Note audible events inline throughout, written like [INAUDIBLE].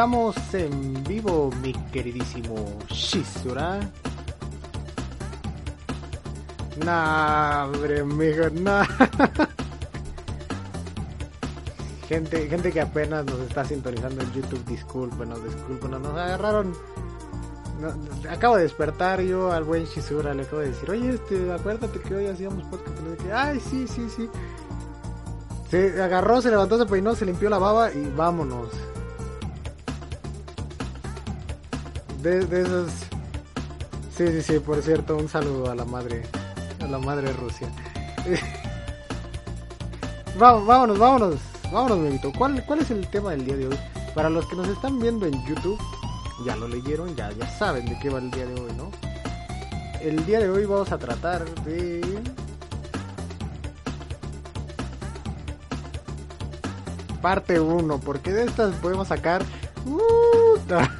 Estamos en vivo, mi queridísimo Shizura. Nah, hombre, amigo, nah. [LAUGHS] gente, gente que apenas nos está sintonizando en YouTube, discúlpenos, discúlpenos, nos agarraron. Acabo de despertar yo al buen Shizura, le acabo de decir, oye, este, acuérdate que hoy hacíamos podcast. Ay, sí, sí, sí. Se agarró, se levantó, se peinó, se limpió la baba y vámonos. De, esos... Sí, sí, sí, por cierto, un saludo a la madre, a la madre Rusia. [LAUGHS] Vamos, vámonos, vámonos, vámonos, Memito. ¿Cuál, ¿Cuál es el tema del día de hoy? Para los que nos están viendo en YouTube, ya lo leyeron, ya, ya saben de qué va el día de hoy, ¿no? El día de hoy vamos a tratar de... Parte 1, porque de estas podemos sacar... Uh, [LAUGHS]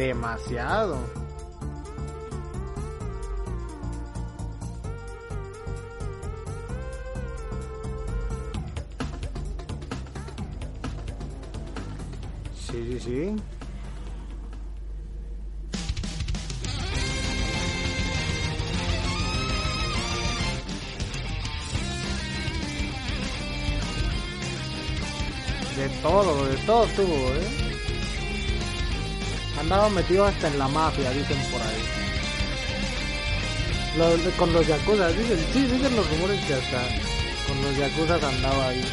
demasiado. Sí, sí, sí. De todo, de todo tuvo, ¿eh? Andaba metido hasta en la mafia, dicen por ahí. Con los yakuza, dicen, sí, dicen los rumores que hasta con los yakuza andaba ahí.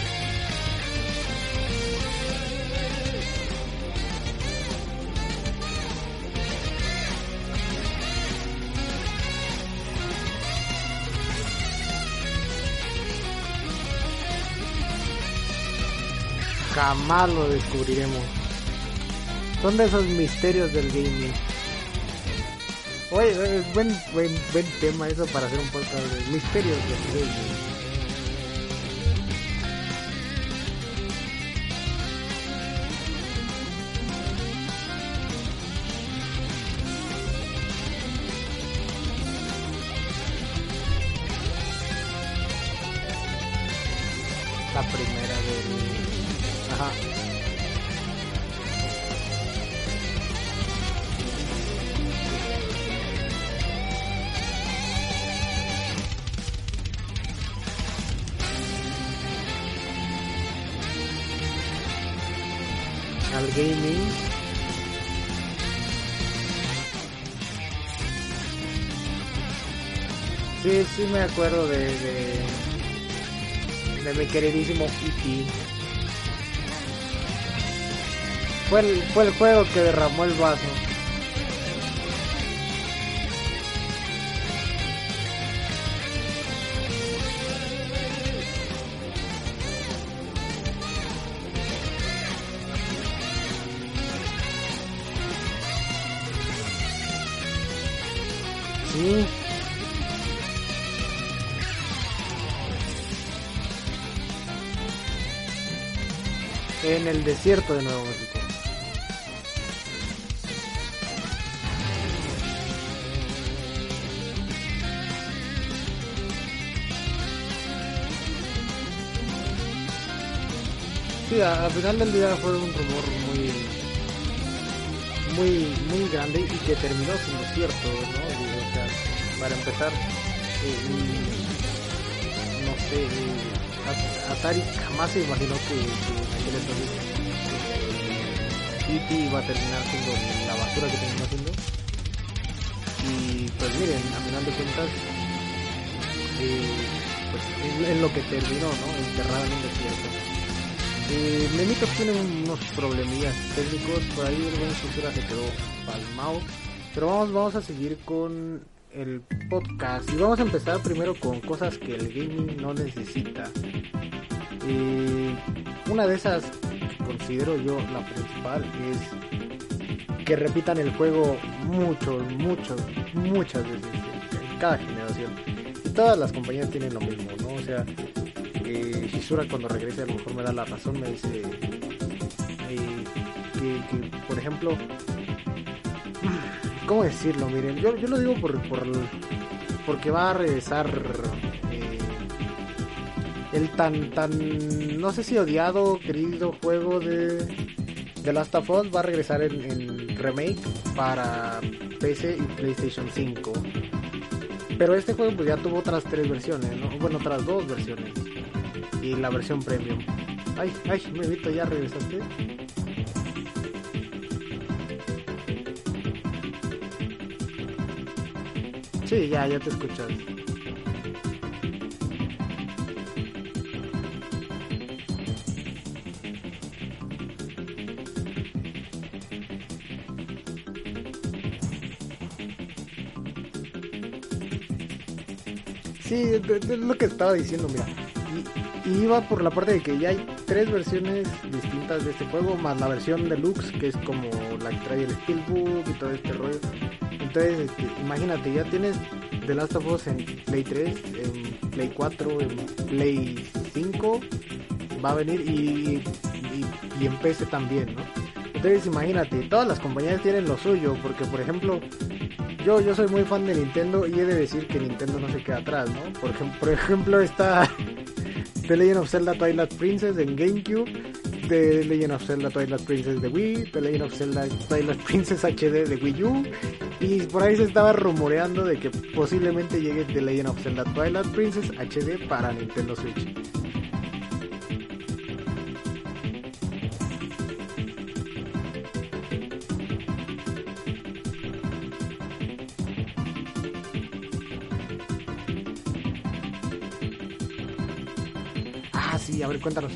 Jamás lo descubriremos. Son de esos misterios del gaming. Oye, es buen, buen, buen tema eso para hacer un podcast de misterios del gaming. Sí, sí me acuerdo de, de, mi queridísimo E.T. Fue el, fue el juego que derramó el vaso. El desierto de Nuevo México. Sí, al final del día fue un rumor muy muy muy grande y que terminó siendo cierto, ¿no? O sea, para empezar, eh, At- Atari jamás se imaginó que, que aquel entonces E.T. iba a terminar siendo la basura que terminó siendo. Y pues miren, a final de cuentas, eh, pues es, lo que terminó, ¿no? Enterrado en un desierto. Eh, Memito tiene unos problemillas técnicos, por ahí el buen Susura se quedó palmado. Pero vamos, vamos a seguir con el podcast. Y vamos a empezar primero con cosas que el gaming no necesita. Eh, una de esas considero yo la principal es que repitan el juego mucho, mucho, muchas veces en cada generación. Y todas las compañías tienen lo mismo, ¿no? O sea, eh, Shizura cuando regrese a lo mejor me da la razón, me dice eh, que, por ejemplo, ¿cómo decirlo? Miren, yo, yo lo digo por, por, porque va a regresar eh, el tan, tan, no sé si odiado, querido juego de The Last of Us va a regresar en, en remake para PC y PlayStation 5. Pero este juego pues ya tuvo otras tres versiones, ¿no? Bueno, otras dos versiones. Y la versión premium. Ay, ay, me evito, ya regresaste. Sí, ya, ya te escuchas. Sí, es lo que estaba diciendo, mira. Y, y, iba por la parte de que ya hay tres versiones distintas de este juego, más la versión deluxe, que es como la que trae el Steelbook y todo este rollo. Entonces, este, imagínate, ya tienes The Last of Us en Play 3, en Play 4, en Play 5, va a venir y, y, en PC también, ¿no? Entonces, imagínate, todas las compañías tienen lo suyo, porque por ejemplo, yo, yo soy muy fan de Nintendo y he de decir que Nintendo no se queda atrás, ¿no? Por, ejemplo, por ejemplo está [LAUGHS] The Legend of Zelda Twilight Princess en GameCube, The Legend of Zelda Twilight Princess de Wii, The Legend of Zelda Twilight Princess HD de Wii U, y por ahí se estaba rumoreando de que posiblemente llegue The Legend of Zelda Twilight Princess HD para Nintendo Switch. Ah, sí, a ver, cuéntanos.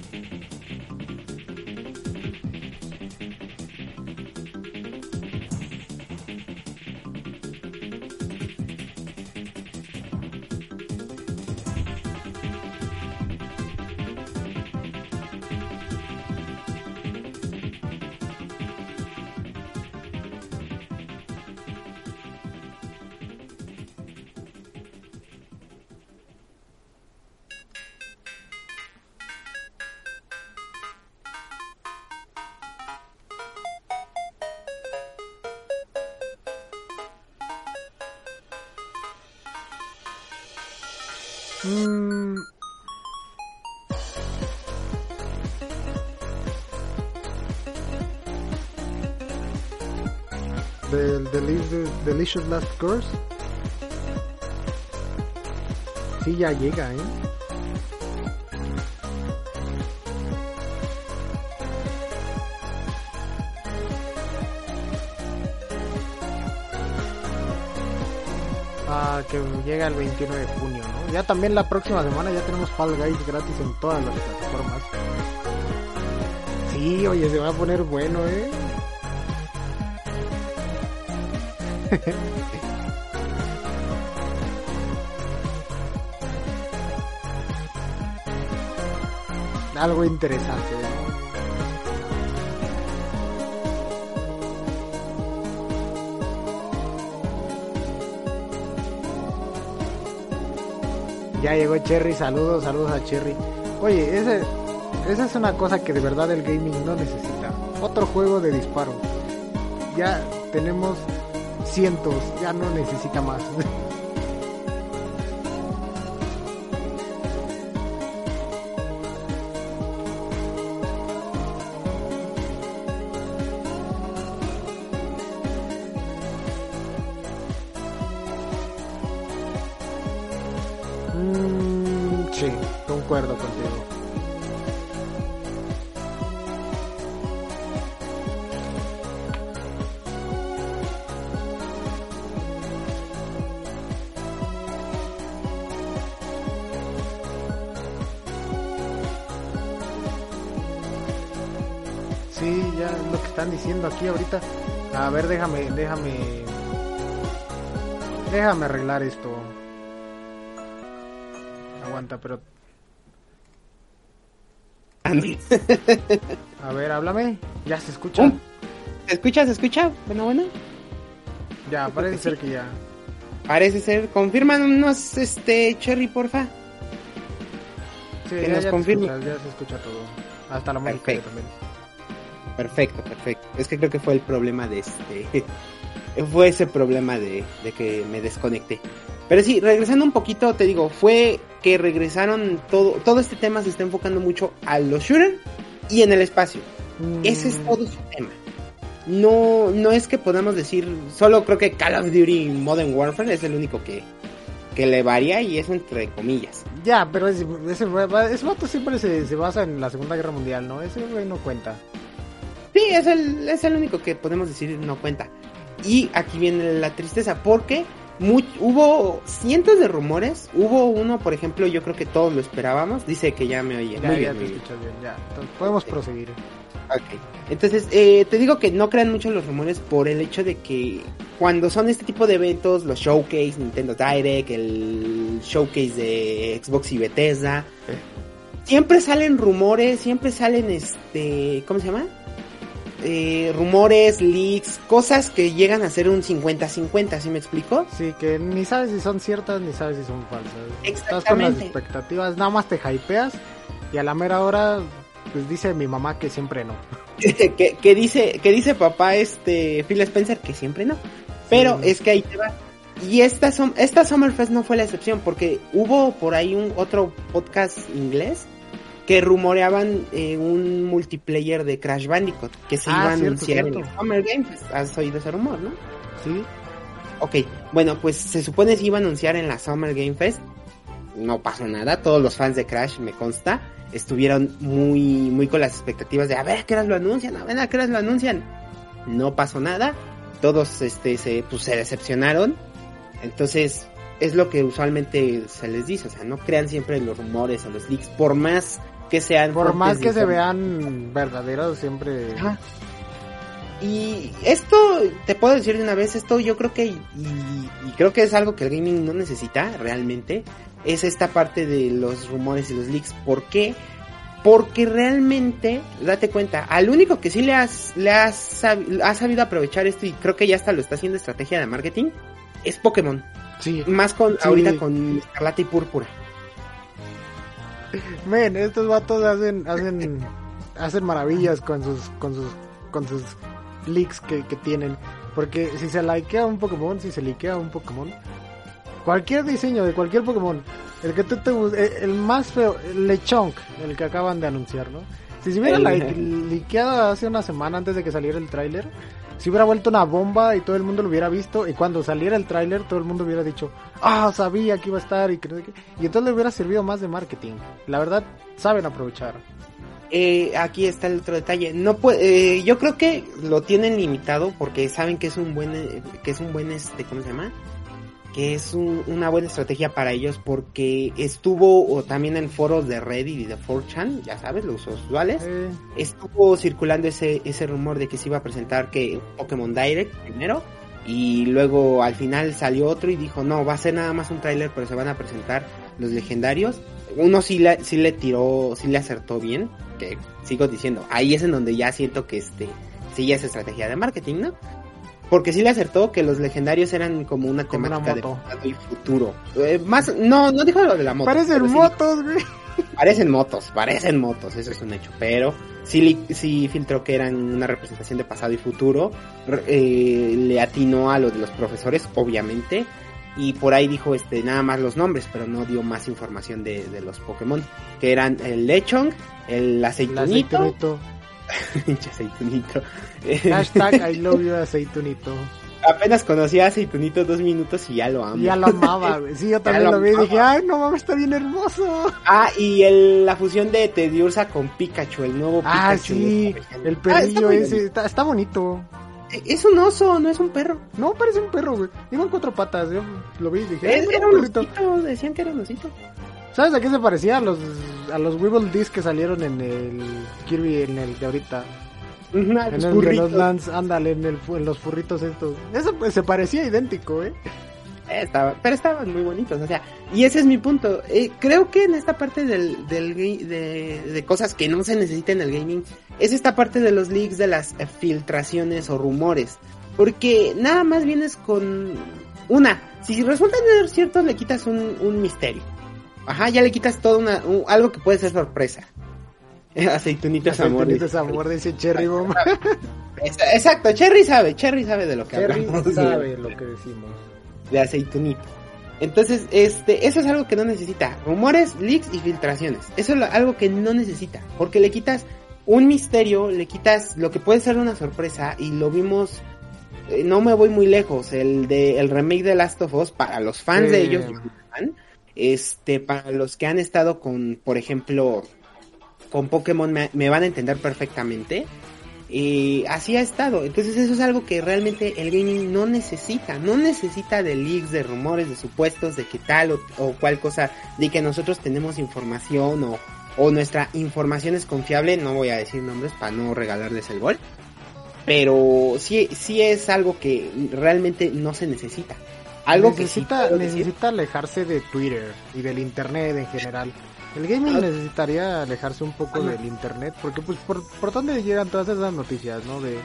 Delicious, Last Course. Sí, ya llega, ¿eh? Ah, que llega el 21 de junio, ¿no? Ya también la próxima semana ya tenemos Fall Guys gratis en todas las plataformas. Sí, oye, se va a poner bueno, ¿eh? [LAUGHS] Algo interesante. Ya llegó Cherry, saludos, saludos a Cherry. Oye, ese, esa es una cosa que de verdad el gaming no necesita. Otro juego de disparo. Ya tenemos cientos, ya no necesita más. [LAUGHS] ver, déjame, déjame. Déjame arreglar esto. Aguanta, pero. A ver, háblame. Ya se escucha. ¿Se escucha? ¿Se escucha? Bueno, bueno. Ya, parece ser que ya. Parece ser. Confírmanos, este, Cherry, porfa. Sí, Que ya, nos ya, te confirme. escuchas, ya se escucha todo. Hasta la música también. Perfecto, perfecto. Es que creo que fue el problema de este. [LAUGHS] Fue ese problema de, de que me desconecté. Pero sí, regresando un poquito, te digo, fue que regresaron todo, todo este tema se está enfocando mucho a los shooters y en el espacio. Ese es Mm, todo su tema. No, no es que podamos decir, solo creo que Call of Duty Modern Warfare es el único que, que le varía y eso entre comillas. Ya, pero ese, ese, ese vato siempre se, se basa en la Segunda Guerra Mundial, ¿no? Ese güey no cuenta. Sí, es el, es el único que podemos decir no cuenta. Y aquí viene la tristeza, porque hubo cientos de rumores. Hubo uno, por ejemplo, yo creo que todos lo esperábamos. Dice que ya me oye. Ya, Muy ya bien, te escuchas bien, ya. Entonces, podemos proseguir. Ok. Entonces, eh, te digo que no crean mucho los rumores por el hecho de que cuando son este tipo de eventos, los showcase, Nintendo Direct, el showcase de Xbox y Bethesda, siempre salen rumores, siempre salen este, ¿cómo se llama? Eh, rumores, leaks, cosas que llegan a ser un 50-50, ¿sí me explico? Sí, que ni sabes si son ciertas ni sabes si son falsas. Estás con las expectativas, nada más te hypeas y a la mera hora, pues dice mi mamá que siempre no. [LAUGHS] [LAUGHS] que, que dice que dice papá este Phil Spencer que siempre no pero Sí. es que ahí te va y esta esta Summerfest no fue la excepción porque hubo por ahí un otro podcast inglés que rumoreaban eh, un multiplayer de Crash Bandicoot que se Ah, iba a anunciar en el Summer Game Fest has oído ese rumor no Sí, Ok, bueno, pues se supone se iba a anunciar en la Summer Game Fest. No pasó nada, todos los fans de Crash, me consta, estuvieron muy, muy con las expectativas de a ver a qué horas lo anuncian, a ver a qué horas lo anuncian. No pasó nada, todos este, se, pues, se decepcionaron. Entonces, es lo que usualmente se les dice, o sea, no crean siempre los rumores o los leaks, por más que sean... por más que se vean verdaderos, siempre... Ajá. Y esto, te puedo decir de una vez, esto yo creo que, y, y creo que es algo que el gaming no necesita realmente, es esta parte de los rumores y los leaks. ¿Por qué? Porque realmente, date cuenta, al único que sí le has, le has, sab- ha sabido aprovechar esto y creo que ya hasta lo está haciendo estrategia de marketing, es Pokémon. Sí, Más con, Sí. ahorita con Escarlata y Púrpura. Men, estos vatos hacen, hacen, hacen maravillas con sus, con sus, con sus leaks que, que tienen. Porque si se likea un Pokémon, si se likea un Pokémon, cualquier diseño de cualquier Pokémon, el que tú te eh, el más feo, el Lechonk, el que acaban de anunciar, ¿no? Si se hubiera like- liqueado hace una semana antes de que saliera el tráiler, se hubiera vuelto una bomba y todo el mundo lo hubiera visto y cuando saliera el tráiler todo el mundo hubiera dicho, ah, sabía que iba a estar y que no sé qué". y entonces le hubiera servido más de marketing. La verdad, saben aprovechar. eh, aquí está el otro detalle. No puede, eh, yo creo que lo tienen limitado porque saben que es un buen, eh, que es un buen, este, ¿cómo se llama? Que es un- una buena estrategia para ellos porque estuvo o también en foros de Reddit y de 4chan, ya sabes, los usuales, Eh, estuvo circulando ese, ese rumor de que se iba a presentar que Pokémon Direct primero y luego al final salió otro y dijo no, va a ser nada más un tráiler pero se van a presentar los legendarios. Uno sí le, sí le tiró, sí le acertó bien, que sigo diciendo, ahí es en donde ya siento que este, sí ya es estrategia de marketing, ¿no? Porque sí le acertó que los legendarios eran como una Como una temática de pasado y futuro. Eh, más, no, no dijo lo de la moto. parecen motos, güey. Parecen motos, parecen motos, eso es un hecho, pero sí, sí filtró que eran una representación de pasado y futuro, eh, le atinó a lo de los profesores, obviamente, y por ahí dijo este nada más los nombres, pero no dio más información de, de los Pokémon, que eran el Lechong, el El aceitunito, aceitunito. [LAUGHS] pinche aceitunito, Hashtag I love you [LAUGHS] aceitunito. apenas conocí a aceitunito dos minutos y ya lo amo. Ya lo amaba, [LAUGHS] güey. Sí, yo también lo lo vi y dije, ay, no mames, está bien hermoso. Ah, y el, la fusión de Tediursa con Pikachu, el nuevo Ah, Pikachu. sí, Está el perrillo Ah, está ese, está, está bonito. Es un oso, no es un perro. No, parece un perro, güey. Iba en cuatro patas, yo lo vi y dije, Es- era un un perrito. osito, decían que era un osito. ¿Sabes a qué se parecía? A los, a los Weevil Disc que salieron en el Kirby, en el de ahorita. Ujú, En los el de los burritos. Lance, ándale, en, el, en los furritos estos. Eso pues, se parecía idéntico, ¿eh? Estaba- pero estaban muy bonitos, o sea, y ese es mi punto. Eh, creo que en esta parte del, del de, de cosas que no se necesitan en el gaming, es esta parte de los leaks, de las filtraciones o rumores. Porque nada más vienes con una, si resultan ser ciertos, le quitas un, un misterio. Ajá, ya le quitas todo una, un- algo que puede ser sorpresa. [LAUGHS] Aceitunitas amor. Aceitunitas amor, dice [LAUGHS] Cherry Bomb. Ex- Exacto, Cherry sabe, Cherry sabe de lo que Cherry hablamos. sabe [LAUGHS] lo que decimos. de aceitunito. Entonces, este, eso es algo que no necesita. Rumores, leaks y filtraciones. Eso es algo que no necesita. Porque le quitas un misterio, le quitas lo que puede ser una sorpresa. Y lo vimos. eh, no me voy muy lejos. El de el remake de Last of Us para los fans Sí. de ellos. Este, para los que han estado con, por ejemplo, con Pokémon me, van a entender perfectamente. Y así ha estado. Entonces eso es algo que realmente el gaming no necesita. No necesita de leaks, de rumores, de supuestos, de que tal o, o cual cosa, de que nosotros tenemos información o, o nuestra información es confiable. No voy a decir nombres para no regalarles el gol. Pero sí, sí es algo que realmente no se necesita. Algo que sí necesita, necesita alejarse de Twitter y del internet en general. El gaming Ah. necesitaría alejarse un poco Ajá. del internet, porque pues por, por dónde llegan todas esas noticias, ¿no? De,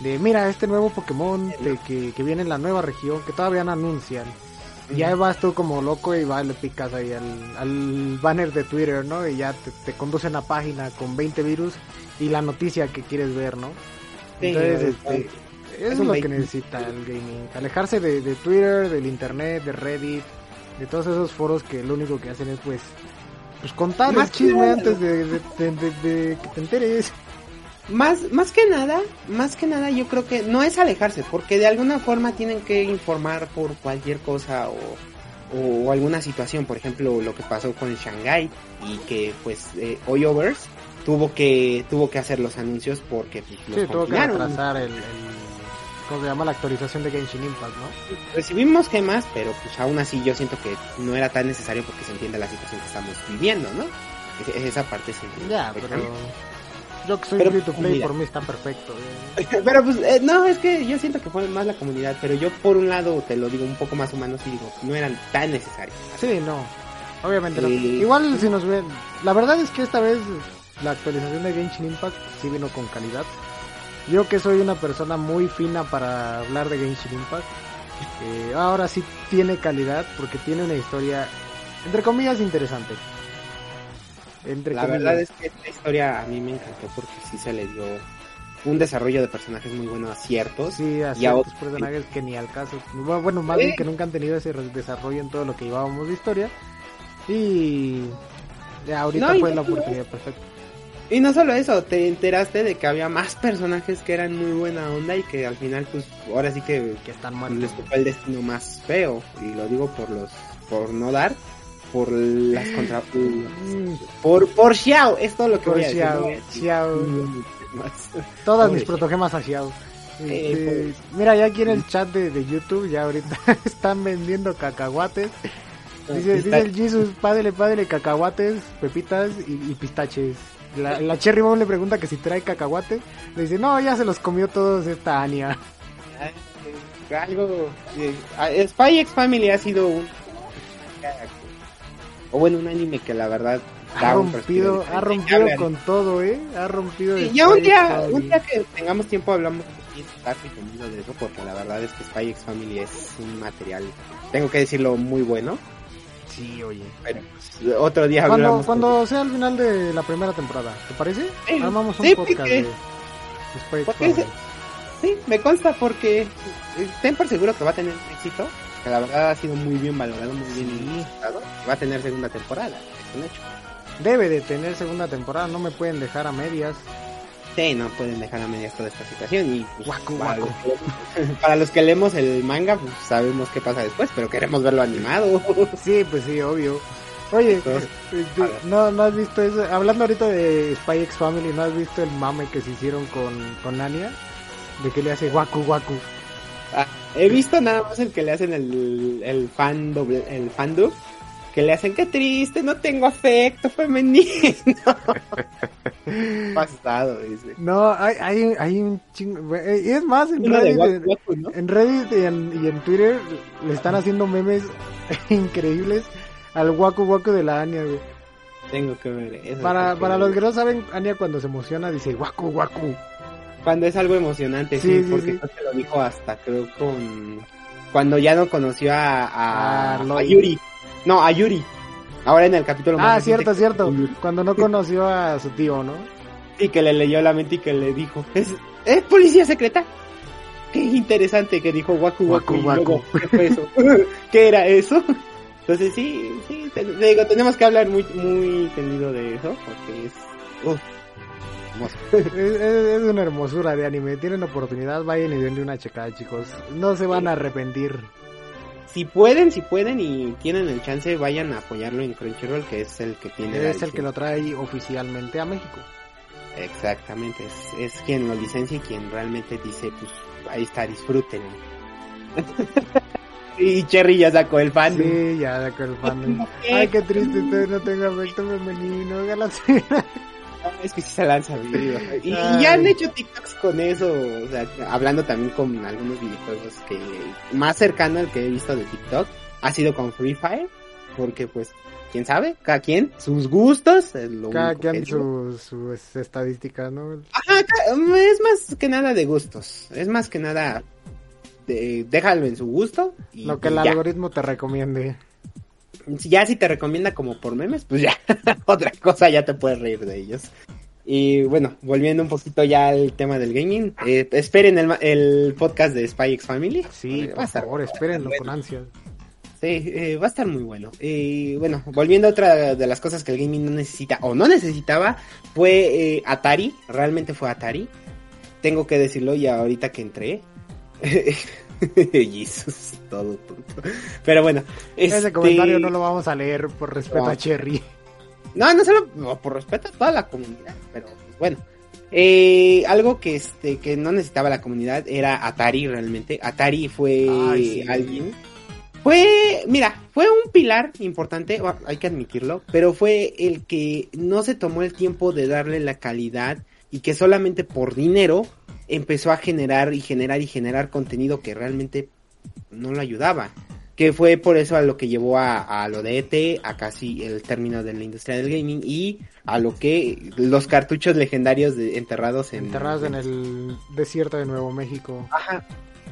de mira, este nuevo Pokémon de que, que viene en la nueva región, que todavía no anuncian. Y ya vas tú como loco y va, le picas ahí al, al banner de Twitter, ¿no? Y ya te, te conducen a página con 20 virus y la noticia que quieres ver, ¿no? Entonces, es- este, eso es lo que necesita el gaming. Alejarse de, de Twitter, del internet, de Reddit, de todos esos foros que lo único que hacen es pues pues contar Más el chisme nada, antes de, que te enteres. Más, más que nada, más que nada yo creo que no es alejarse, porque de alguna forma tienen que informar por cualquier cosa o, o alguna situación, por ejemplo lo que pasó con Shanghai y que pues eh, Oyovers tuvo que tuvo que hacer los anuncios porque pues, los Sí, tuvo que retrasar el, el- ¿cómo se llama? La actualización de Genshin Impact, ¿no? Recibimos gemas, pero pues aún así yo siento que no era tan necesario porque se entiende la situación que estamos viviendo, ¿no? Es- Esa parte se entiende. Ya, pero yo que soy Pero, free to play por mí está perfecto. eh. [LAUGHS] Pero pues, eh, no, es que yo siento que fue más la comunidad, pero yo por un lado te lo digo un poco más humano, sí digo, no eran tan necesarios. Sí, no. Obviamente no. Igual si nos ven. La verdad es que esta vez la actualización de Genshin Impact sí vino con calidad. Yo que soy una persona muy fina para hablar de Genshin Impact. eh, ahora sí tiene calidad porque tiene una historia entre comillas interesante. Entre La comillas. verdad es que esta historia a mí me encantó porque sí se le dio un desarrollo de personajes muy bueno a ciertos. Sí, a y a ciertos otros- personajes que ni al caso. Bueno, más bien que nunca han tenido ese desarrollo en todo lo que llevábamos de historia. Y ya ahorita No, fue no la oportunidad perfecta. Y no solo eso, te enteraste de que había más personajes que eran muy buena onda y que al final pues ahora sí que Que están les muertos. tocó el destino más feo. Y lo digo por los, por no dar, por las [GASPS] contra... Por, por Xiao, es todo lo que voy a decir. Xiao, Xiao. Todas Pobre mis protogemas a Xiao. Eh, Este, pobre. mira, ya aquí en el chat de, de YouTube, ya ahorita [LAUGHS] están vendiendo cacahuates. Dice, dice el Jesus, pádele, pádele, cacahuates, pepitas y, y pistaches. La, la Cherry Bomb le pregunta que si trae cacahuate. Le dice, no, ya se los comió todos esta Ania. Algo eh, Spy X Family ha sido un o bueno un anime que la verdad Ha rompido, ha rompido con todo, eh. Ha rompido. Sí, ya un día un día que tengamos tiempo hablamos de eso porque la verdad es que Spy X Family es un material tengo que decirlo muy bueno Sí, oye. pues, otro día Cuando, hablamos cuando sea el final de la primera temporada, ¿te parece? Sí, Armamos un sí, podcast porque- de, porque sí me consta porque ten por seguro que va a tener éxito que la verdad ha sido muy bien valorado muy bien Sí. va a tener segunda temporada es un hecho Debe de tener segunda temporada, no me pueden dejar a medias. Sí, no pueden dejar a medias toda esta situación y pues, Guaco, para, guaco. Los que, para los que leemos el manga pues sabemos qué pasa después, pero queremos verlo animado. [LAUGHS] Sí, pues sí, obvio. Oye, Entonces, eh, tú- no, no has visto eso. Hablando ahorita de Spy X Family, ¿no has visto el mame que se hicieron con, con Anya? De que le hace guacu guacu. Ah, he visto nada más el que le hacen el, el fan doble, el fan dub, que le hacen qué triste, no tengo afecto femenino. [LAUGHS] Pasado, dice. No, hay, hay, hay un chingo. eh, Y es más, en Reddit, Waku Waku, ¿no? en Reddit y en, y en Twitter le están haciendo memes [LAUGHS] increíbles al guacu guacu de la Anya, güey. Tengo que ver eso. Para, para los que no saben, Anya cuando se emociona dice guacu guacu. Cuando es algo emocionante, sí, Sí, sí, porque sí. creo que lo dijo hasta creo con... Cuando ya no conoció a, a, A a Lloyd. Yuri. No, a Yuri. Ahora en el capítulo más Ah, cierto, cierto. Cuando no conoció a su tío, ¿no? Y que le leyó la mente y que le dijo, es, es policía secreta. qué interesante que dijo Waku Waku. Waku, luego. ¿Qué fue eso? [LAUGHS] ¿Qué era eso? Entonces sí, sí, te- te digo, tenemos que hablar muy, muy tendido de eso, porque es... hermoso. Es, es- es una hermosura de anime. Tienen oportunidad, vayan y denle una checada, chicos. No se van a arrepentir. Si pueden, si pueden y tienen el chance, vayan a apoyarlo en Crunchyroll, que es el que tiene Es el que lo trae oficialmente a México. Exactamente, es, es quien lo licencia y quien realmente dice, pues ahí está, disfruten. [LAUGHS] y Cherry ya sacó el fan. Sí, ya de acuerdo, fan. [LAUGHS] Ay, qué triste, usted no tenga afecto femenino. Galaxia. Es que sí se lanza vivo. Y, ya han hecho TikToks con eso, o sea, hablando también con algunos videojuegos que más cercano al que he visto de TikTok ha sido con Free Fire, porque pues, quién sabe, cada quien, sus gustos, es lo Cada quien sus sus estadísticas, ¿no? Ajá, ca- es más que nada de gustos, es más que nada, de, déjalo en su gusto. Y, Lo que el ya. algoritmo te recomiende. Ya si te recomienda como por memes, pues ya, [LAUGHS] otra cosa ya te puedes reír de ellos. Y bueno, volviendo un poquito ya al tema del gaming, eh, esperen el, el podcast de Spy X Family. Sí, Eh, por favor, espérenlo con ansias. Sí, eh, va a estar muy bueno. Y bueno, volviendo a otra de las cosas que el gaming no necesita o no necesitaba, fue eh, Atari, realmente fue Atari. Tengo que decirlo y ahorita que entré. [LAUGHS] [LAUGHS] Jesus, todo tonto. Pero bueno, Ese este- comentario no lo vamos a leer por respeto No. a Cherry. No, no solo por respeto a toda la comunidad, pero pues, bueno. Eh, algo que este que no necesitaba la comunidad era Atari realmente. Atari fue Ay, sí. alguien. Fue, mira, fue un pilar importante, hay que admitirlo, pero fue el que no se tomó el tiempo de darle la calidad y que solamente por dinero empezó a generar y generar y generar contenido que realmente no lo ayudaba. Que fue por eso a lo que llevó a, a lo de ET, a casi el término de la industria del gaming y a lo que los cartuchos legendarios de- enterrados en... Enterrados en el desierto de Nuevo México. Ajá.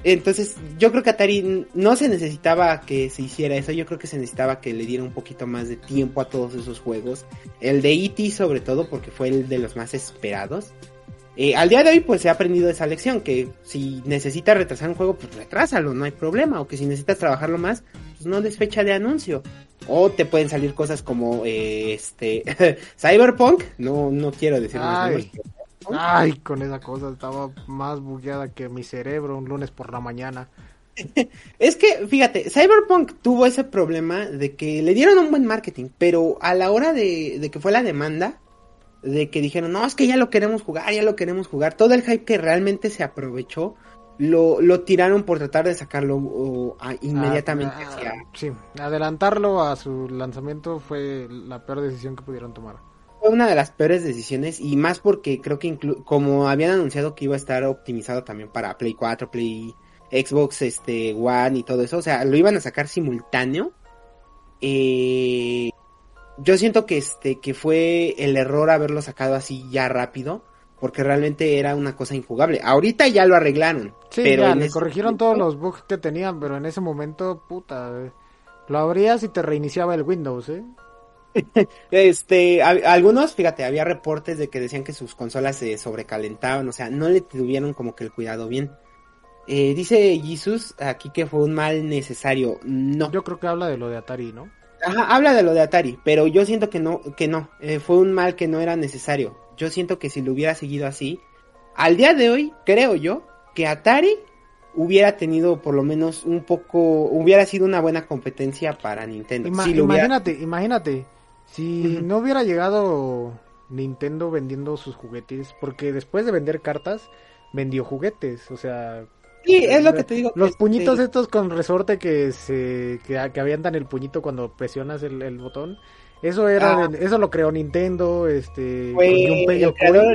Entonces, yo creo que Atari no se necesitaba que se hiciera eso, yo creo que se necesitaba que le diera un poquito más de tiempo a todos esos juegos. El de E.T. sobre todo, porque fue el de los más esperados. Eh, al día de hoy, pues se ha aprendido esa lección, que si necesitas retrasar un juego, pues retrásalo, no hay problema. O que si necesitas trabajarlo más, pues no des fecha de anuncio. O te pueden salir cosas como eh, este [LAUGHS] Cyberpunk, no, no quiero decir más Ay. con esa cosa estaba más bugueada que mi cerebro un lunes por la mañana. [LAUGHS] Es que, fíjate, Cyberpunk tuvo ese problema de que le dieron un buen marketing, pero a la hora de, de que fue la demanda, de que dijeron, no, es que ya lo queremos jugar, ya lo queremos jugar, todo el hype que realmente se aprovechó, lo, lo tiraron por tratar de sacarlo o, a- inmediatamente Ah, hacia... Sí, adelantarlo a su lanzamiento fue la peor decisión que pudieron tomar. Fue una de las peores decisiones y más porque creo que como habían anunciado que iba a estar optimizado también para Play 4, Play Xbox este One y todo eso, o sea, lo iban a sacar simultáneo. Eh, yo siento que este que fue el error haberlo sacado así ya rápido, porque realmente era una cosa injugable. Ahorita ya lo arreglaron, Sí, pero ya, en le ese corrigieron momento- todos los bugs que tenían, pero en ese momento, puta, eh, lo abrías y te reiniciaba el Windows, ¿eh? [LAUGHS] Este, a- algunos, fíjate, había reportes de que decían que sus consolas se sobrecalentaban, o sea, no le tuvieron como que el cuidado bien. Eh, dice Jesus aquí que fue un mal necesario. No. Yo creo que habla de lo de Atari, ¿no? Ajá, habla de lo de Atari, pero yo siento que no, que no. eh, fue un mal que no era necesario. Yo siento que si lo hubiera seguido así, al día de hoy, creo yo, que Atari hubiera tenido por lo menos un poco, hubiera sido una buena competencia para Nintendo. Ima- Si lo hubiera- imagínate, imagínate, si no hubiera llegado Nintendo vendiendo sus juguetes, porque después de vender cartas, vendió juguetes, o sea... Sí, es lo que te digo. Los este, puñitos estos con resorte que se que, que avientan el puñito cuando presionas el, el botón, eso era Ah. eso lo creó Nintendo, este fue con el creador.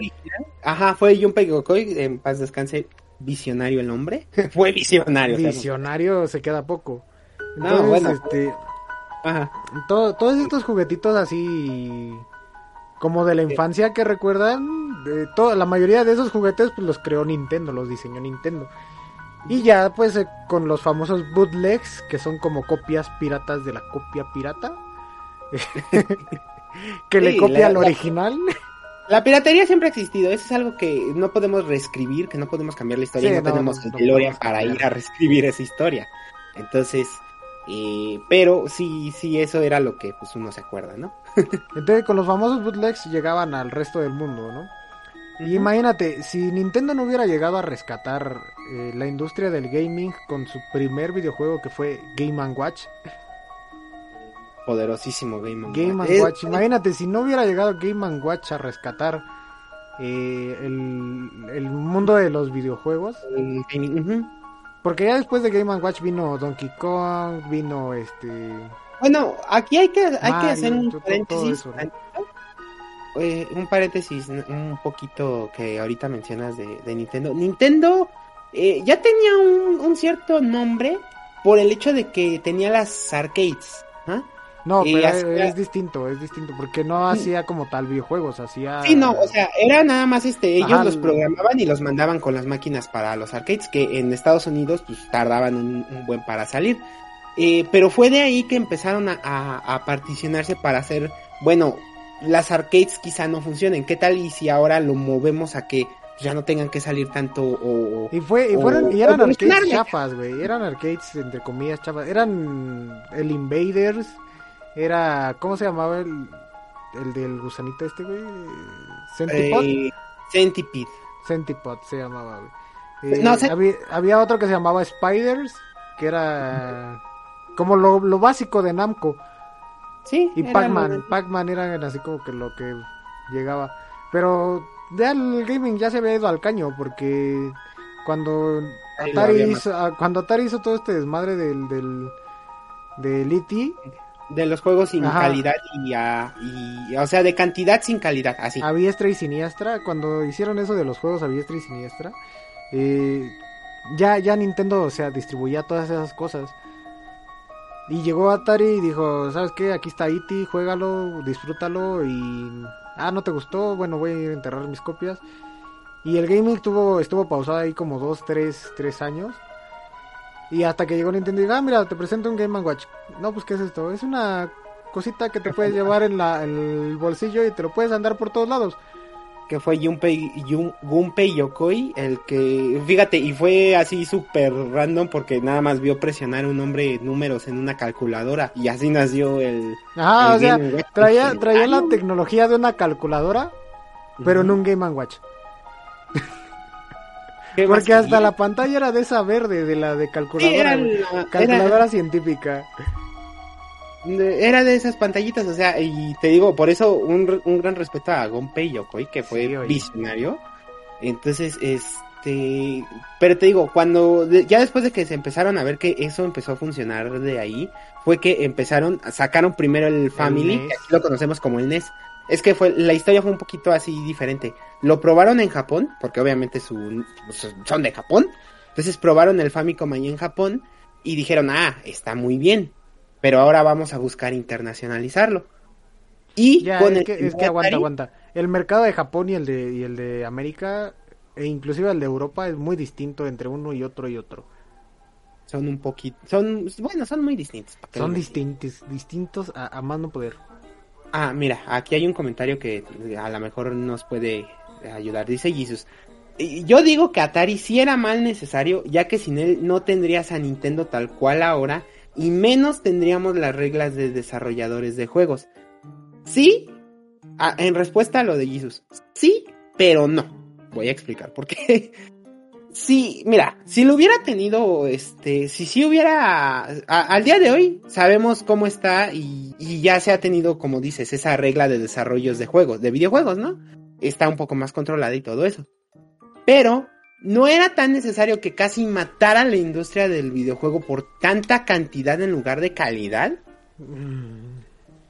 Ajá, fue Junpei Yokoi, en paz descanse, visionario el hombre. [LAUGHS] fue visionario. o sea, no- Visionario se queda poco. No, Entonces, bueno. este, Ajá. todo- todos estos juguetitos así como de la infancia que recuerdan, de la mayoría de esos juguetes pues los creó Nintendo, los diseñó Nintendo. Y ya pues eh, con los famosos bootlegs, que son como copias piratas de la copia pirata, [LAUGHS] que le copia la- al original. la piratería siempre ha existido, eso es algo que no podemos reescribir, que no podemos cambiar la historia, Sí, no, no, tenemos no, el DeLorean para ir a reescribir esa historia. Entonces, eh, pero sí, sí, eso era lo que pues uno se acuerda, ¿no? [LAUGHS] Entonces con los famosos bootlegs llegaban al resto del mundo, ¿no? Y imagínate, si Nintendo no hubiera llegado a rescatar eh, la industria del gaming con su primer videojuego que fue Game Watch, Poderosísimo Game Game Watch, imagínate si no hubiera llegado Game Watch a rescatar eh, el, el mundo de los videojuegos, porque ya después de Game Watch vino Donkey Kong, vino este Bueno, aquí hay que, hay que hacer un todo paréntesis. eso, ¿no? Eh, un paréntesis un poquito que ahorita mencionas de, de Nintendo. Nintendo eh, ya tenía un, un cierto nombre por el hecho de que tenía las arcades. ¿ah? No, pero es, hacía- es distinto, es distinto, porque no hacía como tal videojuegos, hacía... Sí, no, o sea, era nada más este, ellos Ajá, los programaban y los mandaban con las máquinas para los arcades, que en Estados Unidos pues tardaban un, un buen para salir. Eh, pero fue de ahí que empezaron a, a- a particionarse para hacer, bueno, las arcades quizá no funcionen, ¿qué tal y si ahora lo movemos a que ya no tengan que salir tanto o... Y fue, y o- fueron, y o eran arcades chafas, güey, eran arcades entre comillas chafas, eran el Invaders, era, ¿cómo se llamaba el, el del gusanito este, güey? Centipod, eh, Centipede. Centipod se llamaba, güey. Eh, No, Cent- había, había otro que se llamaba Spiders, que era como lo, lo básico de Namco. Sí. Y Pac-Man, Pac-Man era así como que lo que llegaba. Pero ya el gaming ya se había ido al caño porque cuando Atari hizo, ah, cuando Atari hizo todo este desmadre del del del E.T., De los juegos sin Ajá. calidad y, ah, y... O sea, de cantidad sin calidad, así. a diestra y siniestra, cuando hicieron eso de los juegos a diestra y siniestra, eh, ya ya Nintendo o sea distribuía todas esas cosas. Y llegó Atari y dijo, ¿sabes qué? Aquí está E.T., juégalo, disfrútalo y... Ah, ¿no te gustó? Bueno, voy a ir a enterrar mis copias. Y el gaming tuvo, estuvo pausado ahí como dos, tres, tres años. Y hasta que llegó Nintendo y dijo, ah, mira, te presento un Game Watch. No, pues, ¿qué es esto? Es una cosita que te puedes [LAUGHS] llevar en, la, en el bolsillo y te lo puedes andar por todos lados. Que fue Junpei, Jun- Gunpei Yokoi, el que, fíjate, y fue así súper random porque nada más vio presionar un nombre números en una calculadora y así nació el... Ajá, el o sea, Watch. traía, traía "Ay, la no". tecnología de una calculadora, pero en un Game Watch. ¿Qué más Porque hasta quería? la pantalla era de esa verde, de la de Sí, calculadora. era, güey. la- calculadora era, científica. Era de esas pantallitas, o sea, y te digo, por eso un, un gran respeto a Gunpei Yokoi, que fue Sí, visionario. Entonces, este, pero te digo, cuando, ya después de que se empezaron a ver que eso empezó a funcionar de ahí, fue que empezaron, sacaron primero el Family, NES. que aquí lo conocemos como el NES. Es que fue, la historia fue un poquito así diferente. Lo probaron en Japón, porque obviamente su, son de Japón. Entonces probaron el Famicom ahí en Japón y dijeron, ah, está muy bien, pero ahora vamos a buscar internacionalizarlo. Y Ya, con es el que, es que aguanta, aguanta. El mercado de Japón y el de, y el de América, e inclusive el de Europa, es muy distinto entre uno y otro y otro. Son un poquito, son, bueno, son muy distintos. ¿para qué Son distintos, distintos a, a más no poder. Ah, mira, aquí hay un comentario que a lo mejor nos puede ayudar. Dice Jesus. "Y Yo digo que Atari sí era mal necesario, ya que sin él no tendrías a Nintendo tal cual ahora, y menos tendríamos las reglas de desarrolladores de juegos. Sí, en respuesta a lo de Jesus, sí, pero no. Voy a explicar por qué. [LAUGHS] Sí, mira, si lo hubiera tenido, este, si sí hubiera, al día de hoy sabemos cómo está y, y ya se ha tenido, como dices, esa regla de desarrollos de juegos, de videojuegos, ¿no? Está un poco más controlada y todo eso. Pero no era tan necesario que casi matara la industria del videojuego por tanta cantidad en lugar de calidad.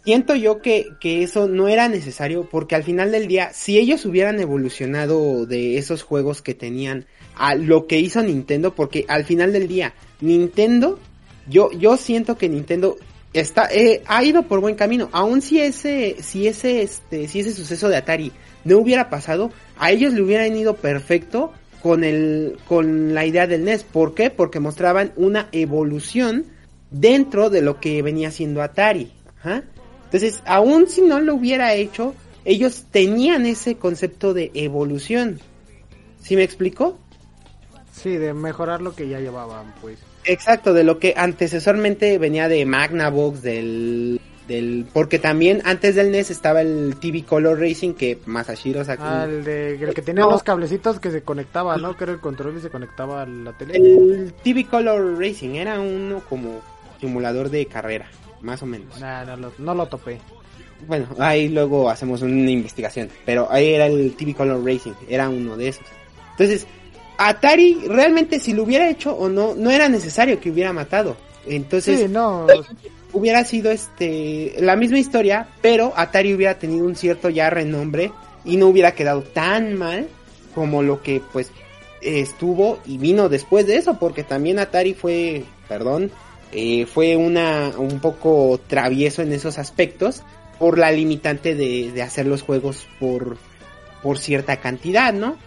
Siento yo que, que eso no era necesario porque al final del día, si ellos hubieran evolucionado de esos juegos que tenían a lo que hizo Nintendo, porque al final del día, Nintendo, yo, yo siento que Nintendo está, eh, ha ido por buen camino. Aun si ese, si ese, este, si ese suceso de Atari no hubiera pasado, a ellos le hubieran ido perfecto con el, con la idea del NES. ¿Por qué? Porque mostraban una evolución dentro de lo que venía siendo Atari. Ajá. Entonces, aun si no lo hubiera hecho, ellos tenían ese concepto de evolución. ¿Sí me explico? Sí, de mejorar lo que ya llevaban, pues. Exacto, de lo que antecesormente venía de Magnavox, del del porque también antes del NES estaba el TV Color Racing que Masashiro sacó. Ah, el, de, el que tenía los cablecitos que se conectaba, ¿no? Que era el control y se conectaba a la tele. El TV Color Racing era uno como simulador de carrera, más o menos. Nah, no, lo, no lo topé. Bueno, ahí luego hacemos una investigación, pero ahí era el TV Color Racing, era uno de esos. Entonces, Atari realmente si lo hubiera hecho o no, no era necesario que hubiera matado. Entonces, sí, no hubiera sido este la misma historia, pero Atari hubiera tenido un cierto ya renombre y no hubiera quedado tan mal como lo que pues estuvo y vino después de eso, porque también Atari fue, perdón, eh, fue una un poco travieso en esos aspectos por la limitante de, de hacer los juegos por por cierta cantidad, ¿no?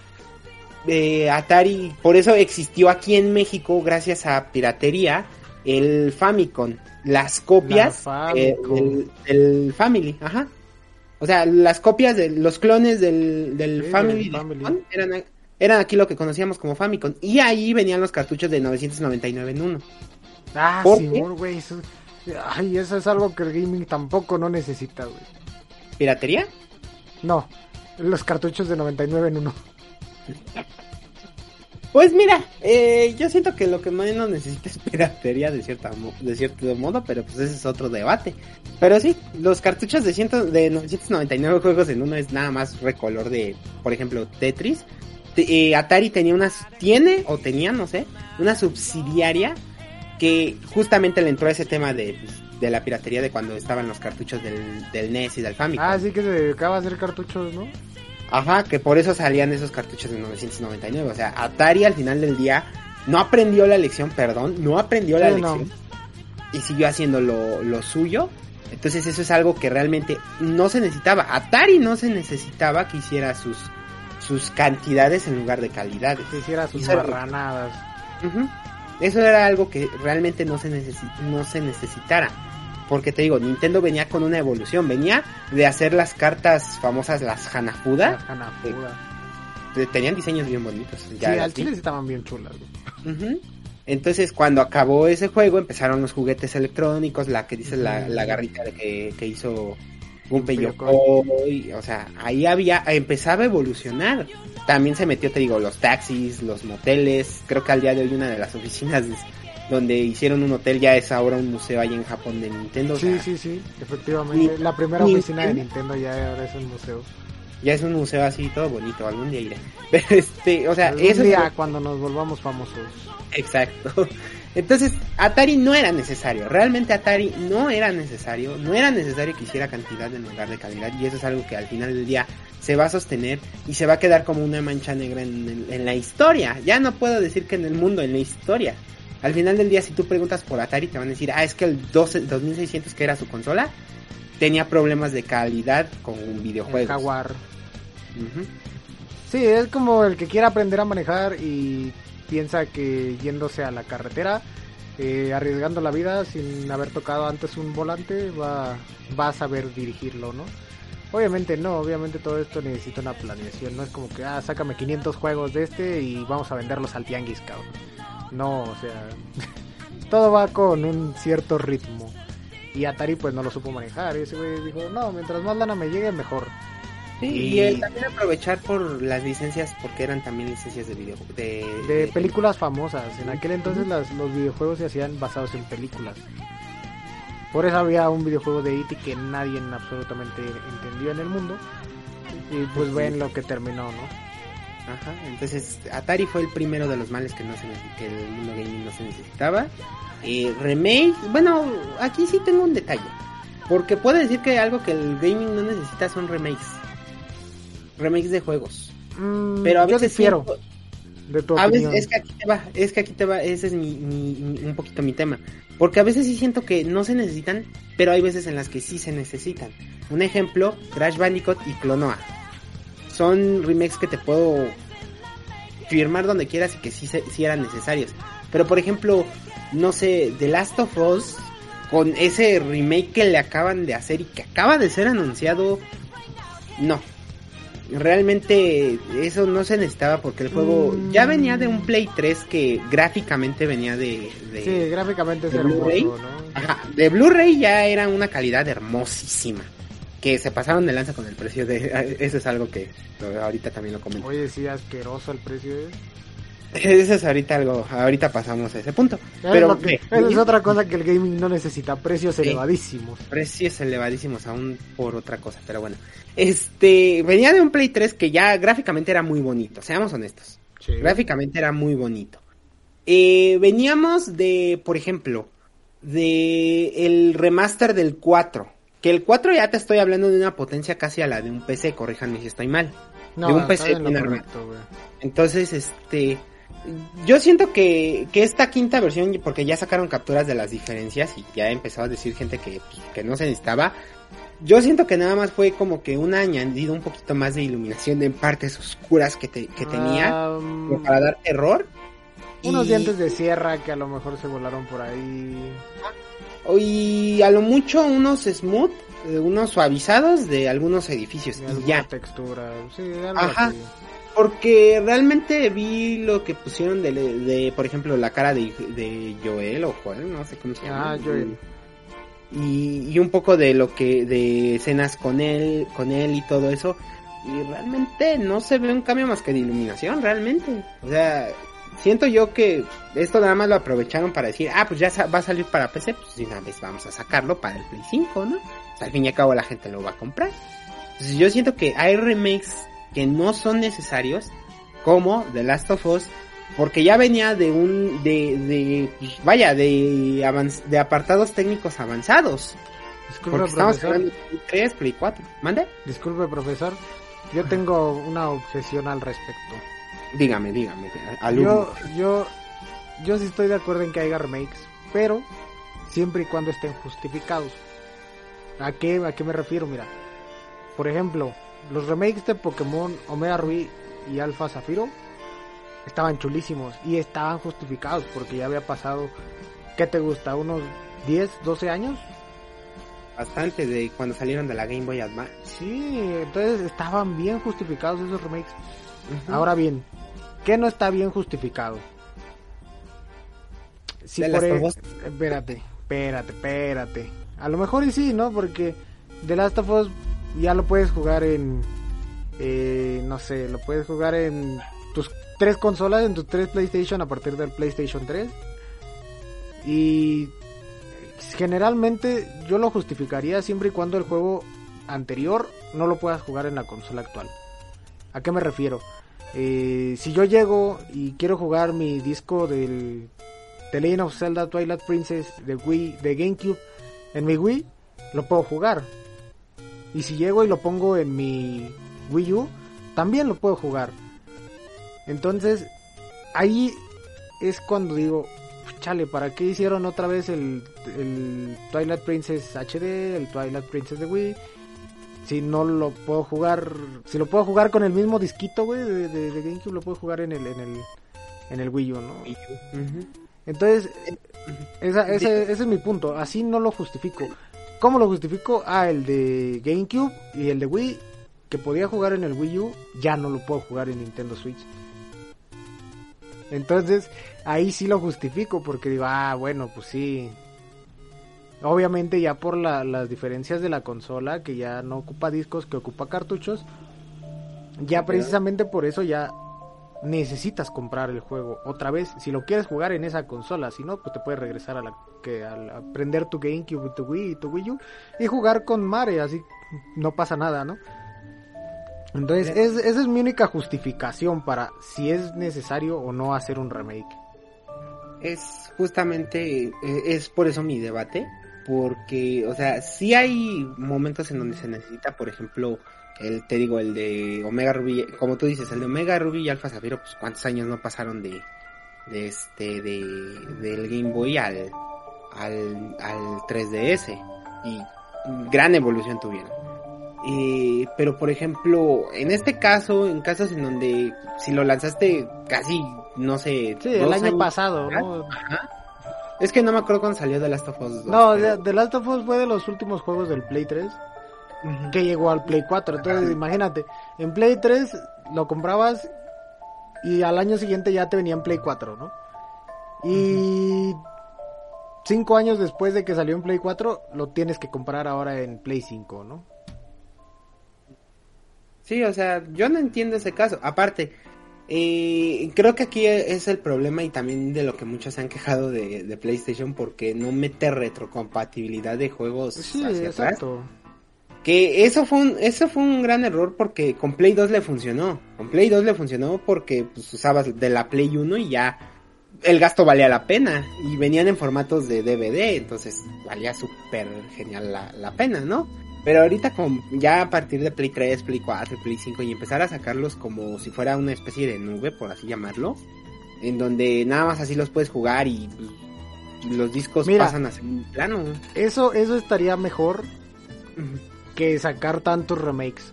Eh, Atari, por eso existió aquí en México, gracias a piratería, el Famicom las copias eh, del, Family, ajá. O sea, las copias de los clones del, del Family, eran, eran aquí lo que conocíamos como Famicom. Y ahí venían los cartuchos de 999 en uno. Ah, sí, güey. Eso, ay, eso es algo que el gaming tampoco no necesita, güey. ¿Piratería? No, los cartuchos de 99 en uno. [LAUGHS] Pues mira, eh, yo siento que lo que menos necesita [LAUGHS] es piratería de, cierta, de cierto modo, pero pues ese es otro debate. Pero sí, los cartuchos de, ciento, de 999 juegos en uno es nada más recolor de, por ejemplo, Tetris. Eh, Atari tenía unas, tiene o tenía, no sé, una subsidiaria que justamente le entró a ese tema de, pues, de la piratería de cuando estaban los cartuchos del, del NES y del Famicom. Ah, sí que se dedicaba a hacer cartuchos, ¿no? Ajá, que por eso salían esos cartuchos de 999. O sea, Atari al final del día no aprendió la lección, perdón, no aprendió la lección. Y siguió haciendo lo, suyo. Entonces eso es algo que realmente no se necesitaba. Atari no se necesitaba que hiciera sus, sus cantidades en lugar de calidades. Que hiciera sus marranadas. Eso era algo que realmente no se, no se necesitara. Porque te digo, Nintendo venía con una evolución, venía de hacer las cartas famosas, las Hanafuda. Las tenían diseños bien bonitos. Ya sí, al chile estaban bien chulas. Entonces, cuando acabó ese juego, empezaron los juguetes electrónicos, la que dice la, la, garrita de que, que hizo Gunpei Yokoi, o sea, ahí había, empezaba a evolucionar. También se metió, te digo, los taxis, los moteles, creo que al día de hoy una de las oficinas donde hicieron un hotel ya es ahora un museo ahí en Japón de Nintendo. Sí, sí, sí, efectivamente. la primera oficina de Nintendo ya ahora es un museo. Ya es un museo así todo bonito, algún día iré. [LAUGHS] Pero este, o sea, algún eso día cuando nos volvamos famosos. Exacto. Entonces, Atari no era necesario, realmente Atari no era necesario, no era necesario que hiciera cantidad en lugar de calidad y eso es algo que al final del día se va a sostener y se va a quedar como una mancha negra en, en la historia. Ya no puedo decir que en el mundo, en la historia. Al final del día, si tú preguntas por Atari, te van a decir, ah, es que el 12, 2600 que era su consola, tenía problemas de calidad con un videojuego. Jaguar. Sí, es como el que quiere aprender a manejar y piensa que yéndose a la carretera, eh, arriesgando la vida sin haber tocado antes un volante, va, va a saber dirigirlo, ¿no? Obviamente no, obviamente todo esto necesita una planeación, no es como que, ah, sácame 500 juegos de este y vamos a venderlos al tianguis, cabrón. No, o sea, [LAUGHS] todo va con un cierto ritmo. Y Atari pues no lo supo manejar. Y ese güey dijo, no, mientras más lana me llegue, mejor. y, y también aprovechar por las licencias, porque eran también licencias de videojuegos. De, películas famosas. En aquel entonces las, los videojuegos se hacían basados en películas. Por eso había un videojuego de E.T. que nadie absolutamente entendió en el mundo. Y pues ven lo que terminó, ¿no? Ajá, entonces Atari fue el primero de los males que no se que el mundo gaming no se necesitaba. Eh, remake, bueno, aquí sí tengo un detalle. Porque puedo decir que algo que el gaming no necesita son remakes. Remakes de juegos. Mm, pero a veces yo de tu a veces es que aquí te va, es que aquí te va, ese es mi, mi, un poquito mi tema. Porque a veces sí siento que no se necesitan, pero hay veces en las que sí se necesitan. Un ejemplo, Crash Bandicoot y Clonoa son remakes que te puedo firmar donde quieras y que sí, sí eran necesarios. Pero por ejemplo, no sé, The Last of Us, con ese remake que le acaban de hacer y que acaba de ser anunciado no. Realmente eso no se necesitaba porque el juego Mm. ya venía de un Play 3 que gráficamente venía de... de- Sí, gráficamente ¿De Blu-ray? ¿no? Ajá, de Blu-ray ya era una calidad hermosísima. Que se pasaron de lanza con el precio de... [LAUGHS] Eso es algo que ahorita también lo comento. Oye, sí, asqueroso el precio. ¿eh? Eso es ahorita algo... Ahorita pasamos a ese punto. Es Pero que- es otra cosa que el gaming no necesita, precios elevadísimos. precios elevadísimos aún por otra cosa, pero bueno. Este, venía de un Play 3 que ya gráficamente era muy bonito, seamos honestos. Sí. Gráficamente era muy bonito. Eh, veníamos de, por ejemplo, de el remaster del 4. Que el 4 ya te estoy hablando de una potencia casi a la de un PC, corríjanme si estoy mal. No, de un PC en correcto. Entonces, este, yo siento que, que esta quinta versión, porque ya sacaron capturas de las diferencias y ya empezó a decir gente que, pues, que no se necesitaba, yo siento que nada más fue como que un añadido un poquito más de iluminación en partes oscuras que, te- que tenía, como para dar terror. Unos Y- dientes de sierra que a lo mejor se volaron por ahí. Y a lo mucho unos smooth, eh, unos suavizados de algunos edificios. Y ya. textura. Sí, algo Ajá. así. Porque realmente vi lo que pusieron de, de, por ejemplo, la cara de, de Joel o Joel, no sé cómo se llama. Ah, Joel. Y, y un poco de lo que, de escenas con él, con él y todo eso. Y realmente no se ve un cambio más que de iluminación, realmente. O sea, siento yo que esto nada más lo aprovecharon para decir, ah, pues ya va a salir para PC, pues de una vez vamos a sacarlo para el Play 5, ¿no? O sea, al fin y al cabo la gente lo va a comprar. Entonces yo siento que hay remakes que no son necesarios, como The Last of Us, porque ya venía de un, de, de, pues, vaya, de, avanz- de apartados técnicos avanzados. Disculpe, Porque estamos profesor. hablando de Play 3, Play 4. ¿Mande? Disculpe, profesor. Yo tengo una obsesión al respecto. Dígame, dígame, alumno. Yo, yo, yo sí estoy de acuerdo en que haya remakes, pero siempre y cuando estén justificados. ¿A qué, a qué me refiero? Mira, por ejemplo, los remakes de Pokémon Omega Ruby y Alpha Zafiro estaban chulísimos y estaban justificados porque ya había pasado, ¿qué te gusta? ¿Unos 10, 12 años? Bastante de cuando salieron de la Game Boy Advance. Sí, entonces estaban bien justificados esos remakes. Ahora bien, ¿qué no está bien justificado? Si The por Last e-. Espérate, espérate, espérate. A lo mejor y sí, ¿no? Porque The Last of Us ya lo puedes jugar en... eh, no sé, lo puedes jugar en tus tres consolas, en tus tres PlayStation a partir del PlayStation 3. Y generalmente yo lo justificaría siempre y cuando el juego anterior no lo puedas jugar en la consola actual. ¿A qué me refiero? Eh, si yo llego y quiero jugar mi disco del The Legend of Zelda Twilight Princess de Wii, de GameCube en mi Wii, lo puedo jugar. Y si llego y lo pongo en mi Wii U, también lo puedo jugar. Entonces, ahí es cuando digo, chale, ¿para qué hicieron otra vez el, el Twilight Princess HD, el Twilight Princess de Wii? Si no lo puedo jugar, si lo puedo jugar con el mismo disquito, güey, de, de- de GameCube, lo puedo jugar en el, en el, en el Wii U, ¿no? Entonces, esa- ese, ese es mi punto. Así no lo justifico. ¿Cómo lo justifico? Ah, el de GameCube y el de Wii, que podía jugar en el Wii U, ya no lo puedo jugar en Nintendo Switch. Entonces, ahí sí lo justifico, porque digo, ah, bueno, pues sí. Obviamente ya por la- las diferencias de la consola, que ya no ocupa discos, que ocupa cartuchos, ya precisamente por eso ya necesitas comprar el juego otra vez. Si lo quieres jugar en esa consola si no pues te puedes regresar a la que al a prender tu GameCube tu Wii y tu Wii U y jugar con Mare así no pasa nada no entonces es- esa es mi única justificación para si es necesario o no hacer un remake. Es justamente, eh, es por eso mi debate, porque, o sea, sí hay momentos en donde se necesita, por ejemplo, el, te digo, el de Omega Ruby, como tú dices, el de Omega Ruby y Alpha Zafiro, pues cuántos años no pasaron de, de este, de, del Game Boy al, al, al 3DS, y gran evolución tuvieron. Eh, pero por ejemplo, en este caso, en casos en donde si lo lanzaste casi, no sé, sí el año pasado no es que no me acuerdo cuando salió The Last of Us 2. no pero- The, Last of Us fue de los últimos juegos del Play 3 que llegó al Play 4. Entonces, imagínate, en Play 3 lo comprabas y al año siguiente ya te venía en Play 4, ¿no? Y cinco años después de que salió en Play 4, lo tienes que comprar ahora en Play 5, ¿no? Sí, o sea, yo no entiendo ese caso. Aparte, eh, creo que aquí es el problema y también de lo que muchos se han quejado de, de PlayStation porque no mete retrocompatibilidad de juegos Sí, hacia atrás. exacto. Que eso fue un, eso fue un gran error porque con Play 2 le funcionó. Con Play 2 le funcionó porque pues, usabas de la Play 1 y ya el gasto valía la pena. Y venían en formatos de DVD, entonces valía súper genial la, la pena, ¿no? Pero ahorita con, ya a partir de Play 3, Play 4, Play 5 y empezar a sacarlos como si fuera una especie de nube, por así llamarlo. En donde nada más así los puedes jugar y pues, los discos Mira. pasan a segundo plano. Eso, eso estaría mejor que sacar tantos remakes.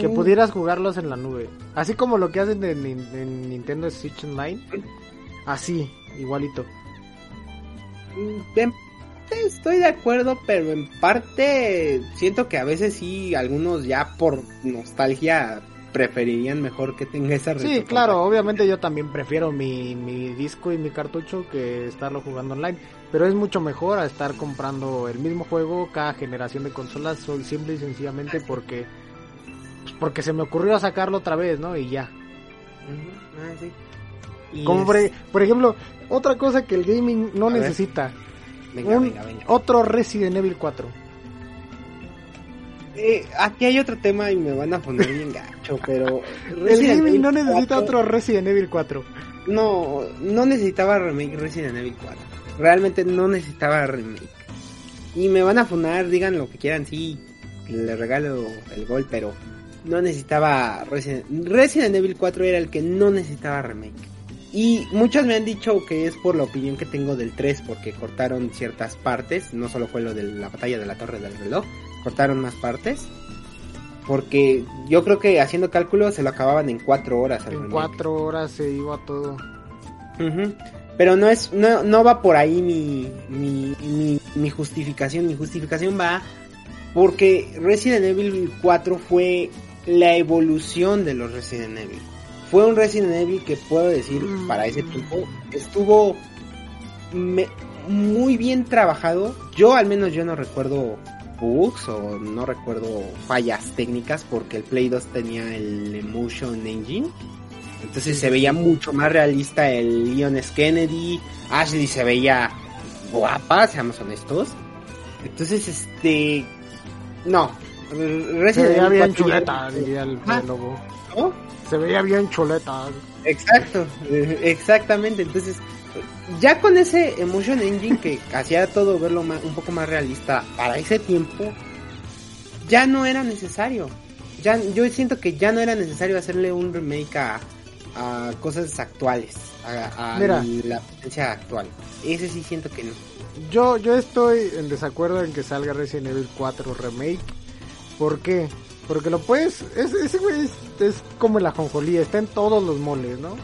Que Mm. pudieras jugarlos en la nube. Así como lo que hacen en, en- en Nintendo Switch Online. Así, igualito. Parte estoy de acuerdo, pero en parte siento que a veces sí, algunos ya por nostalgia preferirían mejor que tenga esa Sí, claro, obviamente yo también prefiero mi, mi disco y mi cartucho que estarlo jugando online. Pero es mucho mejor a estar comprando el mismo juego cada generación de consolas, soy simple y sencillamente porque pues, porque se me ocurrió sacarlo otra vez, ¿no? Y ya. Ah, sí. Y Como es- por, e- por ejemplo, otra cosa que el gaming no A ver. Venga, un- venga, venga. otro Resident Evil 4. Eh, aquí hay otro tema y me van a poner bien gacho, [LAUGHS] pero... El Resident gaming no Evil necesita 4 otro Resident Evil 4. No, no necesitaba remake Resident Evil 4. Realmente no necesitaba remake. Y me van a funar, digan lo que quieran, sí, le regalo el gol, pero no necesitaba Resident, Resident Evil 4 era el que no necesitaba remake. Y muchos me han dicho que es por la opinión que tengo del 3 porque cortaron ciertas partes, no solo fue lo de la batalla de la torre del reloj, cortaron más partes. Porque yo creo que haciendo cálculos se lo acababan en 4 horas. En remake. cuatro horas se iba todo. Pero no es, no, no va por ahí mi, mi, mi, mi justificación. Mi justificación va porque Resident Evil 4 fue la evolución de los Resident Evil. Fue un Resident Evil que puedo decir Mm. para ese tiempo estuvo me- muy bien trabajado. Yo al menos yo no recuerdo bugs o no recuerdo fallas técnicas porque el Play 2 tenía el Emotion Engine. Entonces se veía mucho más realista el Leon S. Kennedy. Ashley se veía guapa, seamos honestos. Entonces, este. No. Resident Evil bien 4 ya- chuleta, diría el Ah. lobo. ¿no? Se veía bien chuleta. Exacto, eh, exactamente. Entonces, ya con ese Emotion Engine que hacía todo verlo ma- un poco más realista para ese tiempo, ya no era necesario. Ya, yo siento que ya no era necesario hacerle un remake a, a cosas actuales, a, a Mira. la potencia actual. Ese sí siento que no. Yo, yo estoy en desacuerdo en que salga Resident Evil 4 Remake. ¿Por qué? Porque lo puedes. es- ese güey es, es como la jonjolía, está en todos los moles, ¿no?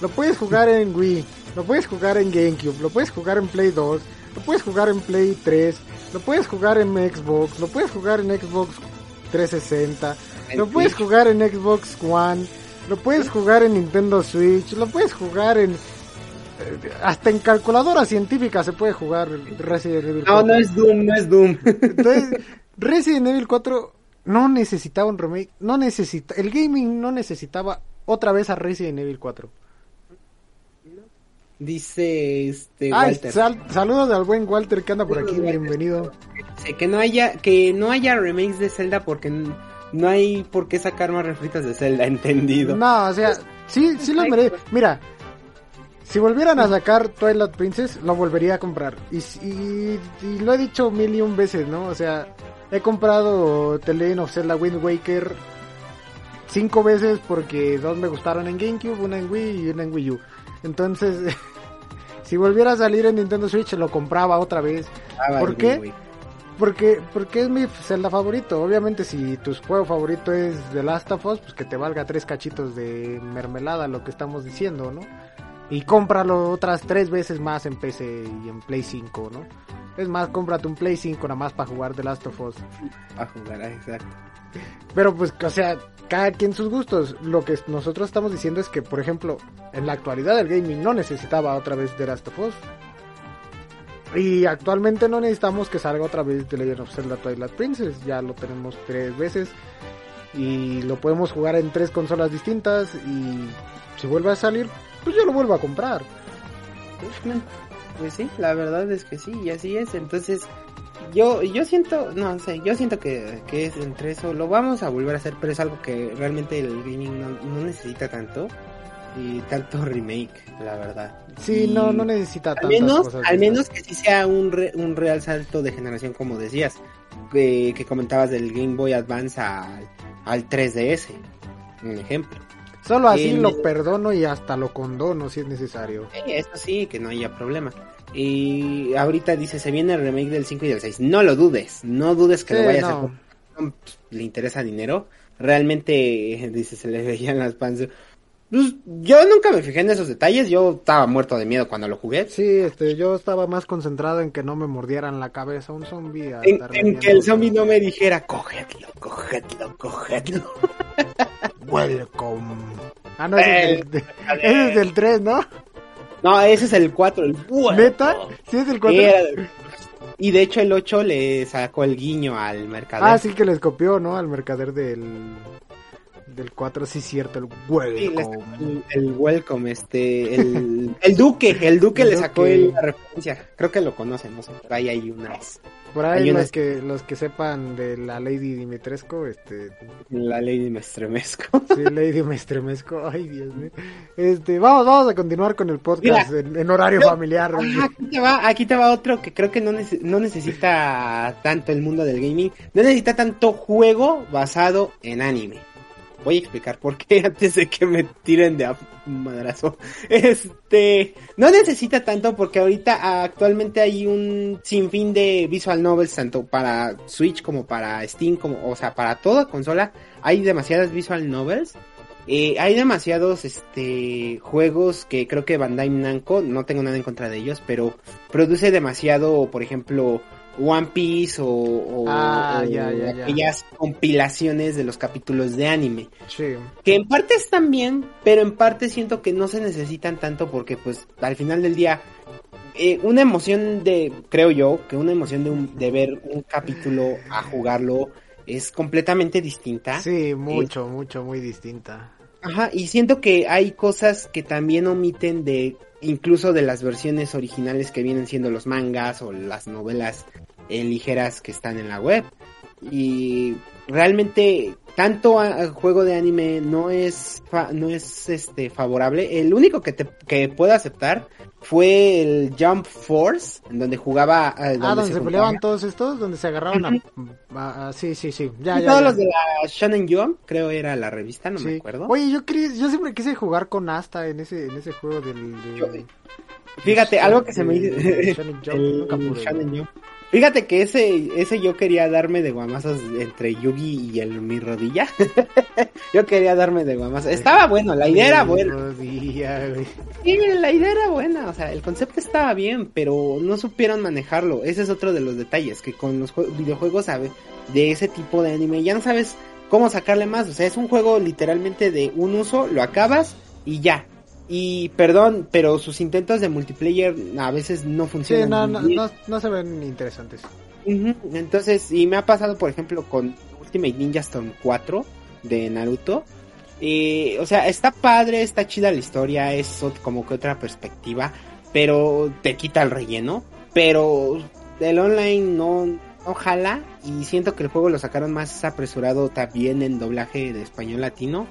Lo puedes jugar en Wii, lo puedes jugar en GameCube, lo puedes jugar en Play 2, lo puedes jugar en Play 3, lo puedes jugar en Xbox, lo puedes jugar en Xbox 360, En lo puedes jugar en Xbox One, lo puedes jugar en Nintendo Switch, lo puedes jugar en... eh, Hasta en calculadora científica se puede jugar Resident Evil 4. No, no es Doom, no es Doom. Entonces, Resident Evil 4 no necesitaba un remake, no necesita, el gaming no necesitaba otra vez a Resident Evil 4. Dice este Walter. sal- saludos al buen Walter que anda por aquí, bienvenido. Que no haya que no haya remakes de Zelda porque no hay por qué sacar más refritas de Zelda, [LAUGHS] entendido. No, o sea, sí, sí los merece. Mira, si volvieran a sacar Twilight Princess, lo volvería a comprar. Y, y, y lo he dicho mil y un veces, ¿no? O sea, he comprado The Legend of Zelda Wind Waker cinco veces porque dos me gustaron en GameCube, una en Wii y una en Wii U. Entonces, [LAUGHS] si volviera a salir en Nintendo Switch, lo compraba otra vez. Ah, ¿por qué? Porque, porque es mi Zelda favorito. Obviamente, si tu juego favorito es The Last of Us, pues que te valga tres cachitos de mermelada lo que estamos diciendo, ¿no? Y cómpralo otras tres veces más en PC y en Play 5, ¿no? Es más, cómprate un Play 5 nada más para jugar The Last of Us. [LAUGHS] A jugar, exacto. Pero pues, o sea, cada quien sus gustos. Lo que nosotros estamos diciendo es que, por ejemplo, en la actualidad el gaming no necesitaba otra vez The Last of Us. Y actualmente no necesitamos que salga otra vez The Legend of Zelda Twilight Princess. Ya lo tenemos tres veces. Y lo podemos jugar en tres consolas distintas. Y si vuelve a salir, pues yo lo vuelvo a comprar. Pues sí, la verdad es que sí, y así es. Entonces, yo yo siento, no sé, yo siento que, que es entre eso. Lo vamos a volver a hacer, pero es algo que realmente el gaming no, no necesita tanto. Y tanto [LAUGHS] remake, la verdad. Sí, Y no, no necesita Al tantas menos, cosas. al menos que sí sea un, re- un real salto de generación, como decías, que, que comentabas del Game Boy Advance al, al 3DS, un ejemplo. Solo así lo perdono y hasta lo condono si es necesario. Sí, eso sí, que no haya problema. Y ahorita dice, se viene el remake del 5 y del 6. No lo dudes, no dudes que Sí, lo vayas a no. hacer. porque Le interesa dinero. Realmente, [LAUGHS] dice, se le veían las panzas. Pues, yo nunca me fijé en esos detalles. Yo estaba muerto de miedo cuando lo jugué. Sí, este, yo estaba más concentrado en que no me mordieran la cabeza un zombie. En, que el zombie no me dijera, cogedlo, cogedlo, cogedlo. [LAUGHS] Welcome. Ah, no, ese es, del, ese es del 3, ¿no? No, ese es el 4, el. ¿Neta? Sí, es del 4. Era- Y de hecho el 8 le sacó el guiño al mercader. Ah, sí que les copió, ¿no? Al mercader del del 4, sí cierto, el Sí, welcome. el, el welcome, este, el, [LAUGHS] el duque, el duque El le sacó Duque. la referencia. Creo que lo conocen, no sé, por ahí hay unas. Por ahí Hay los unas- que los que sepan de la Lady Dimitrescu, este, La ley me estremezco. sí, Lady me estremezco. Ay, Dios mío. Este, vamos, vamos a continuar con el podcast en, en horario familiar. Aquí te va, aquí te va otro que creo que no, nece- no necesita tanto el mundo del gaming, no necesita tanto juego basado en anime. Voy a explicar por qué [LAUGHS] antes de que me tiren de madrazo. [LAUGHS] Este, no necesita tanto porque ahorita actualmente hay un sinfín de visual novels tanto para Switch como para Steam como, o sea, para toda consola hay demasiadas visual novels. Eh, hay demasiados este juegos que creo que Bandai Namco, no tengo nada en contra de ellos, pero produce demasiado, por ejemplo, One Piece o, o- Ah, o ya, ya, ya. aquellas compilaciones de los capítulos de anime. Sí. Que en parte están bien, pero en parte siento que no se necesitan tanto porque pues al final del día eh, una emoción de, creo yo, que una emoción de, un- de ver un capítulo a jugarlo es completamente distinta. Sí, mucho, mucho, muy distinta. Ajá, y siento que hay cosas que también omiten de incluso de las versiones originales que vienen siendo los mangas o las novelas eh, ligeras que están en la web. Y realmente tanto a- a juego de anime no es fa- no es este favorable. El único que te que puedo aceptar fue el Jump Force, en donde jugaba eh, Ah, donde se peleaban todos estos, donde se agarraban a... a- a- sí, sí, sí. Ya, y ya, todos ya. los de la Shonen Jump, creo era la revista, no me acuerdo. Oye, yo quería, yo siempre quise jugar con Asta en ese, en ese juego del... de- Yo- Fíjate, algo que se me Shonen Jump, [LAUGHS] el nunca pude. Shonen Jump. Fíjate que ese, ese yo quería darme de guamazos entre Yugi y el mi rodilla. [LAUGHS] yo quería darme de guamazos. Estaba bueno, la idea era buena. rodilla, güey. Sí, la idea era buena, o sea, el concepto estaba bien, pero no supieron manejarlo. Ese es otro de los detalles, que con los jue- videojuegos sabe, de ese tipo de anime ya no sabes cómo sacarle más. O sea, es un juego literalmente de un uso, lo acabas y ya. Y perdón, pero sus intentos de multiplayer a veces no Sí, funcionan. no, muy no, no, no se ven interesantes. Entonces, y me ha pasado, por ejemplo, con Ultimate Ninja Storm 4 de Naruto. Eh, o sea, está padre, está chida la historia, es como que otra perspectiva, pero te quita el relleno. Pero el online no, no jala y siento que el juego lo sacaron más apresurado también en doblaje de español latino.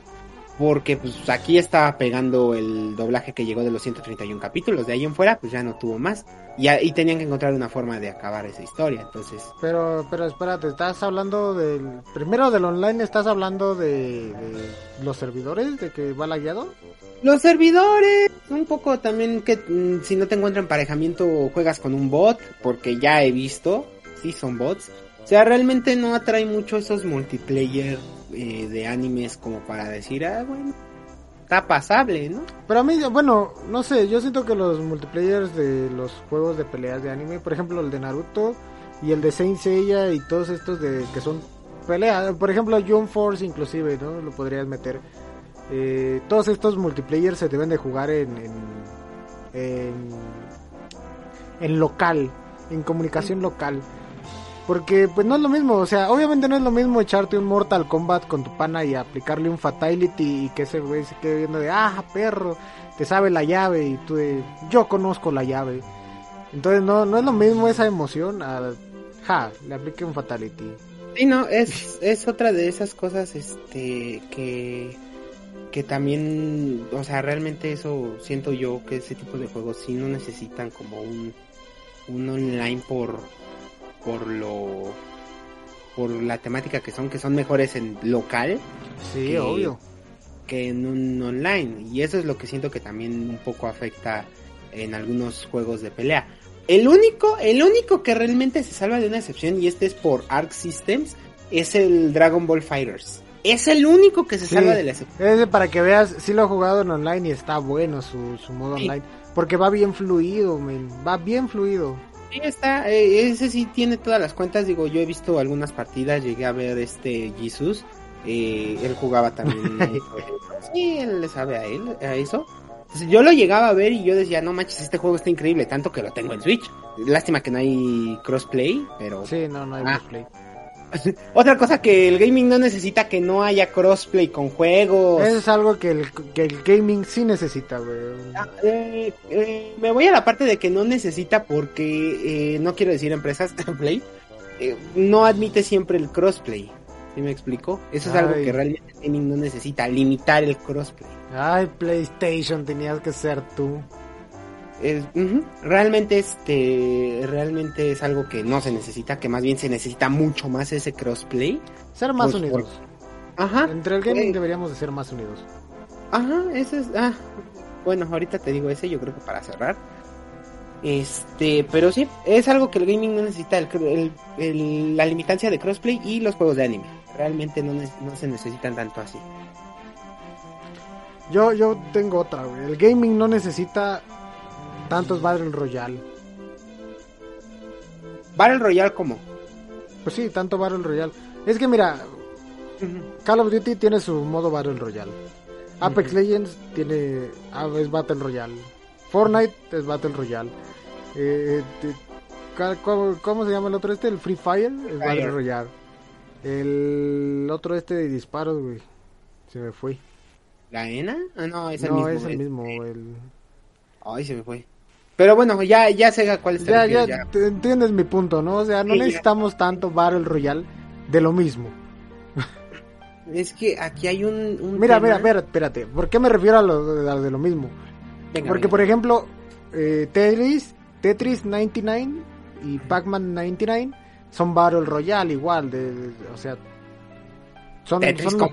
Porque pues aquí estaba pegando el doblaje que llegó de los 131 capítulos. De ahí en fuera pues ya no tuvo más. Y ahí tenían que encontrar una forma de acabar esa historia. Entonces, Pero, pero espérate, estás hablando del... Primero del online, estás hablando de, de los servidores, de que va lagueado. los servidores, un poco también que mm, si no te encuentran emparejamiento juegas con un bot, porque ya he visto, sí son bots. O sea, realmente no atrae mucho esos multiplayer eh, de animes como para decir, ah, bueno. está pasable, ¿no? Pero a mí, bueno, no sé, yo siento que los multiplayers de los juegos de peleas de anime, por ejemplo el de Naruto y el de Saint Seiya y todos estos de que son peleas, por ejemplo Jump Force inclusive, ¿no? Lo podrías meter. Eh, todos estos multiplayers se deben de jugar en, en, en, en local, en comunicación local. Porque pues no es lo mismo, o sea, obviamente no es lo mismo echarte un Mortal Kombat con tu pana y aplicarle un Fatality y que ese güey se quede viendo de, ah, perro, te sabe la llave y tú de, yo conozco la llave. Entonces no, no es lo mismo esa emoción a, ja, le aplique un Fatality. Sí, no, es, [LAUGHS] es otra de esas cosas, este, que, que también, o sea, realmente eso siento yo que ese tipo de juegos sí no necesitan como un, un online por por lo por la temática que son que son mejores en local sí que, obvio que en un online y eso es lo que siento que también un poco afecta en algunos juegos de pelea el único el único que realmente se salva de una excepción y este es por Arc Systems es el Dragon Ball Fighters es el único que se Sí, salva de la excepción Ese para que veas, sí lo he jugado en online y está bueno su, su modo Sí. online. Porque va bien fluido, men, va bien fluido. Sí, está, eh, ese sí tiene todas las cuentas, digo, yo he visto algunas partidas, llegué a ver este Jesus, eh, él jugaba también, [LAUGHS] eh, sí, él le sabe a él, a eso. Entonces, yo lo llegaba a ver y yo decía, no manches, este juego está increíble, tanto que lo tengo en Switch. Lástima que no hay crossplay, pero... Sí, no, no hay Ah. crossplay. [LAUGHS] Otra cosa que el gaming no necesita que no haya crossplay con juegos. Eso es algo que el, que el gaming sí necesita, güey. Ah, eh, eh, me voy a la parte de que no necesita porque eh, no quiero decir empresas [LAUGHS] Play no admite siempre el crossplay ¿sí me explico? eso es algo que realmente el gaming no necesita limitar el crossplay Ay, PlayStation, tenías que ser tú. Es- realmente este realmente es algo que no se necesita que más bien se necesita mucho más ese crossplay Ser más Pues, unidos. ajá Entre el gaming güey. deberíamos de ser más unidos. Ajá, ese es. Ah, bueno, ahorita te digo ese, yo creo que para cerrar. Este, pero sí, es algo que el gaming no necesita, el, el- el- la limitancia de crossplay y los juegos de anime. Realmente no, se necesitan tanto así. Yo, yo tengo otra, güey. El gaming no necesita tantos Battle Royale. Battle Royale, como. Pues sí, tanto Battle Royale. Es que mira, Call of Duty tiene su modo Battle Royale. Apex. Legends tiene ah, es Battle Royale. Fortnite es Battle Royale. Eh, ca- ¿cómo, cómo se llama el otro este? El Free Fire es Battle Fire. Royale. El otro este de disparos, güey. Se me fue. ¿La ENA? Ah, no, es el no, mismo. es el mismo. El... Ay, se me fue. Pero bueno, ya, ya sé cuál está. Ya, ya, te entiendes mi punto, ¿no? O sea, no Sí, ya. necesitamos tanto Battle Royale de lo mismo. Es que aquí hay un. un Mira, tema- mira, espérate, espérate. ¿Por qué me refiero a lo, a lo de lo mismo? Venga, Porque, venga. por ejemplo, eh, Tetris, Tetris 99 y Pac-Man 99 son Battle Royale igual, de, de- o sea, son, Tetris son,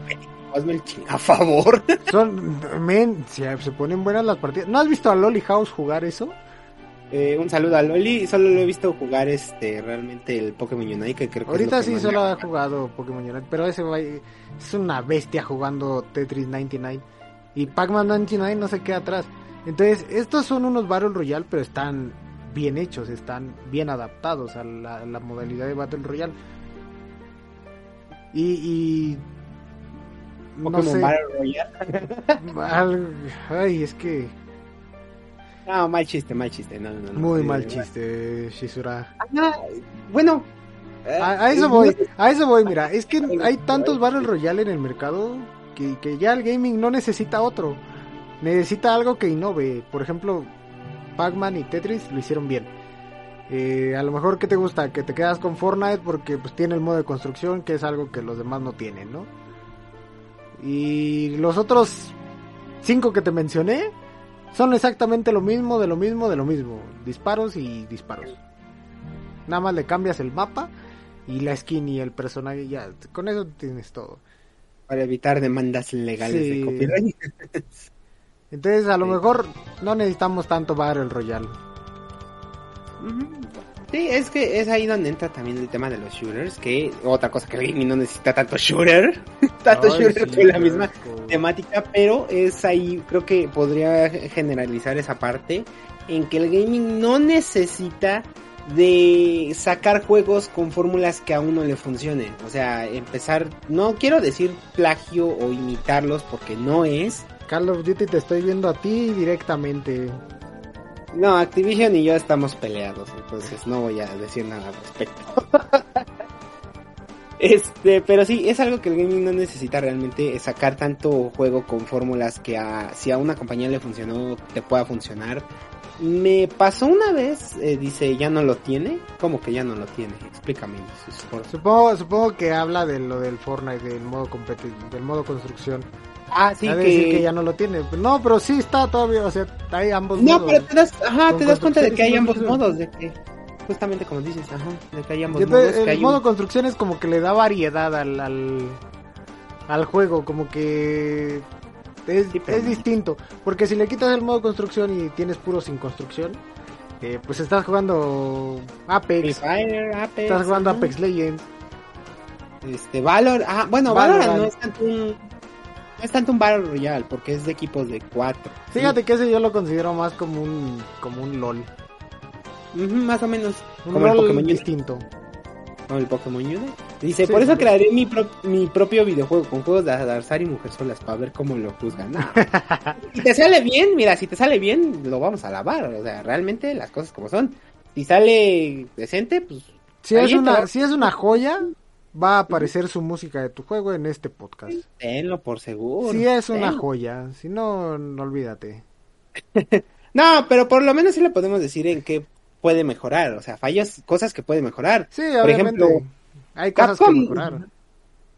hazme el a favor. [LAUGHS] son, men, se, se ponen buenas las partidas. ¿No has visto a Lolly House jugar eso? Eh, un saludo a Loli, solo lo he visto jugar este realmente el Pokémon Unite, que creo que es Ahorita lo que sí más solo ha jugado Pokémon Unite, pero ese va- es una bestia jugando Tetris 99 y Pac-Man 99 no se queda atrás. Entonces, estos son unos Battle Royale, pero están bien hechos, están bien adaptados a la, modalidad de Battle Royale. Y, y no Pokémon sé, Battle Royale. [LAUGHS] al- ay, es que No, mal chiste, mal chiste. No, no, no. muy mal chiste, Shizura. Ajá, bueno. eh, A, a eso voy, a eso voy, mira, es que [LAUGHS] hay tantos Battle Royale en el mercado que, que ya el gaming no necesita otro. Necesita algo que innove. Por ejemplo, Pac-Man y Tetris lo hicieron bien. Eh, a lo mejor, ¿qué te gusta? Que te quedas con Fortnite porque pues tiene el modo de construcción, que es algo que los demás no tienen, ¿no? Y los otros cinco que te mencioné son exactamente lo mismo, de lo mismo, de lo mismo. Disparos y disparos. Nada más le cambias el mapa y la skin y el personaje ya. Con eso tienes todo. Para evitar demandas legales Sí. de copyright. [LAUGHS] Entonces a lo Sí. mejor no necesitamos tanto Battle Royale. Ujú. Sí, es que es ahí donde entra también el tema de los shooters, que otra cosa que el gaming no necesita tanto shooter, [LAUGHS] tanto Ay, shooter sí, con la misma temática, pero es ahí, creo que podría generalizar esa parte en que el gaming no necesita de sacar juegos con fórmulas que a uno le funcionen. O sea, empezar, no quiero decir plagio o imitarlos porque no es. Call of Duty te estoy viendo a ti directamente. No, Activision y yo estamos peleados, entonces no voy a decir nada al respecto. [LAUGHS] Este, pero sí, es algo que el gaming no necesita realmente sacar tanto juego con fórmulas que a, si a una compañía le funcionó, te pueda funcionar. Me pasó una vez, eh, dice, ya no lo tiene. ¿Cómo que ya no lo tiene? Explícame. Supongo, supongo que habla de lo del Fortnite, del modo del modo construcción. Ah, sí, Ha de que... decir que ya no lo tiene. No, pero sí está todavía, o sea, hay ambos No, modos. pero te das, ajá, te das cuenta de que hay ambos modos, de que, justamente como dices, ajá, de que hay ambos modos. que el un- modo construcción es como que le da variedad al, al, al juego, como que es, Sí, es no. distinto. Porque si le quitas el modo construcción y tienes puro sin construcción, eh, pues estás jugando Free Apex, Fire, Apex, estás jugando ajá. Apex Legends. Este, Valor, ah, bueno, Valorant. Valorant no es tanto un, no es tanto un Battle Royale, porque es de equipos de cuatro. Fíjate que ese yo lo considero más como un, como un LOL. Más o menos, Un como el Pokémon distinto. Como el Pokémon Unite. Dice, Sí, por eso sí. crearé mi, pro- mi propio videojuego con juegos de azar y mujer solas para ver cómo lo juzgan. No. [LAUGHS] si te sale bien, mira, si te sale bien, lo vamos a alabar. O sea, realmente las cosas como son. Si sale decente, pues Si es, una, si es una joya, va a aparecer su música de tu juego en este podcast. tenlo por seguro. Si es una tenlo. joya, si no, no olvídate. [LAUGHS] No, pero por lo menos sí le podemos decir en qué puede mejorar. O sea, fallas, cosas que puede mejorar. Sí, Por obviamente. ejemplo, hay cosas que mejorar.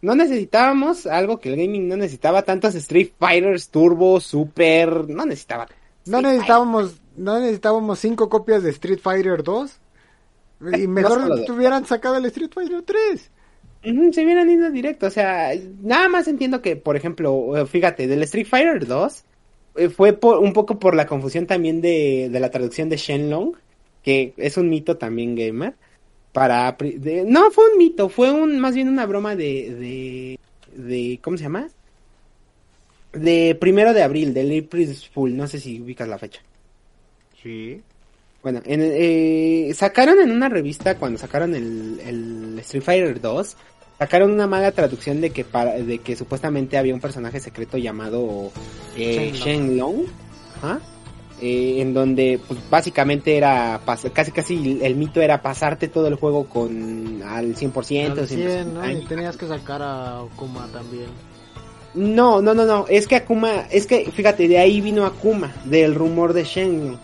No necesitábamos algo que el gaming no necesitaba, tantos Street Fighters, Turbo, Super, no necesitaba. No necesitábamos, no necesitábamos cinco copias de Street Fighter 2. Y [LAUGHS] mejor solo dos. tuvieran sacado el Street Fighter 3. Se hubieran ido directo, o sea, nada más entiendo que, por ejemplo, eh, fíjate, del Street Fighter 2 eh, fue por, un poco por la confusión también de, de la traducción de Shenlong, que es un mito también gamer. Para, de- no fue un mito, fue un, más bien una broma de, de, de, ¿cómo se llama? De primero de abril, del April Fool, no sé si ubicas la fecha. Sí. Bueno, en, eh, sacaron en una revista cuando sacaron el, el Street Fighter 2, sacaron una mala traducción de que para, de que supuestamente había un personaje secreto llamado eh, Shenlong. Shenlong, ajá, eh, en donde pues básicamente era casi casi el mito era pasarte todo el juego con al 100%, Al 100%, 100, ¿no? Y tenías que sacar a Okuma también. No, no, no, no, es que Akuma, es que fíjate, de ahí vino Akuma, del rumor de Shenlong.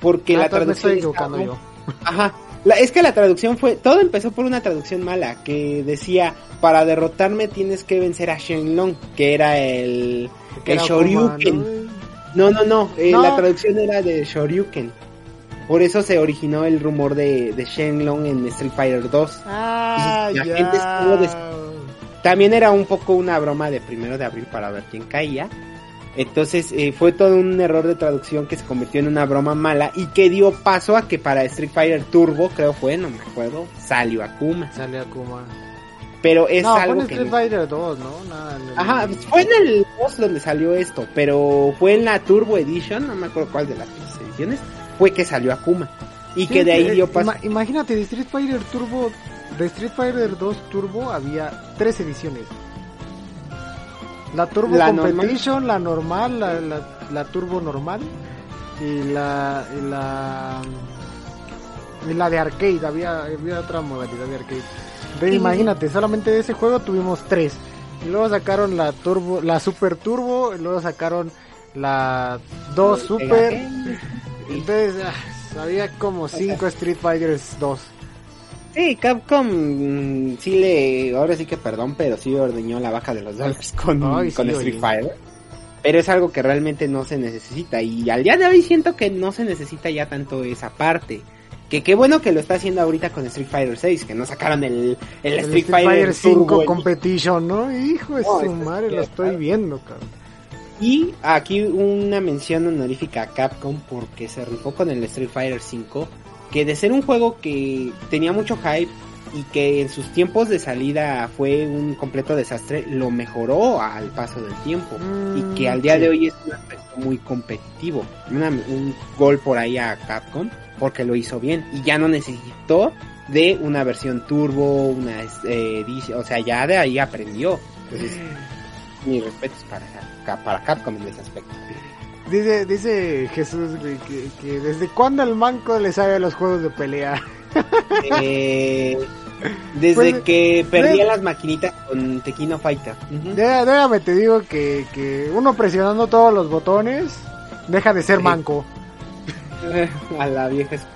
Porque Ah, la entonces me estoy traducción equivocando estaba- yo. Ajá. La- es que la traducción fue, todo empezó por una traducción mala que decía, para derrotarme tienes que vencer a Shenlong, que era el, Que el era Shoryuken. ¿no? No, no, no, eh, No. la traducción era de Shoryuken. Por eso se originó el rumor de, de Shenlong en Street Fighter 2. Ah, Y la gente estuvo También era un poco una broma de primero de abril para ver quién caía. Entonces eh, fue todo un error de traducción que se convirtió en una broma mala y que dio paso a que para Street Fighter Turbo, creo fue, no me acuerdo, salió Akuma. Sale Akuma. Pero es no, fue algo en que... Street Fighter 2, ¿no? Nada, en Ajá, pues, fue en el 2 donde salió esto, pero fue en la Turbo Edition, no me acuerdo cuál de las tres ediciones, fue que salió Akuma. Y Sí, que de ahí eh, dio paso... ima- imagínate, de Street Fighter Turbo, de Street Fighter 2 Turbo había tres ediciones. La Turbo La Competition, la normal, la, la, la Turbo normal y la, y la y la de arcade, había, había otra modalidad de arcade. Imagínate, solamente de ese juego tuvimos tres. Y luego sacaron la Turbo, la Super Turbo, y luego sacaron la 2 Super. Entonces, ah, había como 5 Street Fighters 2. Sí, Capcom mm, sí le, ahora sí que perdón, pero sí ordeñó la vaca de los dólares [LAUGHS] con, Ay, con sí, Street. Fighter. Pero es algo que realmente no se necesita y al día de hoy siento que no se necesita ya tanto esa parte. Que qué bueno que lo está haciendo ahorita con Street Fighter 6, que no sacaron el, el, El Street, Fighter, 5 Turbo. Competition, ¿no? Hijo de No, su madre, lo estoy claro. viendo, cabrón. Y aquí una mención honorífica a Capcom porque se rifó con el Street Fighter 5 que de ser un juego que tenía mucho hype y que en sus tiempos de salida fue un completo desastre, lo mejoró al paso del tiempo Mm, y que al día sí. de hoy es un aspecto muy competitivo. Una- un gol por ahí a Capcom porque lo hizo bien y ya no necesitó de una versión turbo, una eh, o sea, ya de ahí aprendió. Entonces, mis respetos para, para Capcom en ese aspecto. Dice, dice Jesús que, que desde cuándo el manco le sabe a los juegos de pelea. Eh, [LAUGHS] desde Pues, que perdía de- las maquinitas con Tequino Fighter. Déjame te digo que, que uno presionando todos los botones deja de ser Sí. manco. [LAUGHS] a la vieja es-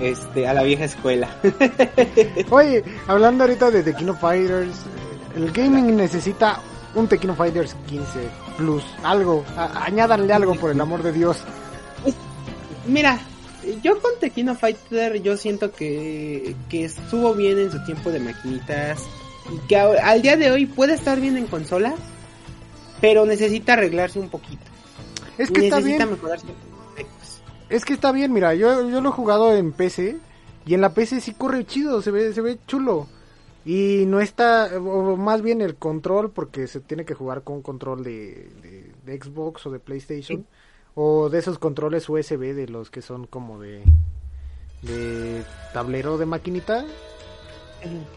este a la vieja escuela. [LAUGHS] Oye, hablando ahorita de Tequino Fighters, eh, el gaming necesita un Tequino Fighters 15 Plus, algo, a- añádanle algo por el amor de Dios. Mira, yo con Tequino Fighter yo siento que, que estuvo bien en su tiempo de maquinitas y que a- al día de hoy puede estar bien en consola, pero necesita arreglarse un poquito. Es que está bien, mejorar ciertos aspectos. es que está bien, mira, yo, yo lo he jugado en PC y en la PC sí corre chido, se ve, se ve chulo. Y no está, o más bien el control, porque se tiene que jugar con un control de, de- de Xbox o de PlayStation, o de esos controles USB de los que son como de, de tablero de maquinita.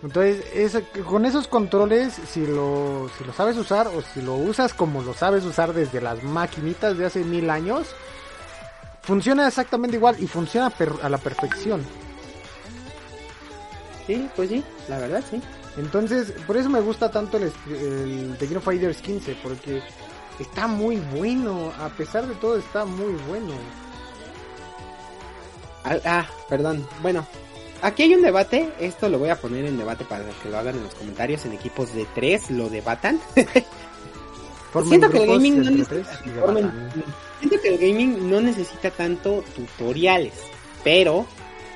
Entonces, esa- con esos controles, si lo, si lo sabes usar o si lo usas como lo sabes usar desde las maquinitas de hace mil años, funciona exactamente igual y funciona per- a la perfección. Sí, pues sí, la verdad sí. Entonces, por eso me gusta tanto el, The Game Fighters 15, porque está muy bueno, a pesar de todo está muy bueno. Ah, ah, perdón. Bueno, aquí hay un debate. Esto lo voy a poner en debate para que lo hagan en los comentarios. En equipos de tres lo debatan. [LAUGHS] Siento que el gaming no debatan. siento que el gaming no necesita tanto tutoriales. Pero,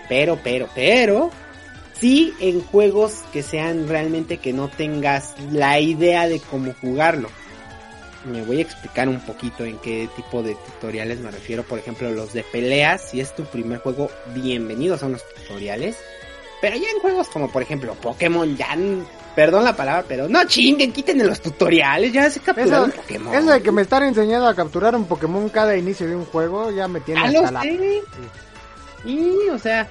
pero, pero, pero, sí en juegos que sean realmente que no tengas la idea de cómo jugarlo. Me voy a explicar un poquito en qué tipo de tutoriales me refiero. Por ejemplo, los de peleas, si es tu primer juego, bienvenidos son los tutoriales. Pero ya en juegos como por ejemplo Pokémon, ya, perdón la palabra, pero no chinguen, quiten los tutoriales, ya se capturaron Eso, Pokémon. eso de que me están enseñando a capturar un Pokémon cada inicio de un juego ya me tiene Ya hasta la... o sea,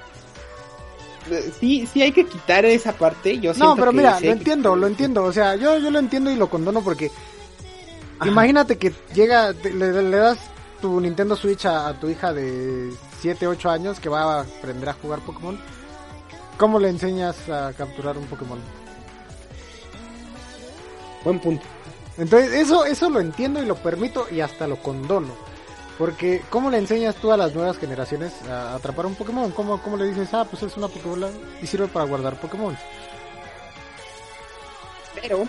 sí, sí hay que quitar esa parte. Yo No, pero que mira, lo que entiendo, lo entiendo. O sea, yo, yo lo entiendo y lo condono porque Ajá. imagínate que llega, te- le, le das tu Nintendo Switch a, a tu hija de 7, 8 años que va a aprender a jugar Pokémon. ¿Cómo le enseñas a capturar un Pokémon? Buen punto. Entonces, eso, eso lo entiendo y lo permito y hasta lo condono. Porque, ¿cómo le enseñas tú a las nuevas generaciones a atrapar un Pokémon? ¿Cómo, cómo le dices, ah, pues es una Pokébola y sirve para guardar Pokémon? Pero,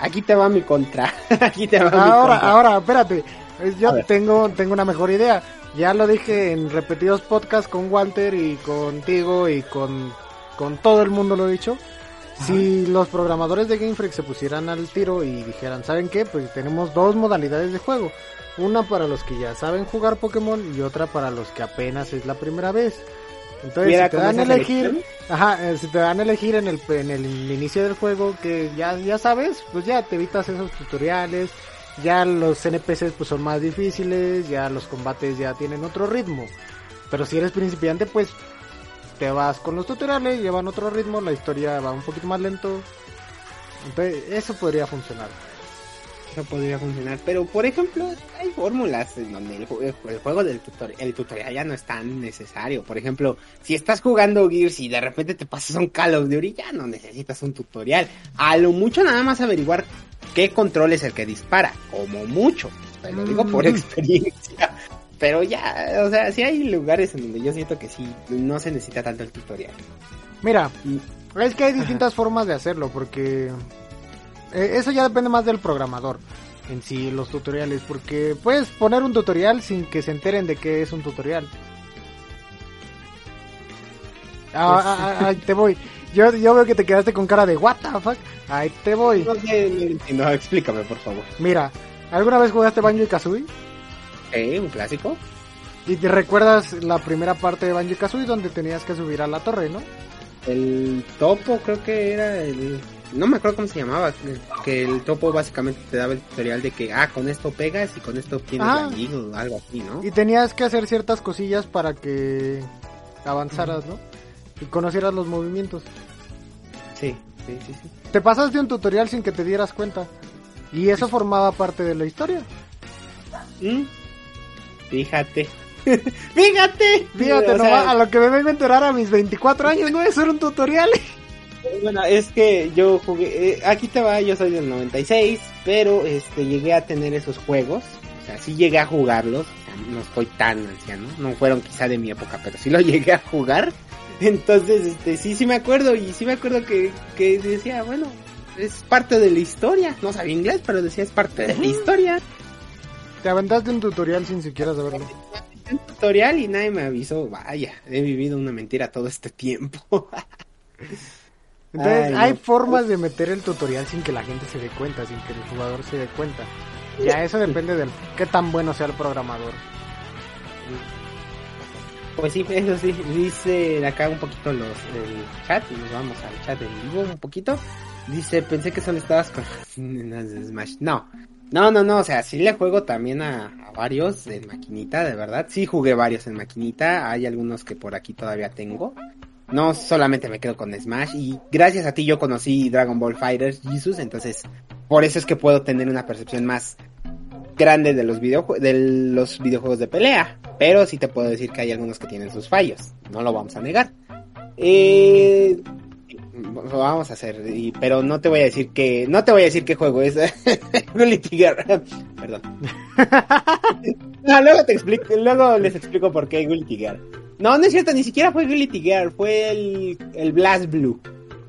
aquí te va mi contra. [LAUGHS] aquí te va mi Ahora, contra. ahora, espérate. Yo tengo, tengo una mejor idea. Ya lo dije en repetidos podcasts con Walter y contigo y con, con todo el mundo lo he dicho. Si los programadores de Game Freak se pusieran al tiro y dijeran, ¿saben qué? Pues tenemos dos modalidades de juego. Una para los que ya saben jugar Pokémon y otra para los que apenas es la primera vez. Entonces, Mira si te dan elegir, ajá, eh, si te dan a elegir en el, en el inicio del juego que ya, ya sabes, pues ya te evitas esos tutoriales, ya los NPCs pues son más difíciles, ya los combates ya tienen otro ritmo. Pero si eres principiante, pues te vas con los tutoriales, llevan otro ritmo, la historia va un poquito más lento. Entonces, eso podría funcionar. Eso podría funcionar. Pero, por ejemplo, hay fórmulas en donde el, ju- el juego del tutorial, el tutorial ya no es tan necesario. Por ejemplo, si estás jugando Gears y de repente te pasas un Call of Duty, ya no necesitas un tutorial. A lo mucho nada más averiguar qué control es el que dispara. Como mucho. Te lo digo por Mm. experiencia. Pero ya, o sea, sí hay lugares en donde yo siento que sí, no se necesita tanto el tutorial. Mira, Y- es que hay distintas formas de hacerlo, porque eh, eso ya depende más del programador en sí, los tutoriales, porque puedes poner un tutorial sin que se enteren de que es un tutorial. Ah, ah, ah, ahí te voy. Yo, yo veo que te quedaste con cara de what the fuck. Ahí te voy. No sé, no entiendo, explícame por favor. Mira, ¿alguna vez jugaste Banjo y Kazooie? ¿Eh? ¿Un clásico? Y te recuerdas la primera parte de Banjo Kazooie donde tenías que subir a la torre, ¿no? El topo creo que era el... No me acuerdo cómo se llamaba, que el topo básicamente te daba el tutorial de que, ah, con esto pegas y con esto obtienes Ah. la algo así, ¿no? Y tenías que hacer ciertas cosillas para que avanzaras, ¿no? Y conocieras los movimientos. Sí, sí, sí, sí. Te pasaste un tutorial sin que te dieras cuenta. Y eso formaba parte de la historia. ¿Mm? Fíjate. [LAUGHS] Fíjate. Fíjate, O sea, nomás, a lo que me vengo a enterar a mis 24 años, no era un tutorial. Bueno, es que yo jugué, eh, aquí te va, yo soy del 96, pero este llegué a tener esos juegos, o sea, sí llegué a jugarlos, o sea, no estoy tan anciano, no fueron quizá de mi época, pero sí lo [LAUGHS] llegué a jugar, entonces este sí, sí me acuerdo, y sí me acuerdo que, que decía, bueno, es parte de la historia, no sabía inglés, pero decía es parte de la historia, Te aventaste un tutorial sin siquiera saberlo. un tutorial y nadie me avisó, vaya, he vivido una mentira todo este tiempo. [LAUGHS] Entonces, Ay, no. hay formas de meter el tutorial sin que la gente se dé cuenta, sin que el jugador se dé cuenta. Ya eso depende del qué tan bueno sea el programador. Pues sí, eso sí, dice acá un poquito los el chat y nos vamos al chat en vivo un poquito. Dice, pensé que solo estabas con las Smash. No, no, no, no, o sea, sí le juego también a, varios en maquinita, de verdad. Sí jugué varios en maquinita, hay algunos que por aquí todavía tengo. No solamente me quedo con Smash y gracias a ti yo conocí Dragon Ball Fighters Jesus, entonces por eso es que puedo tener una percepción más grande de los de los videojuegos de pelea, pero sí te puedo decir que hay algunos que tienen sus fallos, no lo vamos a negar. Eh, lo vamos a hacer, y- pero no te voy a decir que no te voy a decir qué juego es [LAUGHS] Gear. [LAUGHS] Perdón. [LAUGHS] No, luego te explico, luego les explico por qué Gear. No, no es cierto, ni siquiera fue Guilty Gear, fue el, el Blast Blue.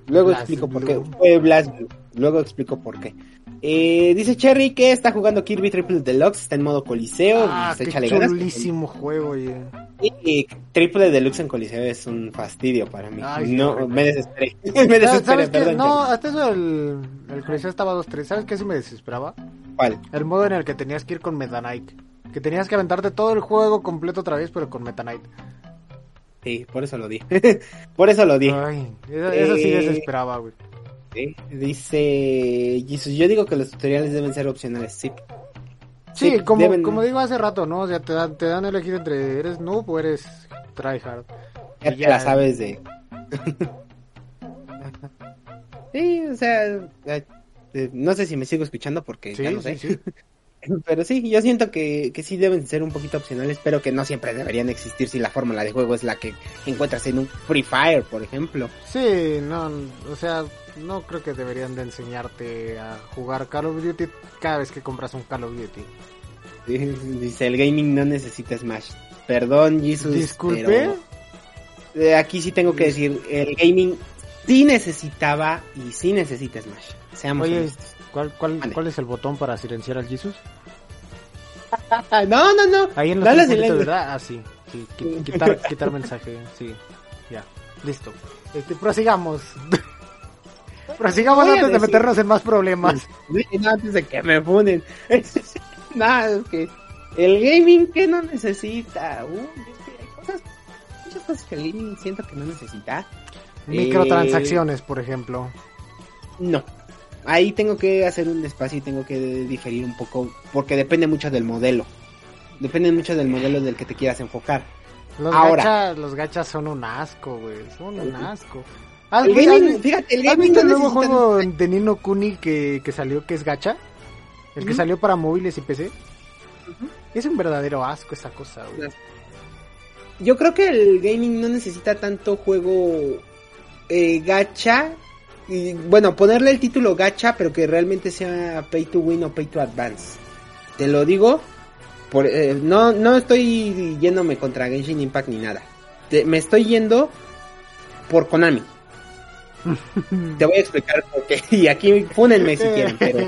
Luego Blast explico por qué. Fue Blast Blue. Luego explico por qué. Eh, dice Cherry que está jugando Kirby Triple Deluxe, está en modo Coliseo. Ah, se qué ganas. chulísimo juego, oye. Y Triple Deluxe en Coliseo es un fastidio para mí. Ay, sí, no, me desesperé. [LAUGHS] me ¿Sabes, desesperé, perdón. No, hasta eso el, el Coliseo estaba 2-3. ¿Sabes qué sí me desesperaba? ¿Cuál? El modo en el que tenías que ir con Meta Knight. Que tenías que aventarte todo el juego completo otra vez, pero con Meta Knight. Sí, por eso lo di. [LAUGHS] por eso lo di. Ay, eso, eso sí Eh, desesperaba, güey. Sí, Dice Jesus, yo digo que los tutoriales deben ser opcionales, sí. Sí, como, deben- como digo hace rato, ¿no? O sea, te dan, te dan a elegir entre eres noob o eres tryhard. Ya Y te la sabes de... [LAUGHS] sí, o sea, eh, eh, no sé si me sigo escuchando porque Sí, ya no sé. [LAUGHS] Pero sí, yo siento que, que sí deben ser un poquito opcionales, pero que no siempre deberían existir si la fórmula de juego es la que encuentras en un Free Fire, por ejemplo. Sí, no, o sea, no creo que deberían de enseñarte a jugar Call of Duty cada vez que compras un Call of Duty. Dice, el gaming no necesita Smash. Perdón, Jesus. Disculpe. pero, eh, aquí sí tengo que decir, el gaming sí necesitaba y sí necesita Smash. Seamos Oye, honestos. ¿Cuál, cuál. ¿cuál es el botón para silenciar al Jesus? [LAUGHS] No, no, no. Ahí en los Dale silencio. ¿verdad? Ah, sí. sí qui- quitar, [LAUGHS] quitar mensaje, sí. Ya, listo. Este, prosigamos. [LAUGHS] prosigamos Voy antes de meternos en más problemas. No, antes de que me funen. Nada, es que el gaming que no necesita. Uh, hay cosas, muchas cosas que el gaming siento que no necesita. Microtransacciones, por ejemplo. No. Ahí tengo que hacer un espacio y tengo que diferir un poco porque depende mucho del modelo. Depende mucho del modelo del que te quieras enfocar. Los Ahora. gachas, los gachas son un asco, güey. Son un asco. ¿Has, El gaming, has fíjate, el gaming visto no el nuevo juego de Nino Kuni que, que salió que es gacha? El que salió para móviles y PC. Es un verdadero asco esa cosa, güey. Yo creo que el gaming no necesita tanto juego eh, gacha. Y, bueno, ponerle el título gacha, pero que realmente sea pay to win o pay to advance. Te lo digo. Por, eh, no, no estoy yéndome contra Genshin Impact ni nada. Te- me estoy yendo por Konami. [LAUGHS] Te voy a explicar por qué. [LAUGHS] Y aquí fúnenme si quieren, pero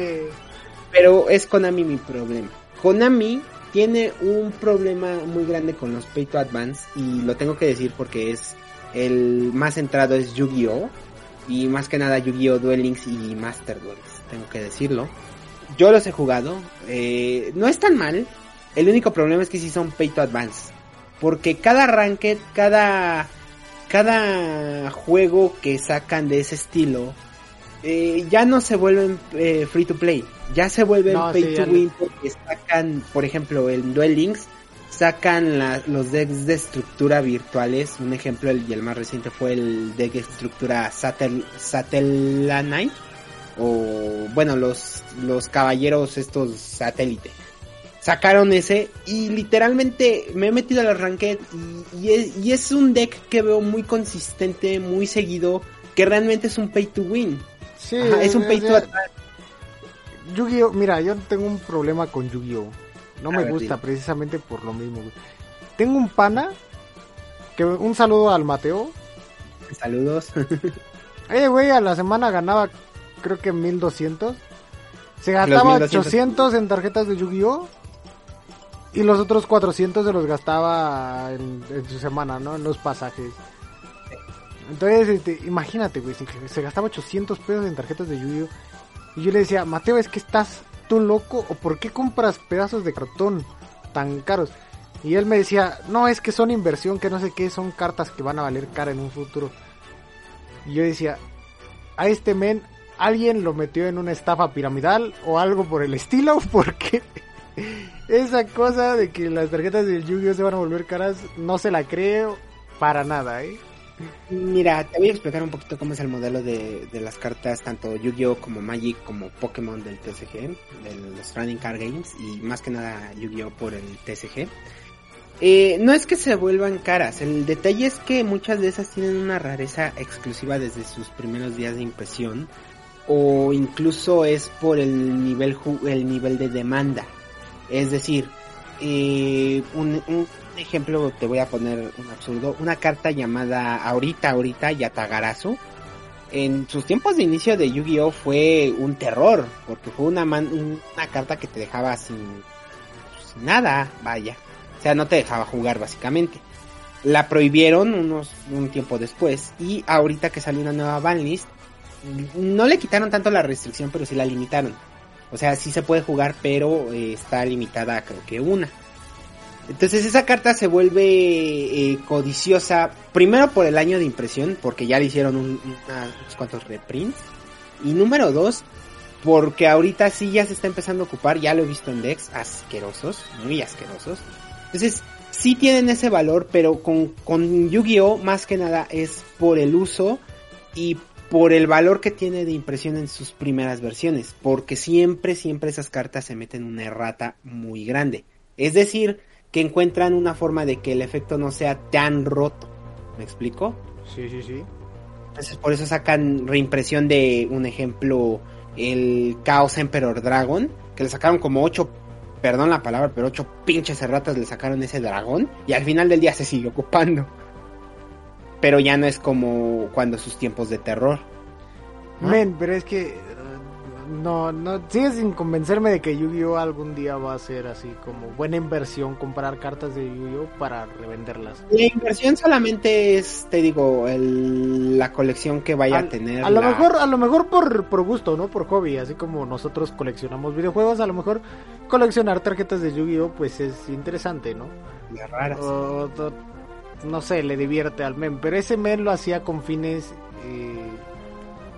pero es Konami mi problema. Konami tiene un problema muy grande con los Pay to Advance y lo tengo que decir porque es el más centrado es Yu-Gi-Oh! Y más que nada Yu-Gi-Oh! Duel Links y Master Duels, tengo que decirlo. Yo los he jugado, eh, no es tan mal. El único problema es que sí son Pay to Advance. Porque cada ranked, cada, cada juego que sacan de ese estilo, eh, ya no se vuelven eh, free to play, ya se vuelven No, pay sí, to ya win porque sacan, por ejemplo, el Duel Links, sacan la- los decks de estructura virtuales. Un ejemplo el, y el más reciente fue el deck de estructura Satel, Satellanite. O bueno, los, los caballeros estos satélite. Sacaron ese y literalmente me he metido al ranked y, y es, y es un deck que veo muy consistente, muy seguido, que realmente es un pay to win. Sí, Ajá, es un pay to advance. Yu-Gi-Oh, mira, yo tengo un problema con Yu-Gi-Oh. No me gusta precisamente por lo mismo. güey. Tengo un pana que un saludo al Mateo. Saludos. [LAUGHS] Eh, güey, a la semana ganaba creo que 1200. Se gastaba 1200. 800 en tarjetas de Yu-Gi-Oh! Y los otros 400 se los gastaba en, en su semana, ¿no? En los pasajes. Entonces, este, imagínate, güey, se, se gastaba 800 pesos en tarjetas de Yu-Gi-Oh! Y yo le decía, Mateo, es que estás tú loco o por qué compras pedazos de cartón tan caros? Y él me decía, no, es que son inversión, que no sé qué, son cartas que van a valer cara en un futuro. Y yo decía, a este men alguien lo metió en una estafa piramidal o algo por el estilo, [LAUGHS] porque esa cosa de que las tarjetas del Yu-Gi-Oh se van a volver caras, no se la creo para nada, ¿eh? Mira, te voy a explicar un poquito cómo es el modelo de, de las cartas, tanto Yu-Gi-Oh como Magic como Pokémon del TCG, de los Trading Card Games y más que nada Yu-Gi-Oh por el TCG. Eh, no es que se vuelvan caras, el detalle es que muchas de esas tienen una rareza exclusiva desde sus primeros días de impresión o incluso es por el nivel el nivel de demanda. Es decir, eh, un ejemplo te voy a poner un absurdo, una carta llamada ahorita ahorita Yatagarasu. En sus tiempos de inicio de Yu-Gi-Oh fue un terror, porque fue una man- una carta que te dejaba sin, nada, vaya. O sea, no te dejaba jugar básicamente. La prohibieron unos un tiempo después y ahorita que salió una nueva banlist no le quitaron tanto la restricción, pero sí la limitaron. O sea, sí se puede jugar, pero eh, está limitada creo que una. Entonces esa carta se vuelve eh, codiciosa, primero por el año de impresión, porque ya le hicieron un- unos cuantos reprints. Y número dos, porque ahorita sí ya se está empezando a ocupar, ya lo he visto en decks, asquerosos, muy asquerosos. Entonces sí tienen ese valor, pero con, con Yu-Gi-Oh más que nada es por el uso y por el valor que tiene de impresión en sus primeras versiones, porque siempre, siempre esas cartas se meten una errata muy grande. Es decir, que encuentran una forma de que el efecto no sea tan roto. ¿Me explico? Sí, sí, sí. Entonces por eso sacan reimpresión de un ejemplo, el Chaos Emperor Dragon, que le sacaron como ocho, perdón la palabra, pero ocho pinches erratas le sacaron ese dragón y al final del día se sigue ocupando. Pero ya no es como cuando sus tiempos de terror. ¿no? Men, pero es que... No, no, sigue sin convencerme de que Yu-Gi-Oh algún día va a ser así como buena inversión comprar cartas de Yu-Gi-Oh para revenderlas. La inversión solamente es, te digo, el- la colección que vaya Al- a tener. A lo la- mejor, a lo mejor por, por gusto, ¿no? Por hobby, así como nosotros coleccionamos videojuegos, a lo mejor coleccionar tarjetas de Yu-Gi-Oh pues es interesante, ¿no? las raras. O- o- no sé, le divierte al men, pero ese men lo hacía con fines eh,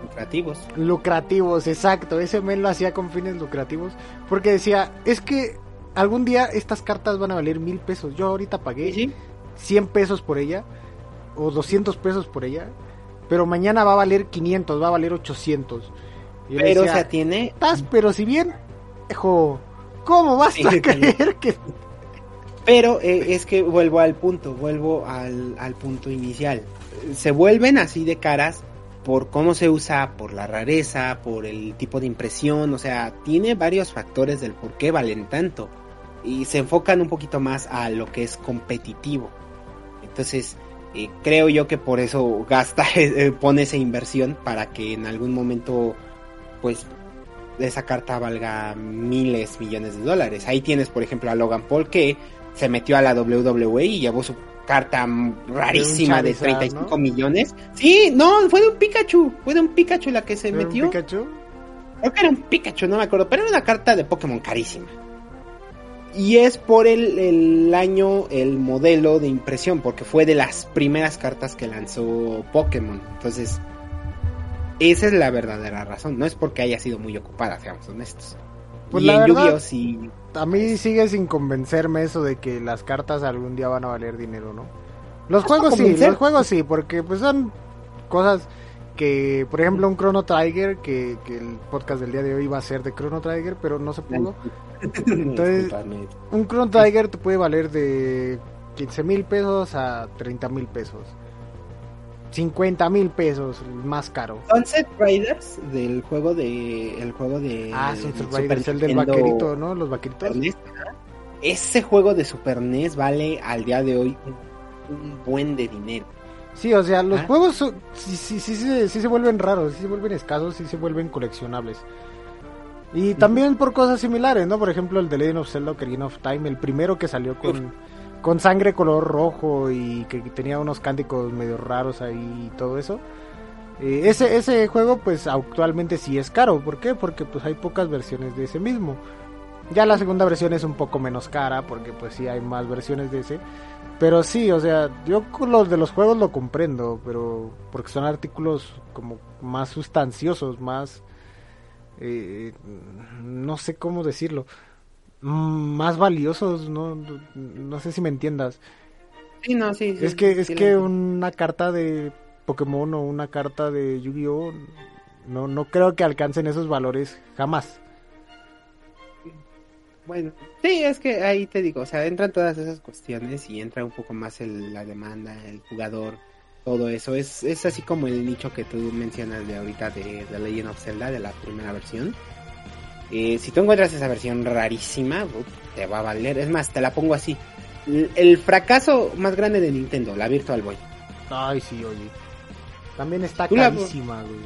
lucrativos. lucrativos, exacto, ese men lo hacía con fines lucrativos, porque decía, es que algún día estas cartas van a valer mil pesos, yo ahorita pagué Sí, sí. 100 pesos por ella o 200 pesos por ella, pero mañana va a valer 500, va a valer 800. Y yo le Pero, o sea, tiene. "Estás, pero si bien, hijo, ¿cómo vas Sí, a creer que Pero eh, es que vuelvo al punto, vuelvo al, al punto inicial. Se vuelven así de caras por cómo se usa, por la rareza, por el tipo de impresión, o sea, tiene varios factores del por qué valen tanto. Y se enfocan un poquito más a lo que es competitivo. Entonces, eh, creo yo que por eso gasta, [LAUGHS] eh, pone esa inversión para que en algún momento, pues, esa carta valga miles, millones de dólares. Ahí tienes, por ejemplo, a Logan Paul que se metió a la WWE y llevó su carta rarísima de, Charizard, 35 ¿no? millones. Sí, no, fue de un Pikachu, fue de un Pikachu la que se ¿Era un metió. Pikachu? Creo que era un Pikachu, no me acuerdo, pero era una carta de Pokémon carísima. Y es por el, el, año, el modelo de impresión, porque fue de las primeras cartas que lanzó Pokémon. Entonces, esa es la verdadera razón. No es porque haya sido muy ocupada, seamos honestos. Pues y en Yu-Gi-Oh! sí. A mí sigue sin convencerme eso de que las cartas algún día van a valer dinero, ¿no? Los juegos sí, los juegos sí, porque pues son cosas que, por ejemplo, un Chrono Trigger, que, que, el podcast del día de hoy va a ser de Chrono Trigger, pero no se pudo. [LAUGHS] Entonces, un Chrono Trigger te puede valer de 15 mil pesos a 30 mil pesos. 50 mil pesos, más caro. Sunset Riders del juego de. El juego de. Ah, Sunset Riders, el del vaquerito, ¿no? Los vaqueritos. Ese juego de Super NES vale al día de hoy un buen de dinero. Sí, o sea, los ¿Ah? juegos sí, sí, sí, sí, se vuelven raros, sí se vuelven escasos, sí se vuelven coleccionables. Y también por cosas similares, ¿no? Por ejemplo, el de Legend of Zelda Ocarina of Time, el primero que salió con, con sangre color rojo y que tenía unos cánticos medio raros ahí y todo eso. Eh, ese, ese juego pues actualmente sí es caro. ¿Por qué? Porque pues hay pocas versiones de ese mismo. Ya la segunda versión es un poco menos cara porque pues sí hay más versiones de ese. Pero sí, o sea, yo los de los juegos lo comprendo, pero porque son artículos como más sustanciosos, más... Eh, no sé cómo decirlo. Más valiosos, no, no sé si me entiendas. Sí, no, sí. es que, es que una carta de Pokémon o una carta de Yu-Gi-Oh! No, no creo que alcancen esos valores jamás. Bueno, sí, es que ahí te digo, o sea, entran todas esas cuestiones y entra un poco más el, la demanda, el jugador, todo eso. Es, es así como el nicho que tú mencionas de ahorita de The Legend of Zelda, de la primera versión. Eh, si tú encuentras esa versión rarísima, te va a valer. Es más, te la pongo así. El, fracaso más grande de Nintendo, la Virtual Boy. Ay, sí, oye. También está carísima, güey.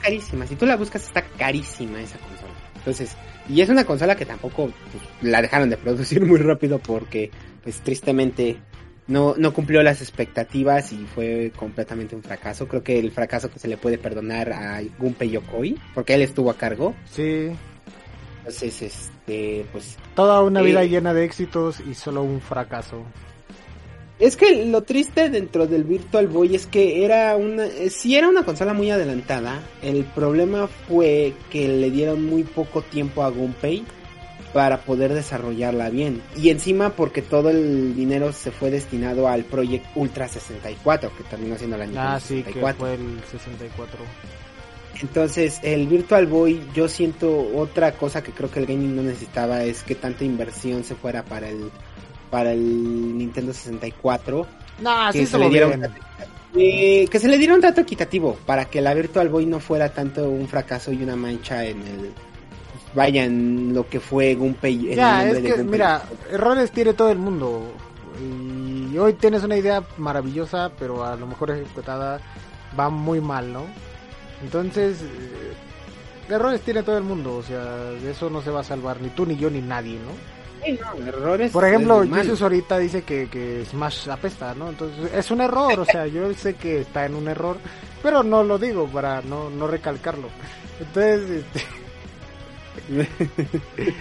Carísima. Si tú la buscas, está carísima esa consola. Entonces, y es una consola que tampoco pues, la dejaron de producir [LAUGHS] muy rápido porque, pues tristemente, no, no cumplió las expectativas y fue completamente un fracaso. Creo que el fracaso que se le puede perdonar a Gunpei Yokoi, porque él estuvo a cargo. Sí. Entonces, este, pues... Toda una vida eh, llena de éxitos y solo un fracaso. Es que lo triste dentro del Virtual Boy es que era una, eh, si era una consola muy adelantada, el problema fue que le dieron muy poco tiempo a Gunpei para poder desarrollarla bien. Y encima porque todo el dinero se fue destinado al Project Ultra 64, que terminó siendo el año ah, sí, Que fue el 64. Entonces, el Virtual Boy, yo siento otra cosa que creo que el gaming no necesitaba es que tanta inversión se fuera para el para el Nintendo 64. No, que se le diera eh, que se le diera un trato equitativo para que la Virtual Boy no fuera tanto un fracaso y una mancha en el vaya en lo que fue Gunpei. Ya, es que mira, errores tiene todo el mundo y hoy tienes una idea maravillosa, pero a lo mejor ejecutada va muy mal, ¿no? Entonces, eh, errores tiene todo el mundo, o sea, de eso no se va a salvar ni tú ni yo ni nadie, ¿no? Por ejemplo, Jesus ahorita dice que, que Smash apesta, ¿no? Entonces es un error, o sea, yo sé que está en un error, pero no lo digo para no, no recalcarlo. Entonces, este... [LAUGHS]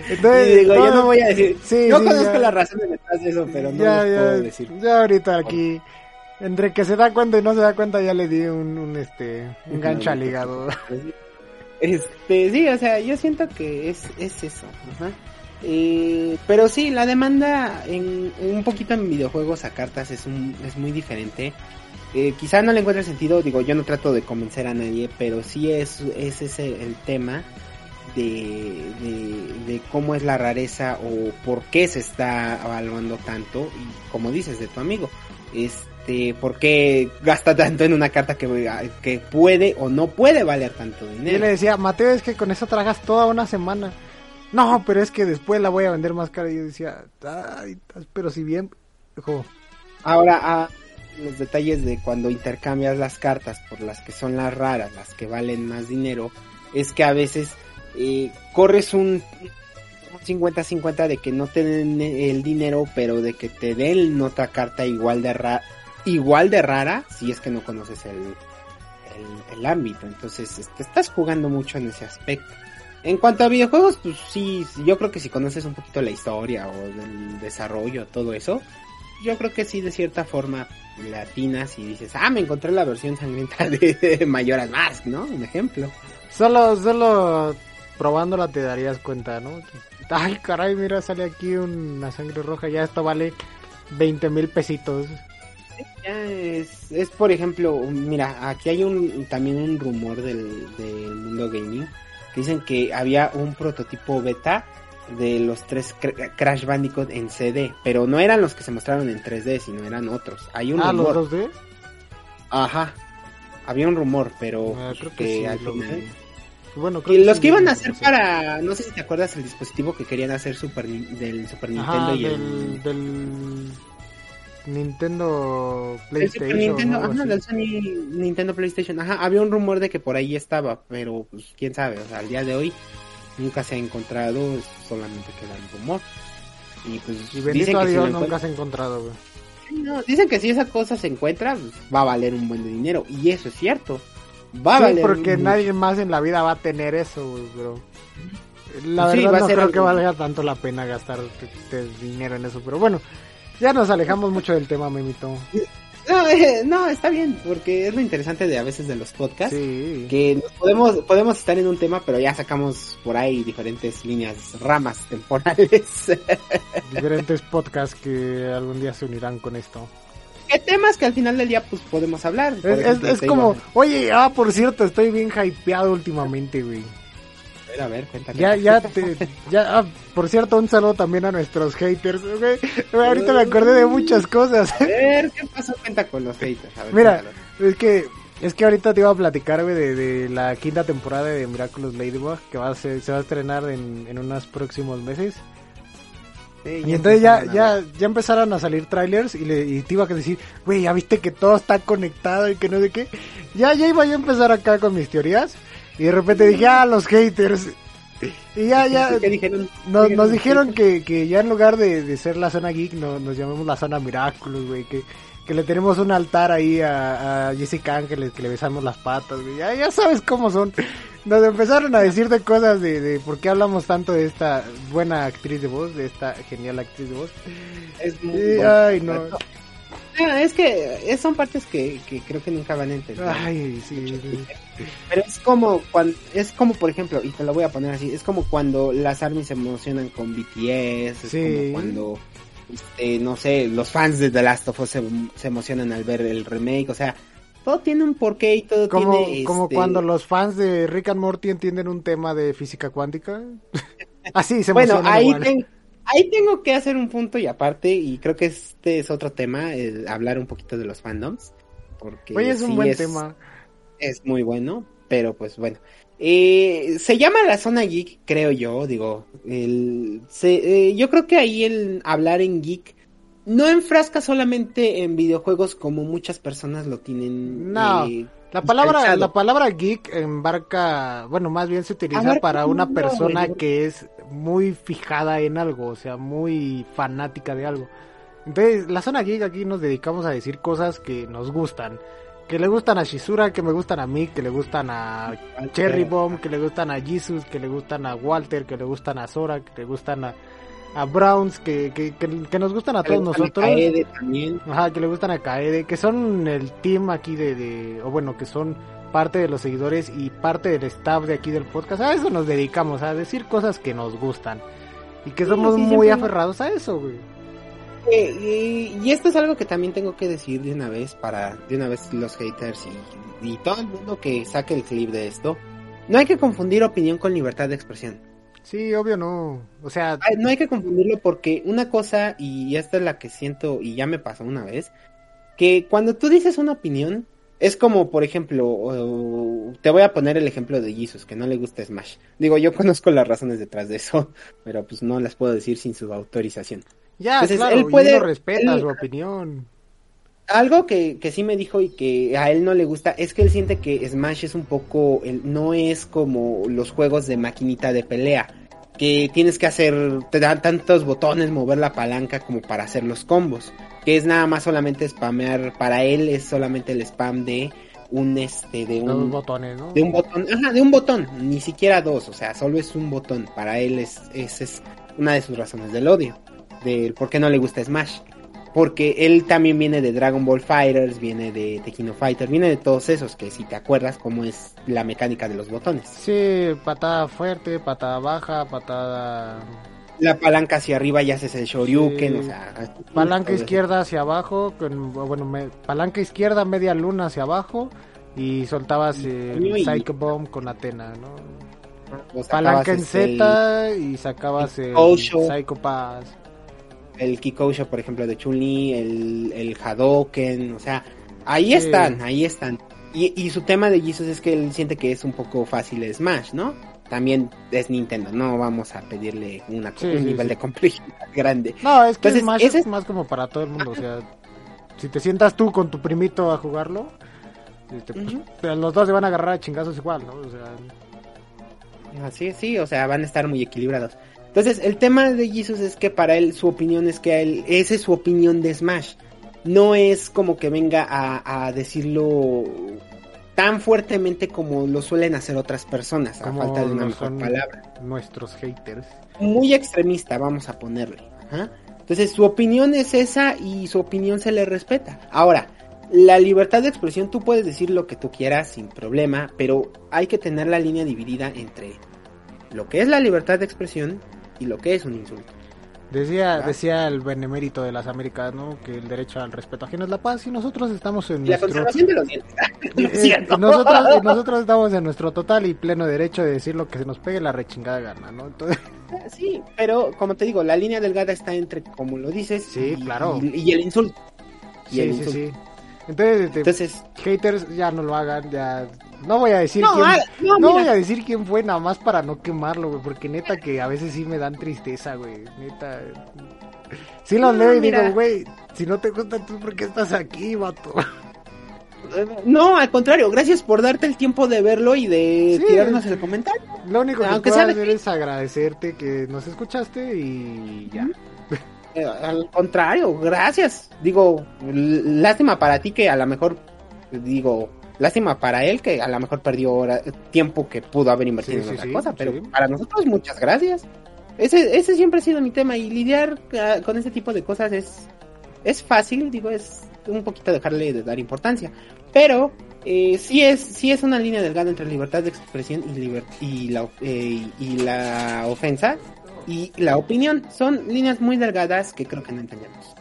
Entonces, digo, yo no voy a decir. Sí, yo conozco la razón detrás de eso, pero no ya, puedo decir. Ya ahorita aquí, entre que se da cuenta y no se da cuenta, ya le di un, un este, un gancho al hígado. [LAUGHS] Este, sí, o sea, yo siento que es, es eso. Ajá. Eh, pero sí, la demanda en un poquito en videojuegos a cartas es, un, es muy diferente. Eh, quizá no le encuentre sentido, digo, yo no trato de convencer a nadie, pero sí es, es ese el tema de, de, cómo es la rareza o por qué se está evaluando tanto, y como dices de tu amigo, este, por qué gasta tanto en una carta que, que puede o no puede valer tanto dinero. Yo le decía, Mateo, es que con eso tragas toda una semana no, pero es que después la voy a vender más cara. Y yo decía, ay, pero si bien, Ahora, a los detalles de cuando intercambias las cartas por las que son las raras, las que valen más dinero, es que a veces eh, corres un 50-50 de que no te den el dinero, pero de que te den otra carta igual de rara, igual de rara, si es que no conoces el, el, ámbito. Entonces, te estás jugando mucho en ese aspecto. En cuanto a videojuegos, pues sí, yo creo que si conoces un poquito la historia o el desarrollo, todo eso, yo creo que sí, de cierta forma, latinas y dices, ah, me encontré la versión sangrienta [LAUGHS] de Mayoras Mask, ¿no? Un ejemplo. Solo, solo probándola te darías cuenta, ¿no? Ay, caray, mira, sale aquí una sangre roja, ya esto vale 20 mil pesitos. Ya es, es, por ejemplo, mira, aquí hay un también un rumor del, del mundo gaming que dicen que había un prototipo beta de los tres Crash Bandicoot en CD, pero no eran los que se mostraron en 3D, sino eran otros. Hay un ah, rumor. los 2D. Ajá. Había un rumor, pero Ah, creo que que sí, al final- Bueno, Y los sí que iban a hacer para, no sé si te acuerdas el dispositivo que querían hacer Super del Super Nintendo Ajá, y del, el, del Nintendo el PlayStation. Super Nintendo, ¿no? Ajá, del Sony Nintendo PlayStation, ajá, había un rumor de que por ahí estaba, pero pues quién sabe, o sea, al día de hoy nunca se ha encontrado, solamente queda el rumor. Y pues Y dicen bendito a que si Dios lo nunca se ha encontrado, güey. no, dicen que si esa cosa se encuentra, pues, va a valer un buen de dinero, y eso es cierto. Va a Sí, valer porque mucho. nadie más en la vida va a tener eso, bro. La sí, verdad a no ser creo algo- que valga tanto la pena gastar dinero en eso, pero bueno, ya nos alejamos mucho del tema, Memito. No, eh, no, está bien, porque es lo interesante de a veces de los podcasts. Sí. que podemos podemos estar en un tema pero ya sacamos por ahí diferentes líneas ramas temporales [LAUGHS] Diferentes podcasts que algún día se unirán con esto. Qué temas que al final del día pues podemos hablar Es, ejemplo, como, oye, ah, por cierto, estoy bien hypeado últimamente, güey. a ver a ver cuéntame Ya, ya, [LAUGHS] te, ya, ah, por cierto, un saludo también a nuestros haters, güey. Güey, Ahorita me acordé de muchas cosas. a ver qué pasó cuenta con los haters a ver, Mira, cuéntalo. es que, es que ahorita te iba a platicar, güey, de, de la quinta temporada de Miraculous Ladybug, que va a ser, se va a estrenar en, en unos próximos meses. Sí, Y entonces ya, empezaron a ya, ya empezaron a salir trailers y, le, y te iba a decir, güey, ya viste que todo está conectado y que no sé qué. Ya, ya iba yo a empezar acá con mis teorías y de repente dije, ah, los haters. Y ya, ya, ¿Qué dijeron? nos, ¿Qué nos dijeron que, que ya en lugar de, de ser la zona geek, no, nos llamemos la zona Miraculous, güey, que, que le tenemos un altar ahí a, a Jessica Ángeles, que le besamos las patas, güey, ya, ya sabes cómo son. Nos empezaron a decir de cosas de, de por qué hablamos tanto de esta buena actriz de voz, de esta genial actriz de voz. es muy bueno. ay, no. No, es que eh, son partes que, que creo que nunca van a entender Ay, sí, sí. Pero es como cuando, es como por ejemplo, y te lo voy a poner así, es como cuando las armies se emocionan con BTS, es como cuando, este, no sé, los fans de The Last of Us se, se emocionan al ver el remake, o sea, todo tiene un porqué y todo Como, tiene, como este, cuando los fans de Rick and Morty entienden un tema de física cuántica. [LAUGHS] Así se Bueno, ahí, igual. ten- ahí tengo que hacer un punto y aparte, y creo que este es otro tema, hablar un poquito de los fandoms, porque Oye, es un buen es- tema. es muy bueno, pero pues bueno. Eh, se llama la zona geek, creo yo, digo. El, se- eh, yo creo que ahí el hablar en geek no enfrasca solamente en videojuegos como muchas personas lo tienen. No, eh, La palabra, la palabra geek embarca, bueno, más bien se utiliza para un una persona que es muy fijada en algo, o sea, muy fanática de algo. Entonces, la zona geek aquí nos dedicamos a decir cosas que nos gustan. Que le gustan a Shizura, que me gustan a mí, que le gustan a Cherry Bomb, que le gustan a Jesus, que le gustan a Walter, que le gustan a Sora, que le gustan a, a Browns, que, que, que, que nos gustan a todos gustan a nosotros. Kaede también. Ajá, que le gustan a Kaede, que son el team aquí de, de, o bueno, que son parte de los seguidores y parte del staff de aquí del podcast. A eso nos dedicamos, a decir cosas que nos gustan. Y que Sí, somos sí, muy siempre- aferrados a eso, güey. Eh, y, y esto es algo que también tengo que decir de una vez para de una vez los haters y, y todo el mundo que saque el clip de esto. No hay que confundir opinión con libertad de expresión. Sí, obvio no. O sea, Ay, No hay que confundirlo porque una cosa, y esta es la que siento, y ya me pasó una vez, que cuando tú dices una opinión, es como, por ejemplo, te voy a poner el ejemplo de Jesus, que no le gusta Smash. Digo, yo [LAUGHS] conozco las razones detrás de eso, pero pues no las puedo decir sin su autorización. ya, Entonces, claro, él puede- y respeta él- su opinión. Algo que, que sí me dijo y que a él no le gusta es que él siente que Smash es un poco, el- no es como los juegos de maquinita de pelea, que tienes que hacer, te dan tantos botones, mover la palanca como para hacer los combos, que es nada más solamente spamear, para él es solamente el spam de un este de un botones, ¿no? de un botón, ajá, de un botón, ni siquiera dos, o sea, solo es un botón. Para él es, es, es una de sus razones del odio, del por qué no le gusta Smash. Porque él también viene de Dragon Ball Fighters, viene de Tekkino Fighter, viene de todos esos que si te acuerdas cómo es la mecánica de los botones. Sí, patada fuerte, patada baja, patada... La palanca hacia arriba ya haces el Shoryuken, Sí. o sea... Palanca todo eso. izquierda hacia abajo, con, bueno, me- palanca izquierda, media luna hacia abajo y soltabas el Y- Psycho Bomb con Atena, ¿no? Palanca en este, el- Z y sacabas el. Psycho Pass. El Kikosho, por ejemplo, de Chun-Li, el, el Hadoken, o sea, ahí Sí. están, ahí están. Y, y su tema de Jesus es que él siente que es un poco fácil el Smash, ¿no? También es Nintendo, no vamos a pedirle una, Sí, un sí, nivel de complejidad [LAUGHS] grande. No, es que Entonces, Smash ese es más como para todo el mundo, o sea, si te sientas tú con tu primito a jugarlo, este, pues, los dos se van a agarrar a chingazos igual, ¿no? O sea, Así sí, o sea, van a estar muy equilibrados. Entonces, el tema de Jesus es que para él, su opinión es que él, esa es su opinión de Smash. No es como que venga a, a decirlo tan fuertemente como lo suelen hacer otras personas, a falta de una mejor palabra. nuestros haters. Muy extremista, vamos a ponerle. Ajá. Entonces, su opinión es esa y su opinión se le respeta. Ahora, la libertad de expresión, tú puedes decir lo que tú quieras sin problema, pero hay que tener la línea dividida entre lo que es la libertad de expresión y lo que es un insulto. Decía, ¿verdad? decía el benemérito de las Américas, ¿no? Que el derecho al respeto ajeno es la paz y nosotros estamos en Y la nuestro... conservación de los dientes. [LAUGHS] No es Eh, cierto. nosotros, nosotros estamos en nuestro total y pleno derecho de decir lo que se nos pegue la rechingada gana, ¿no? Entonces, Sí, pero como te digo, la línea delgada está entre, como lo dices, Sí, y, claro. y, y el insulto. Y sí, sí, insulto. sí. Entonces, este, Entonces, haters ya no lo hagan, ya... No voy a decir no, quién... ah, no, voy a decir quién fue nada más para no quemarlo, güey, porque neta que a veces sí me dan tristeza, güey, neta. Sí los No, leo y mira. digo, güey, si no te gusta tú, ¿por qué estás aquí, vato? [LAUGHS] no, al contrario, gracias por darte el tiempo de verlo y de Sí. tirarnos el comentario. Lo único que Aunque puedo hacer es agradecerte que nos escuchaste y ya. Eh, al contrario, gracias. Digo, lástima para ti que a lo mejor, digo, lástima para él que a lo mejor perdió hora- tiempo que pudo haber invertido Sí, en sí, otra sí, cosa, pero para nosotros muchas gracias. Ese, ese siempre ha sido mi tema y lidiar ah, con ese tipo de cosas es, es fácil, digo, es un poquito dejarle de dar importancia, pero eh, sí es sí es una línea delgada entre libertad de expresión y, liber- y, la, eh, y la ofensa y la opinión. Son líneas muy delgadas que creo que no entendemos.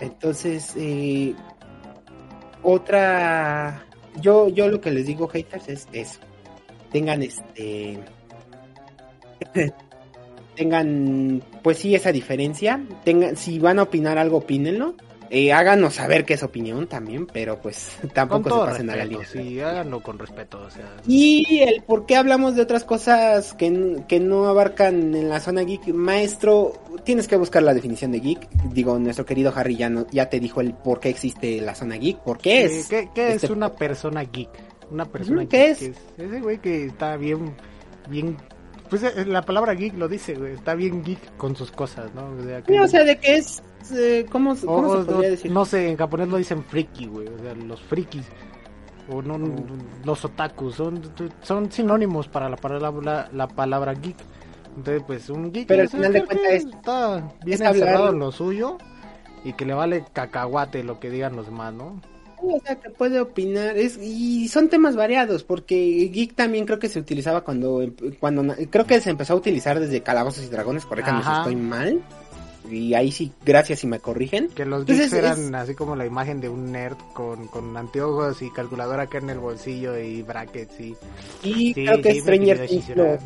Entonces, eh, otra... Yo, yo lo que les digo, haters, es eso. Tengan este... [LAUGHS] tengan, pues sí, esa diferencia. Tengan, si van a opinar algo, opínenlo. Eh, háganos saber qué es opinión también, pero pues [LAUGHS] tampoco se pasen a la respeto, línea. sí, háganlo con respeto, o sea. Y el por qué hablamos de otras cosas que, que no abarcan en la zona geek, maestro, tienes que buscar la definición de geek. Digo, nuestro querido Harry ya, no, ya te dijo el por qué existe la zona geek. ¿Por qué Sí, es? ¿Qué, qué este- es una persona geek? Una persona ¿qué geek, es? que Ese güey que está bien, bien... Pues eh, la palabra geek lo dice, güey, está bien geek con sus cosas, ¿no? O sea, que- Sí, o sea, de qué es, eh, ¿cómo, o- cómo se o- podría o- decir? no sé, en japonés lo dicen friki, güey, o sea, los frikis. O no, los otakus, son, son sinónimos para la palabra, la palabra geek. Entonces, pues un geek Pero al es final de cuentas es- está bien es encerrado en lo suyo y que le vale cacahuate lo que digan los demás, ¿no? O sea, que puede opinar. Es, y son temas variados, porque geek también creo que se utilizaba cuando, cuando creo que se empezó a utilizar desde Calabozos y Dragones, corríjanme si estoy mal. Y ahí sí, gracias si me corrigen. Que los Entonces, geeks eran es- así como la imagen de un nerd con, con anteojos y calculadora acá en el bolsillo y brackets y... Y Sí, creo que Stranger Things lo-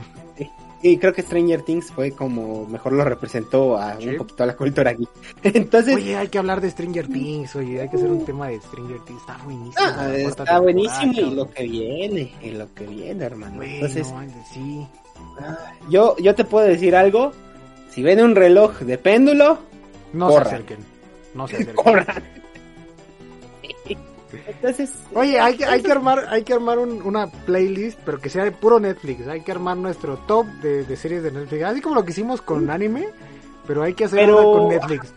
y creo que Stranger Things fue como mejor lo representó a Sí. un poquito a la cultura geek. [LAUGHS] Entonces, Oye, hay que hablar de Stranger Things, oye, hay que hacer un tema de Stranger Things, está buenísimo. ah, está buenísimo y lo que viene, y lo que viene, hermano. Güey, Entonces, sí. yo, yo te puedo decir algo. Si ven un reloj de péndulo, No Corran. se acerquen, no se [LAUGHS] acerquen. corran. Entonces, Oye, hay que, hay que armar, hay que armar un- una playlist, pero que sea de puro Netflix. Hay que armar nuestro top de, de series de Netflix, así como lo que hicimos con anime, pero hay que hacer Pero- una con Netflix.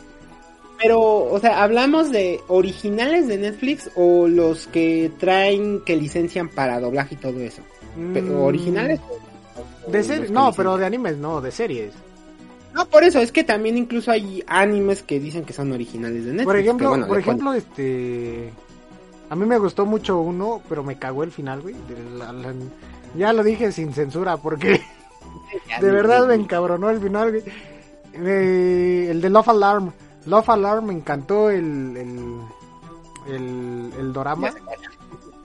pero, o sea, ¿hablamos de originales de Netflix o los que traen, que licencian para doblaje y todo eso? Pero, Mm, ¿Originales? o- De series, no, licencian? pero de animes no, de series. No, por eso, es que también incluso hay animes que dicen que son originales de Netflix. Por ejemplo, bueno, por cual- ejemplo, este a mí me gustó mucho uno, pero me cagó el final, güey. la- la- ya lo dije sin censura porque [LAUGHS] de verdad me encabronó el final, güey. Eh, el de Love Alarm. Love Alarm me encantó el el el, el dorama.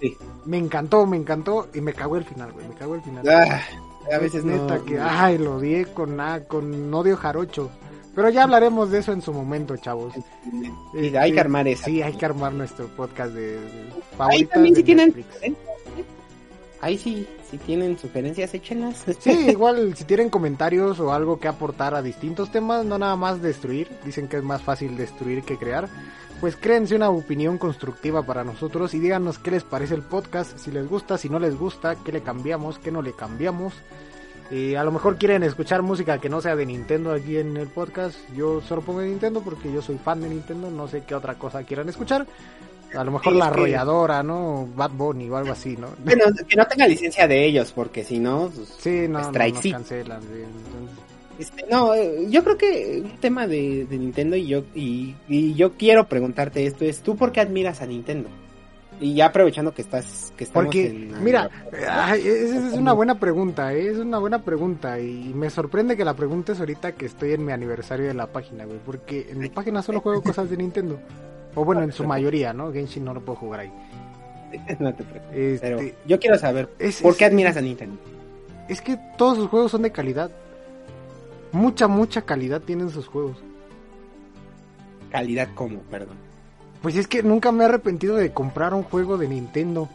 Sí. Me encantó, me encantó y me cagó el final, güey. Me cagó el final. Ah, a veces no- neta que ay, lo odié con ah, con odio jarocho. Pero ya hablaremos de eso en su momento, chavos. Sí, hay que armar eso. Sí, hay que armar nuestro podcast de, de Ahí también si tienen. Ahí sí, si tienen sugerencias, échenlas. Sí, [LAUGHS] igual si tienen comentarios o algo que aportar a distintos temas, no nada más destruir, dicen que es más fácil destruir que crear, pues créense una opinión constructiva para nosotros y díganos qué les parece el podcast, si les gusta, si no les gusta, qué le cambiamos, qué no le cambiamos. Y a lo mejor quieren escuchar música que no sea de Nintendo aquí en el podcast. Yo solo pongo de Nintendo porque yo soy fan de Nintendo. No sé qué otra cosa quieran escuchar. A lo mejor Sí, la es que- arrolladora, ¿no? Bad Bunny o algo así, ¿no? Bueno, que no tenga licencia de ellos, porque si no, pues, Sí, no, no, Strike, nos cancelan. sí, entonces- Este, no, yo creo que un tema de, de Nintendo y yo y, y yo quiero preguntarte esto es ¿tú por qué admiras a Nintendo? Y ya aprovechando que estás que estamos Porque, en mira, ay, esa es una buena pregunta, ¿eh? es una buena pregunta y me sorprende que la preguntes ahorita que estoy en mi aniversario de la página, güey, porque en mi página solo juego cosas de Nintendo. O bueno, en su mayoría, ¿no? Genshin no lo puedo jugar ahí. [LAUGHS] no te preocupes, Este, pero yo quiero saber es- ¿por es- qué admiras a Nintendo? Es que todos sus juegos son de calidad. Mucha, mucha calidad tienen sus juegos. Calidad como, perdón. Pues es que nunca me he arrepentido de comprar un juego de Nintendo.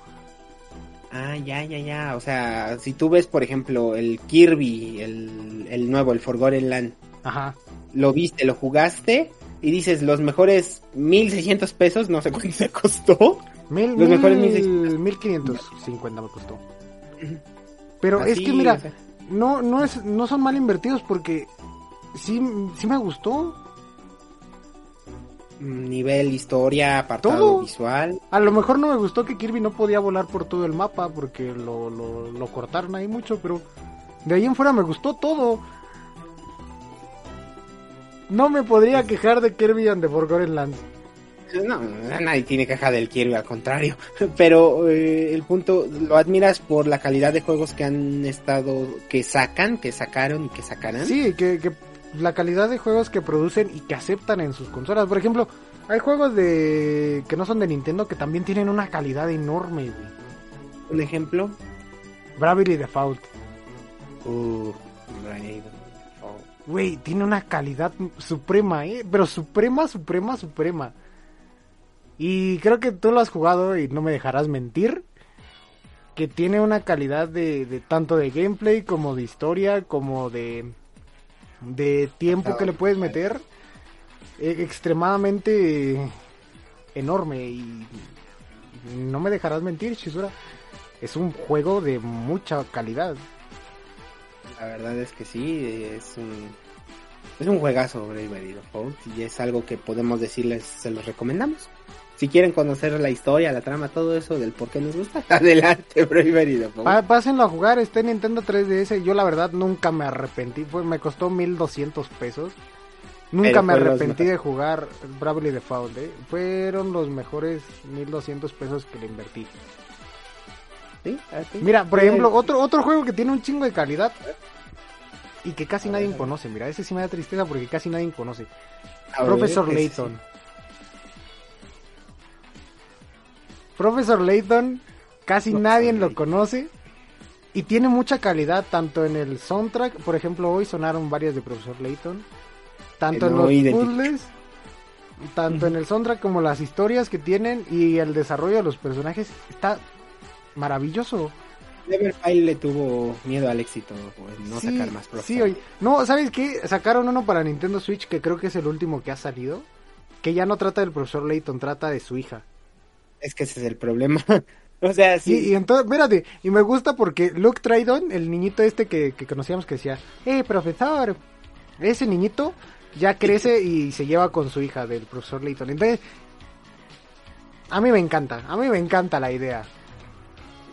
Ah, ya, ya, ya. O sea, si tú ves, por ejemplo, el Kirby, el, el nuevo, el Forgotten Land, Ajá. lo viste, lo jugaste y dices los mejores 1600 pesos, no sé cuánto se costó. Mil, Los mejores mil, 1600. 1550 me costó. Pero es que mira, o sea, no, no es, no son mal invertidos porque sí, sí me gustó. nivel, historia, apartado Todo. visual. A lo mejor no me gustó que Kirby no podía volar por todo el mapa porque lo, lo, lo cortaron ahí mucho, pero de ahí en fuera me gustó todo. No me podría quejar de Kirby and the Forgotten Lands. No, nadie tiene queja del Kirby, al contrario. [LAUGHS] Pero eh, el punto, lo admiras por la calidad de juegos que han estado, que sacan, que sacaron y que sacarán. Sí, que, que la calidad de juegos que producen y que aceptan en sus consolas. Por ejemplo, hay juegos de que no son de Nintendo que también tienen una calidad enorme, güey. Un ejemplo. Bravely Default. Uh, Raid. Güey, tiene una calidad suprema, ¿eh? Pero suprema, suprema, suprema. Y creo que tú lo has jugado y no me dejarás mentir. Que tiene una calidad de, tanto de gameplay como de historia, como de, de tiempo que le puedes meter. eh, extremadamente enorme. Y no me dejarás mentir, Shizura. Es un juego de mucha calidad. La verdad es que sí, es un, es un juegazo Bravery Default y es algo que podemos decirles, se los recomendamos. Si quieren conocer la historia, la trama, todo eso del por qué nos gusta, [LAUGHS] adelante Bravery Default. Pásenlo a jugar, está en Nintendo 3DS. Yo la verdad nunca me arrepentí, fue, me costó 1200 pesos. Nunca me arrepentí de jugar Bravely Default, ¿eh? Fueron los mejores 1200 pesos que le invertí. ¿Sí? Mira, por ejemplo, otro otro juego que tiene un chingo de calidad y que casi nadie conoce. Mira, ese sí me da tristeza porque casi nadie conoce. a ver, Profesor ese Layton. Profesor Layton, casi Profesor nadie lo conoce y tiene mucha calidad tanto en el soundtrack, por ejemplo, hoy sonaron varias de Profesor Layton, tanto en los puzzles, tanto en el soundtrack como las historias que tienen y el desarrollo de los personajes está maravilloso. Neverfile le tuvo miedo al éxito, pues no sí, sacar más Profesor. sí, oye. No, ¿sabes qué? Sacaron uno para Nintendo Switch que creo que es el último que ha salido, que ya no trata del profesor Layton, trata de su hija. Es que ese es el problema. [LAUGHS] o sea, sí. Y, y entonces, espérate, y me gusta porque Luke Tridon, el niñito este que, que conocíamos que decía, eh, profesor, ese niñito ya crece y se lleva con su hija del profesor Layton. Entonces, a mí me encanta, a mí me encanta la idea.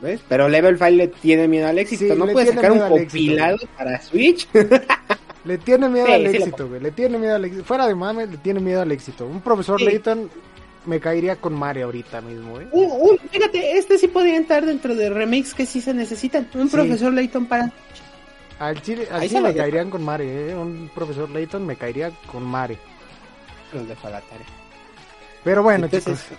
¿Ves? Pero Level 5 le tiene miedo al éxito. Sí, no puede sacar un éxito. compilado para Switch. [LAUGHS] Le tiene miedo Sí, al sí éxito, güey. Le tiene miedo al éxito. Fuera de mames, le tiene miedo al éxito. Un profesor. Layton me caería con Mario ahorita mismo, ¿eh? Uh, uh, fíjate, este sí podría entrar dentro de remakes que sí se necesitan. Un profesor Layton para. Al chile, al Ahí chile me dejo. caerían con Mario, ¿eh? Un profesor Layton me caería con Mario. Los la tarea. Pero bueno, Entonces, chicos.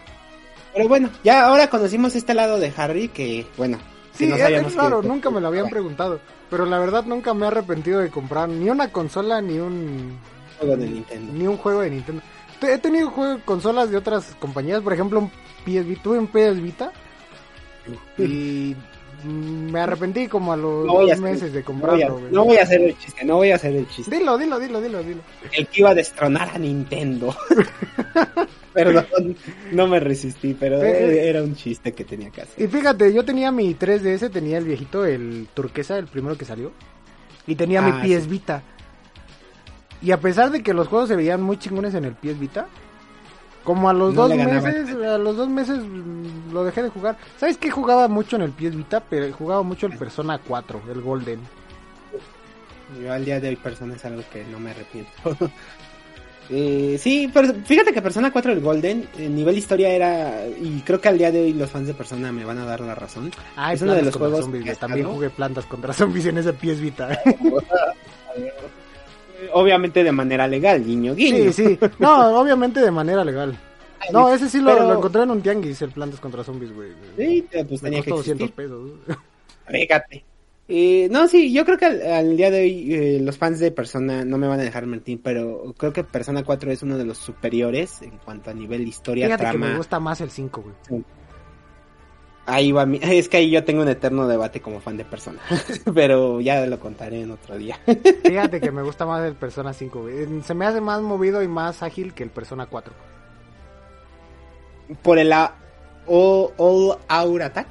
Pero bueno, ya ahora conocimos este lado de Harry que, bueno, que Sí, no es, raro, que- nunca me lo habían preguntado. Pero la verdad nunca me he arrepentido de comprar ni una consola ni un juego de Nintendo. ni un juego de Nintendo. Te- He tenido juegos, consolas de otras compañías, por ejemplo, un PS Vita, tuve un PS Vita [LAUGHS] y me arrepentí como a los No dos hacer- meses de No voy, a, comprarlo. no voy a hacer el chiste, no voy a hacer el chiste. Dilo, dilo, dilo, dilo, dilo. El que iba a destronar a Nintendo. [LAUGHS] Perdón, no me resistí, pero era un chiste que tenía que hacer. Y fíjate, yo tenía mi 3DS, tenía el viejito, el turquesa, el primero que salió. Y tenía mi Ah, PS sí. Vita. Y a pesar de que los juegos se veían muy chingones en el PS Vita, como a los No dos meses, a los dos meses lo dejé de jugar. ¿Sabes qué jugaba mucho en el PS Vita? Pero jugaba mucho el Persona 4, el Golden. Yo al día de hoy Persona es algo que no me arrepiento. [LAUGHS] Eh, sí, pero fíjate que Persona 4 el Golden, el nivel historia era, y creo que al día de hoy los fans de Persona me van a dar la razón. Ah, Es uno de los juegos zombies, que. También jugué plantas contra zombies en ese PS Vita. [LAUGHS] Obviamente de manera legal, guiño guiño. sí, sí. [LAUGHS] No, obviamente de manera legal. No, ese sí lo, Pero- lo encontré en un tianguis, el plantas contra zombies, güey. Sí, pues Me tenía que costó 200 existir. pesos. [LAUGHS] Fíjate. Eh, no, sí, yo creo que al, al día de hoy eh, los fans de Persona no me van a dejar mentir, pero creo que Persona 4 es uno de los superiores en cuanto a nivel historia, Fíjate que trama. me gusta más el 5, güey. Ahí va mi... [LAUGHS] Es que ahí yo tengo un eterno debate como fan de Persona, [LAUGHS] pero ya lo contaré en otro día. [LAUGHS] Fíjate que me gusta más el Persona 5, güey. Se me hace más movido y más ágil que el Persona 4. Por el a- All, all Out Attack,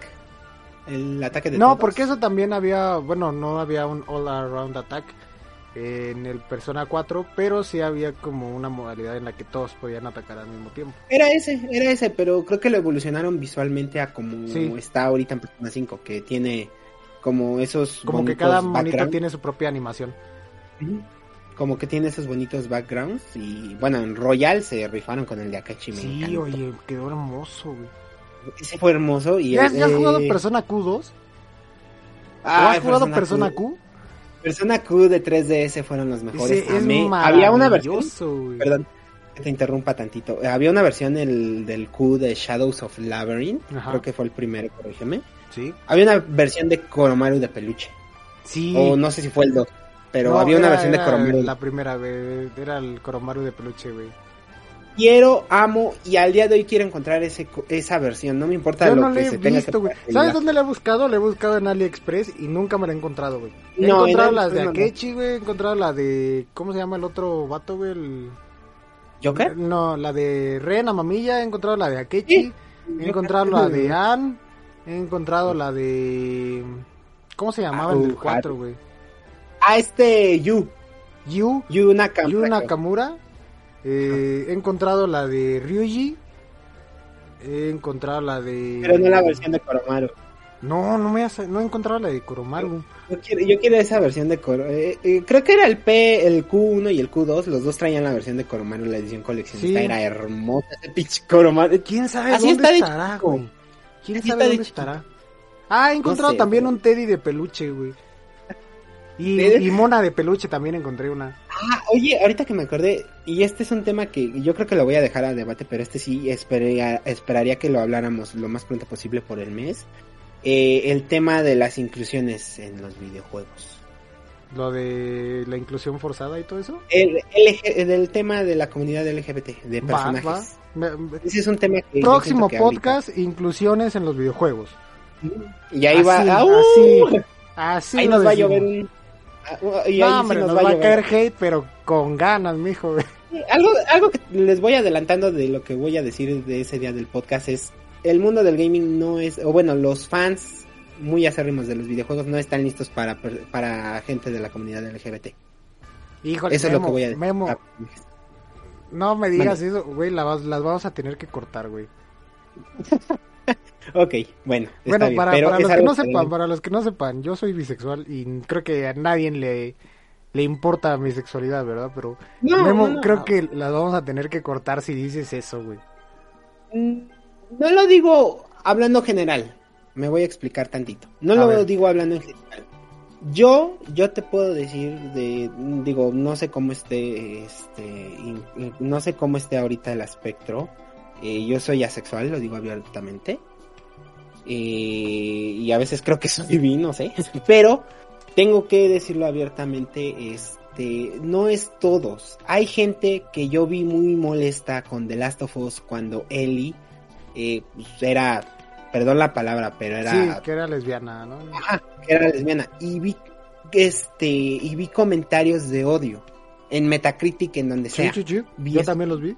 el ataque de No, todos. porque eso también había, bueno, no había un All Around Attack en el Persona 4, pero sí había como una modalidad en la que todos podían atacar al mismo tiempo. Era ese, era ese, pero creo que lo evolucionaron visualmente a como Sí. está ahorita en Persona 5, que tiene como esos Como que cada background. tiene su propia animación. Como que tiene esos bonitos backgrounds y bueno, en Royal se rifaron con el de Akachi. me Sí, encantó. oye, quedó hermoso, güey. Ese fue hermoso y ¿Ya, ya has jugado Persona Q2? ah, ¿O has jugado Persona Q. Q? Persona Q de 3DS fueron los mejores. Ese es. Había una versión, güey. perdón, que te interrumpa tantito. Había una versión el, del Q de Shadows of Labyrinth, Ajá. creo que fue el primero, corrígeme. Sí. Había una versión de Koromaru de peluche. Sí. O no sé si fue el 2. Pero No, había una era- versión de era Koromaru. La primera, güey. Era el Koromaru de peluche, güey. Quiero, amo y al día de hoy quiero encontrar ese, esa versión. No me importa Yo lo no que le he se tenga que visto. ¿Sabes dónde le he buscado? Le he buscado en AliExpress y nunca me la he encontrado, güey. He No, en encontrado las de. Akechi, güey. He encontrado la de. ¿Cómo se llama el otro vato, güey? El... ¿Joker? No, la de Ren Mamilla. He encontrado la de Akechi. Sí. He encontrado la de [LAUGHS] Ann. He encontrado la de. ¿Cómo se llamaba el del Ah, 4, güey? Ah, este Yu. Yu. Yu Nakamura. Yu Nakamura. Eh, he encontrado la de Ryuji. He encontrado la de. Pero no la versión de Koromaru. No, no me ha sa- no he encontrado la de Koromaru. Yo quiero, yo quiero esa versión de Koromaru. creo que era el P, el Q1 y el Q2. Los dos traían la versión de Koromaru, la edición coleccionista. Sí. Era hermosa ese pinche Koromaru. ¿Quién sabe Así dónde estará, güey? ¿Quién Así sabe dónde chico. estará? Ah, he encontrado sé, también un Teddy de peluche, güey. Y, y Mona de peluche también encontré una. Ah, oye, ahorita que me acordé, y este es un tema que yo creo que lo voy a dejar a debate, pero este sí esperaría, esperaría que lo habláramos lo más pronto posible por el mes. Eh, el tema de las inclusiones en los videojuegos. Lo de la inclusión forzada y todo eso. El, del tema de la comunidad LGBT, de Va, personajes. va. Me- me- Ese es un tema que... Próximo ahorita- podcast, inclusiones en los videojuegos. Y ahí va... Así, así, así ahí nos va a llover un... y No, ahí sí hombre, nos nos va a caer hate, pero con ganas, mijo. Algo, algo que les voy adelantando de lo que voy a decir de ese día del podcast es, el mundo del gaming no es, o bueno, los fans muy acérrimos de los videojuegos no están listos para, para gente de la comunidad LGBT. Híjole, Eso es lo que voy a decir. Memo, Ah, no me digas eso, güey, la vas- las vamos a tener que cortar, güey. [LAUGHS] Ok, bueno. está Bueno, bien, para, pero para es los que no sepan, para los que no sepan, yo soy bisexual y creo que a nadie le, le importa mi sexualidad, ¿verdad? Pero No, Memo, no, no. creo que las vamos a tener que cortar si dices eso, güey. Mm, No lo digo hablando general. Me voy a explicar tantito. No A lo ver. digo hablando en general. Yo, yo te puedo decir de, digo, no sé cómo esté, este, in- in- no sé cómo esté ahorita el espectro. Eh, yo soy asexual, lo digo abiertamente. Eh, y a veces creo que soy bi, no sé. Pero tengo que decirlo abiertamente, este, no es todos. Hay gente que yo vi muy molesta con The Last of Us cuando Ellie eh, pues, era, perdón la palabra, pero era, Sí, que era lesbiana, ¿no? ajá, que era lesbiana. Y vi, este, y vi comentarios de odio en Metacritic, en donde Sí, sea. sí, Yo eso. también los vi.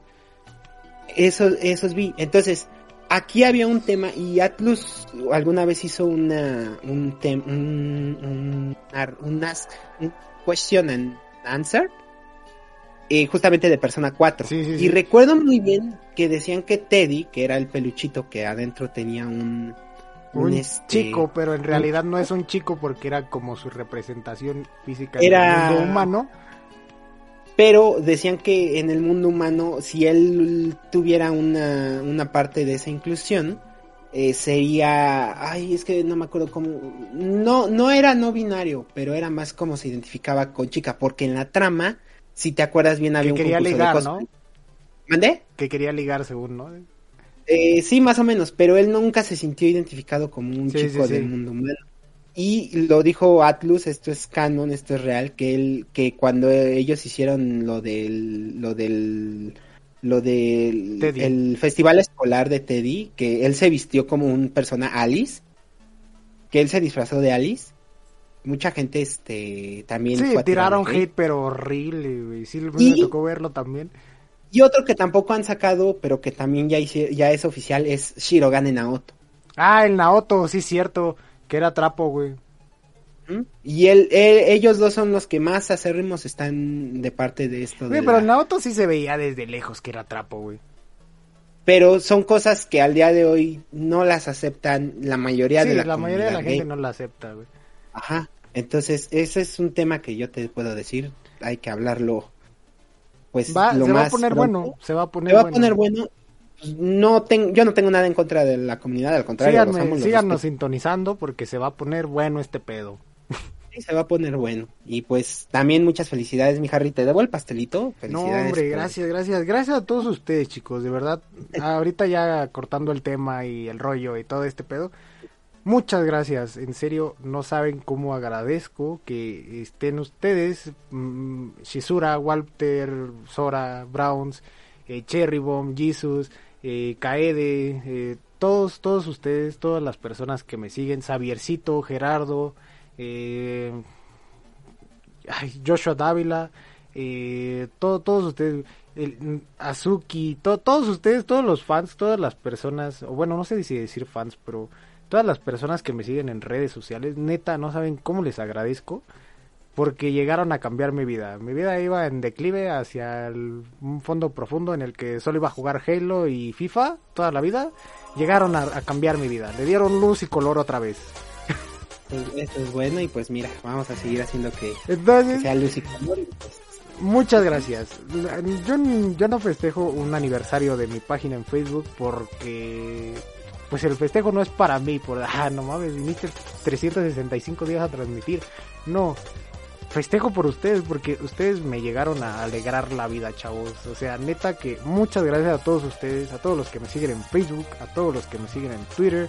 Eso, esos vi. Entonces, aquí había un tema y Atlus alguna vez hizo una, un tem, un, un, unas, un question and answer, eh, justamente de Persona 4. Sí, sí, y sí. recuerdo muy bien que decían que Teddy, que era el peluchito que adentro tenía un, Un este, chico, pero en realidad no es un chico porque era como su representación física Era- el mundo humano. Pero decían que en el mundo humano, si él tuviera una, una parte de esa inclusión, eh, sería, ay, es que no me acuerdo cómo, no, no era no binario, pero era más como se identificaba con chica, porque en la trama, si te acuerdas bien, había Que un quería ligar, de ¿no? ¿Mandé? Que quería ligar según, ¿no? Eh, sí, más o menos, pero él nunca se sintió identificado como un Sí, chico sí, del sí. mundo humano. Y lo dijo Atlus, esto es canon, esto es real, que él, que cuando ellos hicieron lo del, lo del, lo del, Teddy. el festival escolar de Teddy, que él se vistió como un persona Alice, que él se disfrazó de Alice, mucha gente, este, también Sí, fue tiraron hate. hate, pero horrible, güey. Sí, me Y- tocó verlo también. Y otro que tampoco han sacado, pero que también ya hice- ya es oficial, es Shirogane Naoto. Ah, el Naoto, sí, cierto. Que era trapo, güey. Y él, él- ellos dos son los que más acérrimos están de parte de esto. de Güey, pero la- Naoto sí se veía desde lejos que era trapo, güey. Pero son cosas que al día de hoy no las aceptan la mayoría Sí, de la la mayoría de la gente gay. no la acepta, güey. Ajá. Entonces, ese es un tema que yo te puedo decir. Hay que hablarlo. Pues Va, lo se va a poner pronto. bueno, se va a poner Se va a bueno. poner bueno. No tengo, yo no tengo nada en contra de la comunidad, al contrario. Síganme, los síganos sintonizando porque se va a poner bueno este pedo. Sí, se va a poner bueno. Y pues también muchas felicidades, mi Harry. Te debo el pastelito. No, Felicidades. hombre, por- gracias, gracias. Gracias a todos ustedes, chicos, de verdad. [LAUGHS] Ahorita ya cortando el tema y el rollo y todo este pedo. Muchas gracias, en serio, no saben cómo agradezco que estén ustedes, mm, Shizura, Walter, Sora, Browns, eh, Cherry Bomb, Jesus, eh, Kaede, eh, todos, todos ustedes, todas las personas que me siguen, Xaviercito, Gerardo, eh, Joshua Dávila, eh, todo- todos ustedes, el, Azuki, to- todos ustedes, todos los fans, todas las personas, o bueno, no sé si decir fans, pero todas las personas que me siguen en redes sociales, neta, no saben cómo les agradezco, porque llegaron a cambiar mi vida. Mi vida iba en declive hacia el- un fondo profundo en el que solo iba a jugar Halo y FIFA toda la vida. Llegaron a, a cambiar mi vida, le dieron luz y color otra vez. Pues, esto es bueno y pues mira, vamos a seguir haciendo que, sea luz y color. y, pues, Muchas gracias. Yo, yo no festejo un aniversario de mi página en Facebook porque pues el festejo no es para mí, por ah, no mames, viniste 365 días a transmitir. No, festejo por ustedes porque ustedes me llegaron a alegrar la vida, chavos. O sea, neta que muchas gracias a todos ustedes, a todos los que me siguen en Facebook, a todos los que me siguen en Twitter,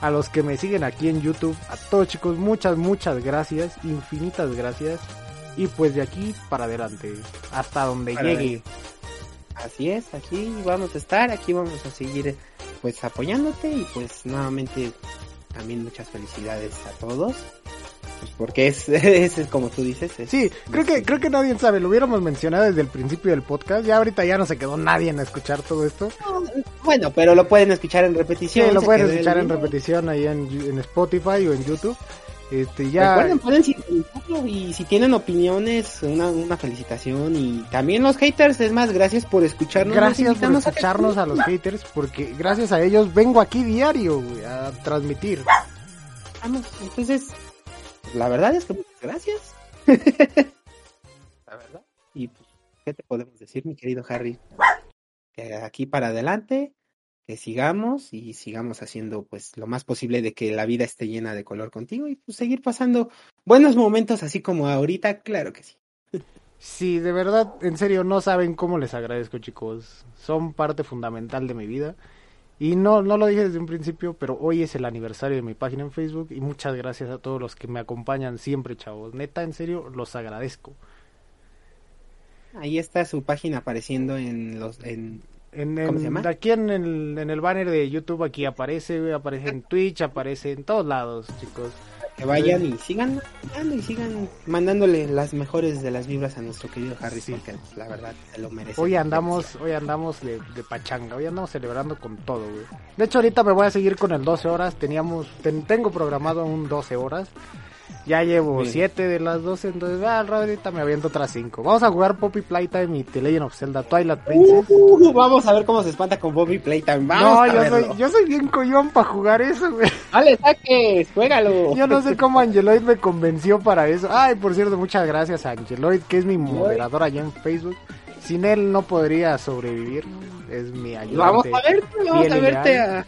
a los que me siguen aquí en YouTube, a todos chicos, muchas, muchas gracias, infinitas gracias. Y pues de aquí para adelante, hasta donde Para llegue. Así es, aquí vamos a estar, aquí vamos a seguir pues apoyándote y pues nuevamente también muchas felicidades a todos. Porque [LAUGHS] es, es, como tú dices. es- Sí, creo que, creo que nadie sabe, lo hubiéramos mencionado desde el principio del podcast, ya ahorita ya no se quedó nadie en escuchar todo esto. Bueno, pero lo pueden escuchar en Sí, repetición. lo se pueden escuchar en repetición ahí en, en Spotify o en YouTube. Este, ya. Recuerden, pueden y si tienen opiniones, una, una felicitación y también los haters, es más, gracias por escucharnos. Gracias por invitamos a- escucharnos a los haters, porque gracias a ellos vengo aquí diario, güey, a transmitir. Vamos, entonces, la verdad es que muchas gracias. la verdad. Y pues, ¿qué te podemos decir, mi querido Harry? Que aquí para adelante, que sigamos y sigamos haciendo pues lo más posible de que la vida esté llena de color contigo y pues seguir pasando buenos momentos así como ahorita, claro que sí. Sí, de verdad, en serio, no saben cómo les agradezco, chicos. Son parte fundamental de mi vida. Y no, no lo dije desde un principio, pero hoy es el aniversario de mi página en Facebook y muchas gracias a todos los que me acompañan siempre, chavos. Neta, en serio, los agradezco. Ahí está su página apareciendo en los en En, ¿Cómo en- se llama? Aquí en el, en el banner de YouTube aquí aparece, aparece en Twitch, aparece en todos lados, chicos. Que vayan y sigan mandando y sigan mandándole las mejores de las vibras a nuestro querido Harry Sí. porque la verdad se lo merece. Hoy andamos, hoy andamos de, de pachanga, hoy andamos celebrando con todo, güey. De hecho, ahorita me voy a seguir con el 12 horas, teníamos, ten- tengo programado un 12 horas. Ya llevo Bien. 7 de las 12, entonces ah, ahorita me aviento otras 5. Vamos a jugar Poppy Playtime y The Legend of Zelda Twilight Princess. Uh, vamos a ver cómo se espanta con Bobby Playtime. Vamos no, yo verlo. soy, yo soy bien collón para jugar eso, güey. Dale, saques, juégalo. Yo no sé cómo Angeloid me convenció para eso. Ay, por cierto, muchas gracias a Angeloid, que es mi moderador allá en Facebook. Sin él no podría sobrevivir. Es mi ayudante. Vamos a verte, vamos a verte a...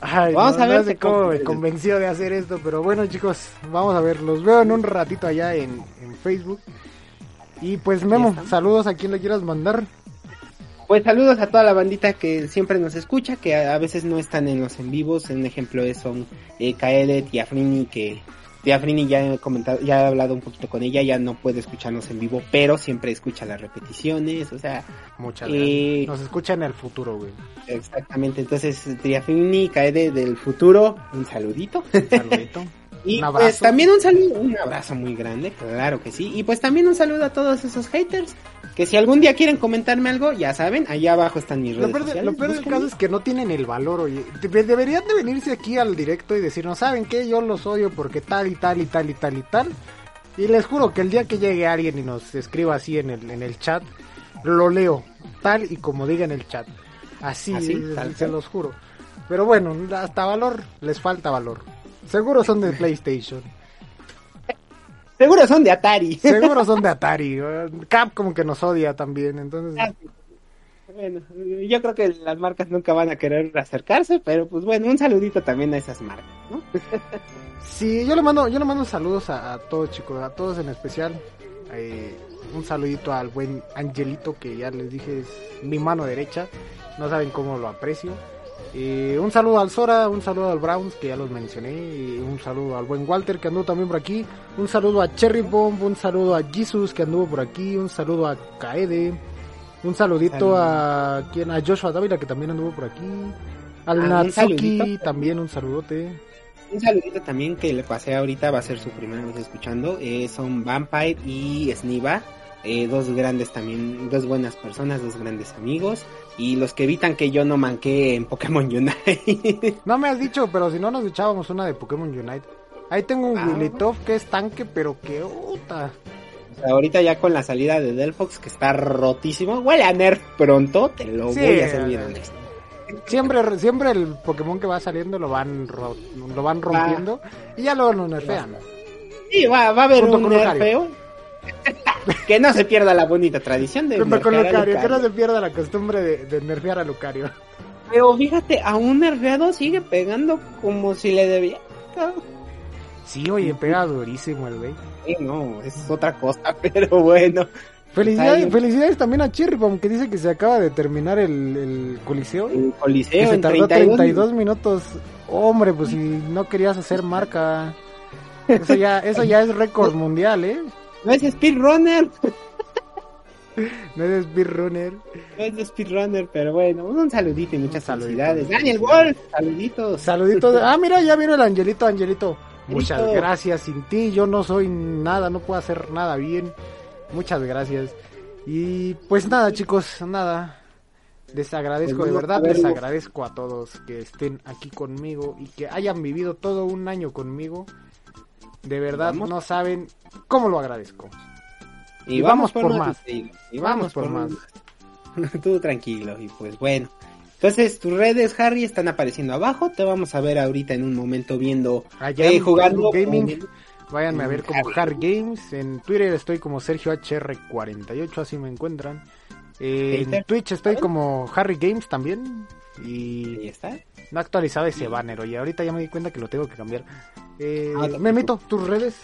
Ay, Vamos no, a no ver sé si cómo me [LAUGHS] convenció de hacer esto, pero bueno, chicos, vamos a ver. Los veo en un ratito allá en, en Facebook. Y pues, Memo, saludos a quien le quieras mandar. Pues saludos a toda la bandita que siempre nos escucha, que a, a veces no están en los en vivos. Un ejemplo es son eh, Kaede, Tía Frini, que Tía Frini ya he comentado, ya he hablado un poquito con ella, ya no puede escucharnos en vivo, pero siempre escucha las repeticiones, o sea, Muchas Eh. Nos escucha en el futuro, güey. exactamente. Entonces, Tía Frini, Kaede del futuro, un saludito. Un saludito. [LAUGHS] Y Un pues también un saludo, un abrazo muy grande, claro que sí. Y pues también un saludo a todos esos haters. Que si algún día quieren comentarme algo, ya saben, allá abajo están mis Lo redes peor, de- sociales. lo peor del caso es que no tienen el valor, oye. Debe- Deberían de venirse aquí al directo y decirnos, ¿saben qué? Yo los odio porque tal y tal y tal y tal y tal. Y les juro que el día que llegue alguien y nos escriba así en el, en el chat, lo leo, tal y como diga en el chat. Así, Así, eh, tal se los juro. Pero bueno, hasta valor, les falta valor. Seguro son de PlayStation. Seguro son de Atari. Seguro son de [LAUGHS] Atari. eh, Capcom que nos odia también. Entonces, Ah, bueno, yo creo que las marcas nunca van a querer acercarse, pero pues bueno, un saludito también a esas marcas, ¿no? [LAUGHS] Sí, yo le mando, yo le mando saludos a, a todos chicos, a todos en especial. Eh, un saludito al buen Angelito que ya les dije es mi mano derecha. No saben cómo lo aprecio. Eh, un saludo al Sora, un saludo al Browns que ya los mencioné. y un saludo al buen Walter que anduvo también por aquí. Un saludo a Cherry Bomb, un saludo a Jesus que anduvo por aquí. Un saludo a Kaede. Un saludito a quien a Joshua Dávila que también anduvo por aquí. Al Ah, un Natsuki también un saludote. Un saludito también que le pasé ahorita, va a ser su primera vez escuchando, eh, son Vampire y Sniva, eh, dos grandes también, dos buenas personas, dos grandes amigos, y los que evitan que yo no manqué en Pokémon [LAUGHS] Unite. No me has dicho, pero si no nos echábamos una de Pokémon Unite. Ahí tengo un Ah. Wiletov que es tanque, pero que puta. O sea, ahorita ya con la salida de Delphox, que está rotísimo, huele a Nerf pronto, te lo Sí, voy a hacer bien honesto. Siempre, siempre el Pokémon que va saliendo lo van ro- lo van rompiendo y ya luego lo nerfean. Sí, va, va a haber Junto un Lucario. [LAUGHS] que no se pierda la bonita tradición de Junto con Lucario, que no se pierda la costumbre de, de nerfear a Lucario. Pero fíjate, a un nerfeado sigue pegando como si le debía. Sí, oye, pega durísimo el güey. Sí, no, es otra cosa, [LAUGHS] pero bueno. Felicidades, felicidades también a Chirpom que dice que se acaba de terminar el, el coliseo. El Que Coliseo se en tardó 32, 32 minutos. Hombre, pues si no querías hacer marca. Eso ya, eso ya es récord mundial, ¿eh? No es speedrunner, [LAUGHS] No es speedrunner. no es speedrunner, pero bueno, un saludito y muchas felicidades. Daniel Wolf, saluditos. Saluditos. Ah, mira, ya vino el Angelito, Angelito. Muchas gracias. Sin ti yo no soy nada, no puedo hacer nada bien. Muchas gracias. Y pues nada, chicos, nada. Les agradezco, Pues de verdad, les agradezco a todos que estén aquí conmigo y que hayan vivido todo un año conmigo. De verdad Vamos. no saben cómo lo agradezco. Y, Y vamos, vamos por, por más. más. Y, Vamos por más. [LAUGHS] Tú tranquilo y pues bueno. Entonces tus redes, Harry, están apareciendo abajo. Te vamos a ver ahorita en un momento viendo, Allá eh, en jugando. Gaming, váyanme a ver como Harry. Games. En Twitter estoy como Sergio HR48, así me encuentran. Eh, en Twitch estoy como Harry Games también. Y Ahí está. No he actualizado ese banner, y ahorita ya me di cuenta que lo tengo que cambiar. Eh, Ah, me meto tus redes.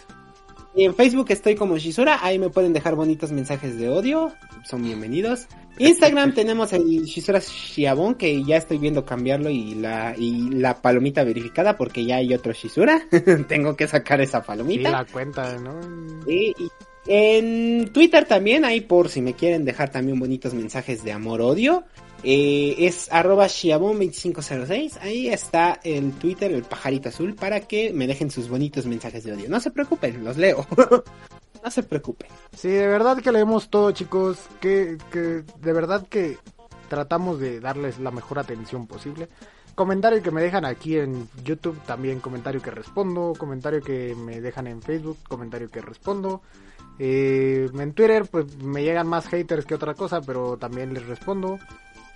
Y en Facebook estoy como Shizura, ahí me pueden dejar bonitos mensajes de odio, son bienvenidos. Instagram [LAUGHS] tenemos el Shizura Shiabon, que ya estoy viendo cambiarlo y la, y la palomita verificada porque ya hay otro Shizura, [LAUGHS] tengo que sacar esa Sí, palomita. la cuenta, ¿no? Y, y en Twitter también, ahí por si me quieren dejar también bonitos mensajes de amor-odio. Eh, es arroba Shiabon2506. Ahí está el Twitter, el pajarito azul, para que me dejen sus bonitos mensajes de odio. No se preocupen, los leo. [LAUGHS] no se preocupen. Sí, de verdad que leemos todo, chicos. Que, que de verdad que tratamos de darles la mejor atención posible. Comentario que me dejan aquí en YouTube, también comentario que respondo. Comentario que me dejan en Facebook, comentario que respondo. Eh, en Twitter, pues me llegan más haters que otra cosa, pero también les respondo.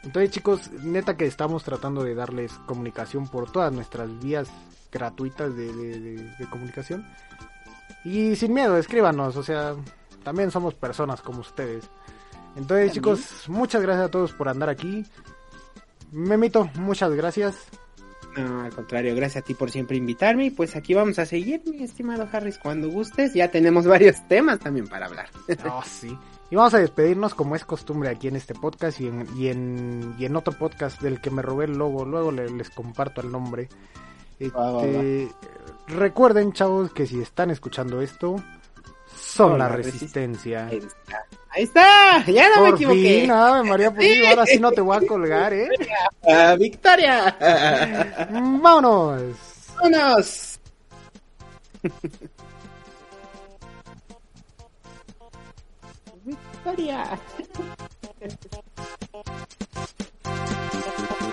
Entonces, chicos, neta que estamos tratando de darles comunicación por todas nuestras vías gratuitas de, de- de- de comunicación. Y sin miedo, escríbanos, o sea, también somos personas como ustedes. Entonces, También. chicos, muchas gracias a todos por andar aquí. Memito, muchas gracias. No, al contrario, gracias a ti por siempre invitarme. Y pues aquí vamos a seguir, mi estimado Harris, cuando gustes. Ya tenemos [LAUGHS] varios temas también para hablar. Oh, sí. Y vamos a despedirnos como es costumbre aquí en este podcast y en, y en, y en otro podcast del que me robé el logo. Luego le- les comparto el nombre. Va, va, Este, Recuerden, chavos, que si están escuchando esto, son Son la la resistencia. Ahí está. Ahí está. Ya no me equivoqué. fin, Ave María Pulido, ahora sí no te voy a colgar, ¿eh? Ah, [LAUGHS] Victoria. ¡Vámonos! Vámonos. historia. [LAUGHS]